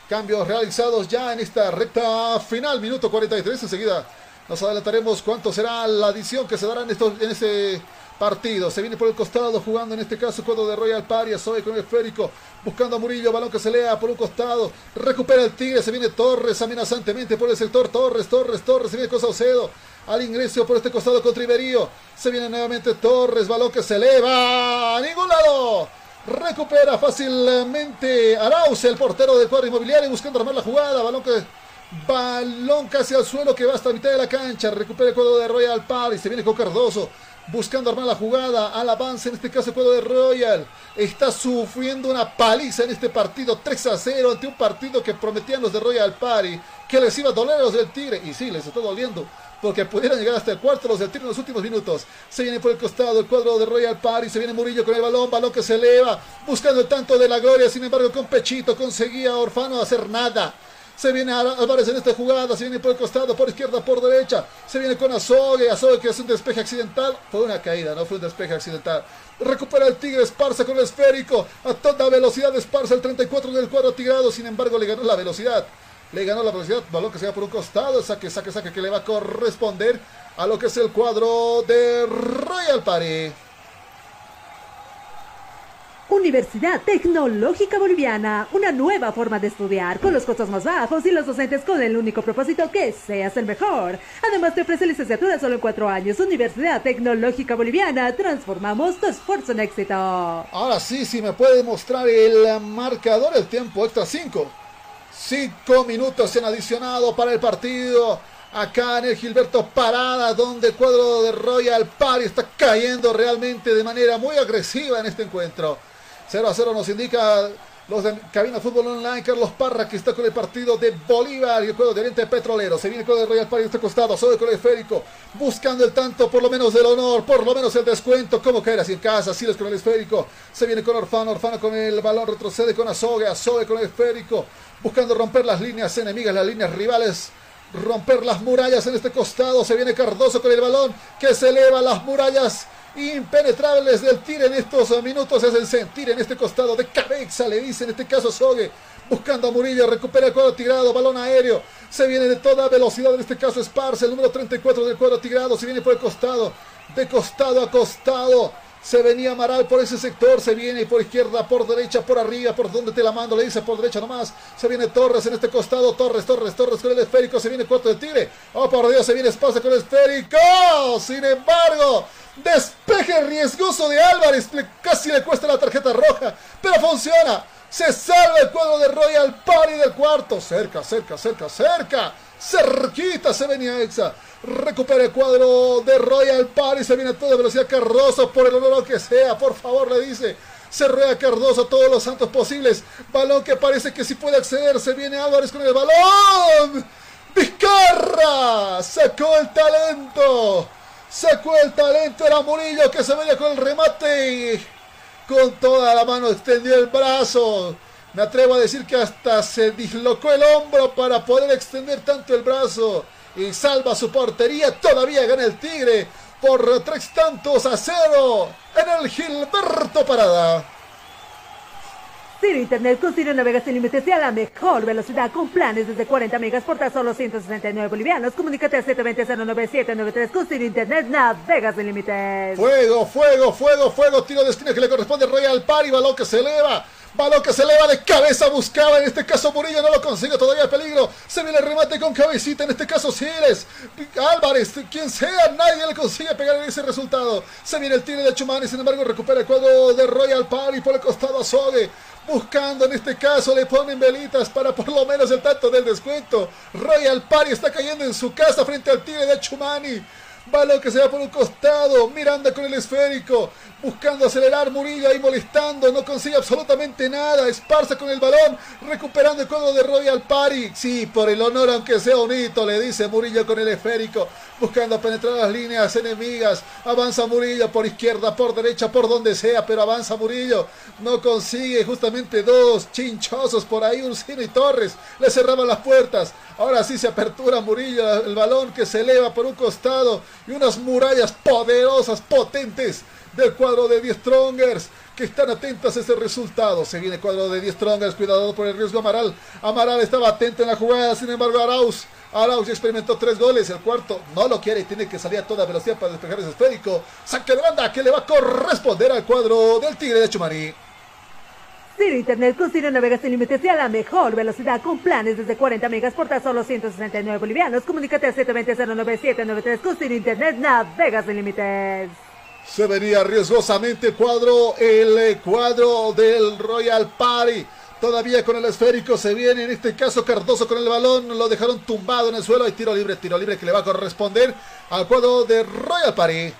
Cambios realizados ya en esta recta final, minuto 43. Enseguida nos adelantaremos cuánto será la adición que se dará en, estos, en ese partido. Se viene por el costado jugando en este caso cuadro de Royal Paria. Soy con el esférico. Buscando a Murillo. Balón que se lea por un costado. Recupera el Tigre. Se viene Torres amenazantemente por el sector. Torres, Torres, Torres. Se viene con Saucedo. Al ingreso por este costado con Triverío. Se viene nuevamente Torres. Balón que se eleva. A ningún lado. Recupera fácilmente Arauz, el portero del cuadro inmobiliario, buscando armar la jugada. Balón que. Balón casi al suelo que va hasta mitad de la cancha. Recupera el cuadro de Royal y Se viene con Cardoso. Buscando armar la jugada. Al avance, en este caso el cuadro de Royal. Está sufriendo una paliza en este partido. 3 a 0 ante un partido que prometían los de Royal Party. Que les iba a doler a los del Tigre. Y sí, les está doliendo porque pudieran llegar hasta el cuarto los del tiro en los últimos minutos. Se viene por el costado el cuadro de Royal Party, se viene Murillo con el balón, balón que se eleva, buscando el tanto de la gloria, sin embargo con Pechito conseguía Orfano hacer nada. Se viene Álvarez en esta jugada, se viene por el costado, por izquierda, por derecha. Se viene con Azogue, Azogue que es un despeje accidental. Fue una caída, no fue un despeje accidental. Recupera el Tigre Esparza con el esférico. A toda velocidad Esparza, el 34 del cuadro tirado. Sin embargo, le ganó la velocidad. Le ganó la velocidad. Balón que se va por un costado. Saque, saque, saque que le va a corresponder a lo que es el cuadro de Royal Party. Universidad Tecnológica Boliviana, una nueva forma de estudiar, con los costos más bajos y los docentes con el único propósito que seas el mejor. Además te ofrece licenciatura solo en cuatro años. Universidad Tecnológica Boliviana, transformamos tu esfuerzo en éxito. Ahora sí, sí me puede mostrar el marcador, el tiempo extra 5. Cinco minutos se han adicionado para el partido. Acá en el Gilberto Parada, donde el cuadro de Royal Party está cayendo realmente de manera muy agresiva en este encuentro. 0 a 0 nos indica los de Cabina Fútbol Online, Carlos Parra, que está con el partido de Bolívar y el juego de Oriente Petrolero. Se viene el Royal Party de este costado, sobre con el esférico, buscando el tanto, por lo menos del honor, por lo menos el descuento. ¿Cómo caer así en casa? Siles con el esférico. Se viene con Orfano, Orfano con el balón, retrocede con Azogue, Azogue con el esférico buscando romper las líneas enemigas, las líneas rivales, romper las murallas en este costado. Se viene Cardoso con el balón que se eleva las murallas impenetrables del tiro en estos minutos. Es el sentir en este costado de cabeza, le dice en este caso Sogue. Buscando a Murillo, recupera el cuadro tirado, balón aéreo. Se viene de toda velocidad en este caso Esparce, el número 34 del cuadro tirado. Se viene por el costado, de costado a costado Se venía Amaral por ese sector, se viene por izquierda, por derecha, por arriba, por donde te la mando, le dice por derecha nomás. Se viene Torres en este costado, Torres, Torres, Torres con el esférico, se viene cuarto de Tigre. Oh, por Dios, se viene espacio con el esférico. Sin embargo, despeje riesgoso de Álvarez, casi le cuesta la tarjeta roja, pero funciona. Se salva el cuadro de Royal Party del cuarto. Cerca, cerca, cerca, cerca. Cerquita se venía Exa. Recupera el cuadro de Royal Party. Se viene a toda velocidad Cardoso. Por el honor que sea. Por favor, le dice. Se rueda Cardoso todos los santos posibles. Balón que parece que si puede acceder. Se viene Álvarez con el balón. Vizcarra. Sacó el talento. Sacó el talento. Era Murillo que se venía con el remate. Con toda la mano extendió el brazo. Me atrevo a decir que hasta se dislocó el hombro para poder extender tanto el brazo. Y salva su portería. Todavía gana el Tigre por tres tantos a cero en el Gilberto Parada. Ciro Internet con Ciro Navegas sin límites y a la mejor velocidad con planes desde 40 megas por tan solo 169 bolivianos. Comunícate a 720-09793 con Ciro Internet Navegas sin límites. Fuego, fuego, fuego, fuego. Tiro de esquina que le corresponde Royal Party. Balón que se eleva. Balón que se eleva de cabeza, buscaba en este caso Murillo, no lo consigue, todavía peligro. Se viene el remate con cabecita, en este caso Siles. Álvarez, quien sea, nadie le consigue pegar en ese resultado. Se viene el tiro de Chumani, sin embargo recupera el cuadro de Royal Party por el costado a Sogue. Buscando en este caso, le ponen velitas para por lo menos el tanto del descuento. Royal Party está cayendo en su casa frente al tiro de Chumani. Balón que se va por un costado. Miranda con el esférico. Buscando acelerar. Murillo ahí molestando. No consigue absolutamente nada. Esparza con el balón. Recuperando el cuadro de Royal Party. Sí, por el honor, aunque sea bonito, le dice Murillo con el esférico. Buscando penetrar las líneas enemigas. Avanza Murillo por izquierda, por derecha, por donde sea. Pero avanza Murillo. No consigue justamente dos chinchosos por ahí. Ursino y Torres. Le cerraban las puertas. Ahora sí se apertura Murillo. El balón que se eleva por un costado y unas murallas poderosas, potentes del cuadro de 10 Strongers que están atentas a ese resultado. Se viene el cuadro de 10 Strongers, cuidado por el riesgo Amaral. Amaral estaba atento en la jugada, sin embargo Arauz. Arauz experimentó tres goles, el cuarto no lo quiere y tiene que salir a toda velocidad para despejar ese esférico. Saque de banda que le va a corresponder al cuadro del Tigre de Chumaní. Ciro Internet con Ciro Navegas sin límites y a la mejor velocidad con planes desde 40 megas por tan solo 169 bolivianos. Comunícate al 720-09793 con Ciro Internet Navegas sin límites. Se venía riesgosamente cuadro, el cuadro del Royal Party. Todavía con el esférico se viene, en este caso Cardoso con el balón, lo dejaron tumbado en el suelo. Hay tiro libre, tiro libre que le va a corresponder al cuadro de Royal Party.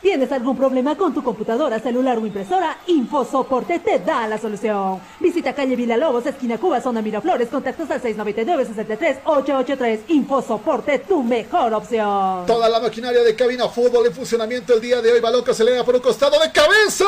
¿Tienes algún problema con tu computadora, celular o impresora? InfoSoporte te da la solución. Visita calle Villalobos, esquina Cuba, zona Miraflores, contactos al 699-63-883. InfoSoporte, tu mejor opción. Toda la maquinaria de cabina fútbol en funcionamiento el día de hoy. Balón que se eleva por un costado de cabeza.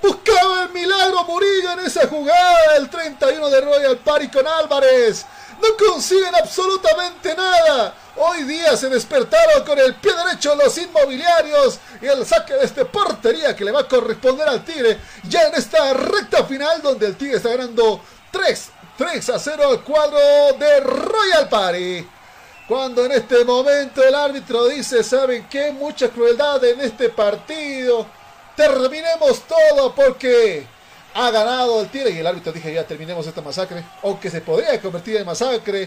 Buscaba el milagro Murillo en esa jugada. El 31 de Royal Party con Álvarez. No consiguen absolutamente nada. Hoy día se despertaron con el pie derecho los inmobiliarios y el saque de este portería que le va a corresponder al Tigre ya en esta recta final donde el Tigre está ganando 3, 3 a 0 al cuadro de Royal Party. Cuando en este momento el árbitro dice, ¿saben qué? Mucha crueldad en este partido. Terminemos todo porque ha ganado el Tigre y el árbitro dije ya terminemos esta masacre, aunque se podría convertir en masacre.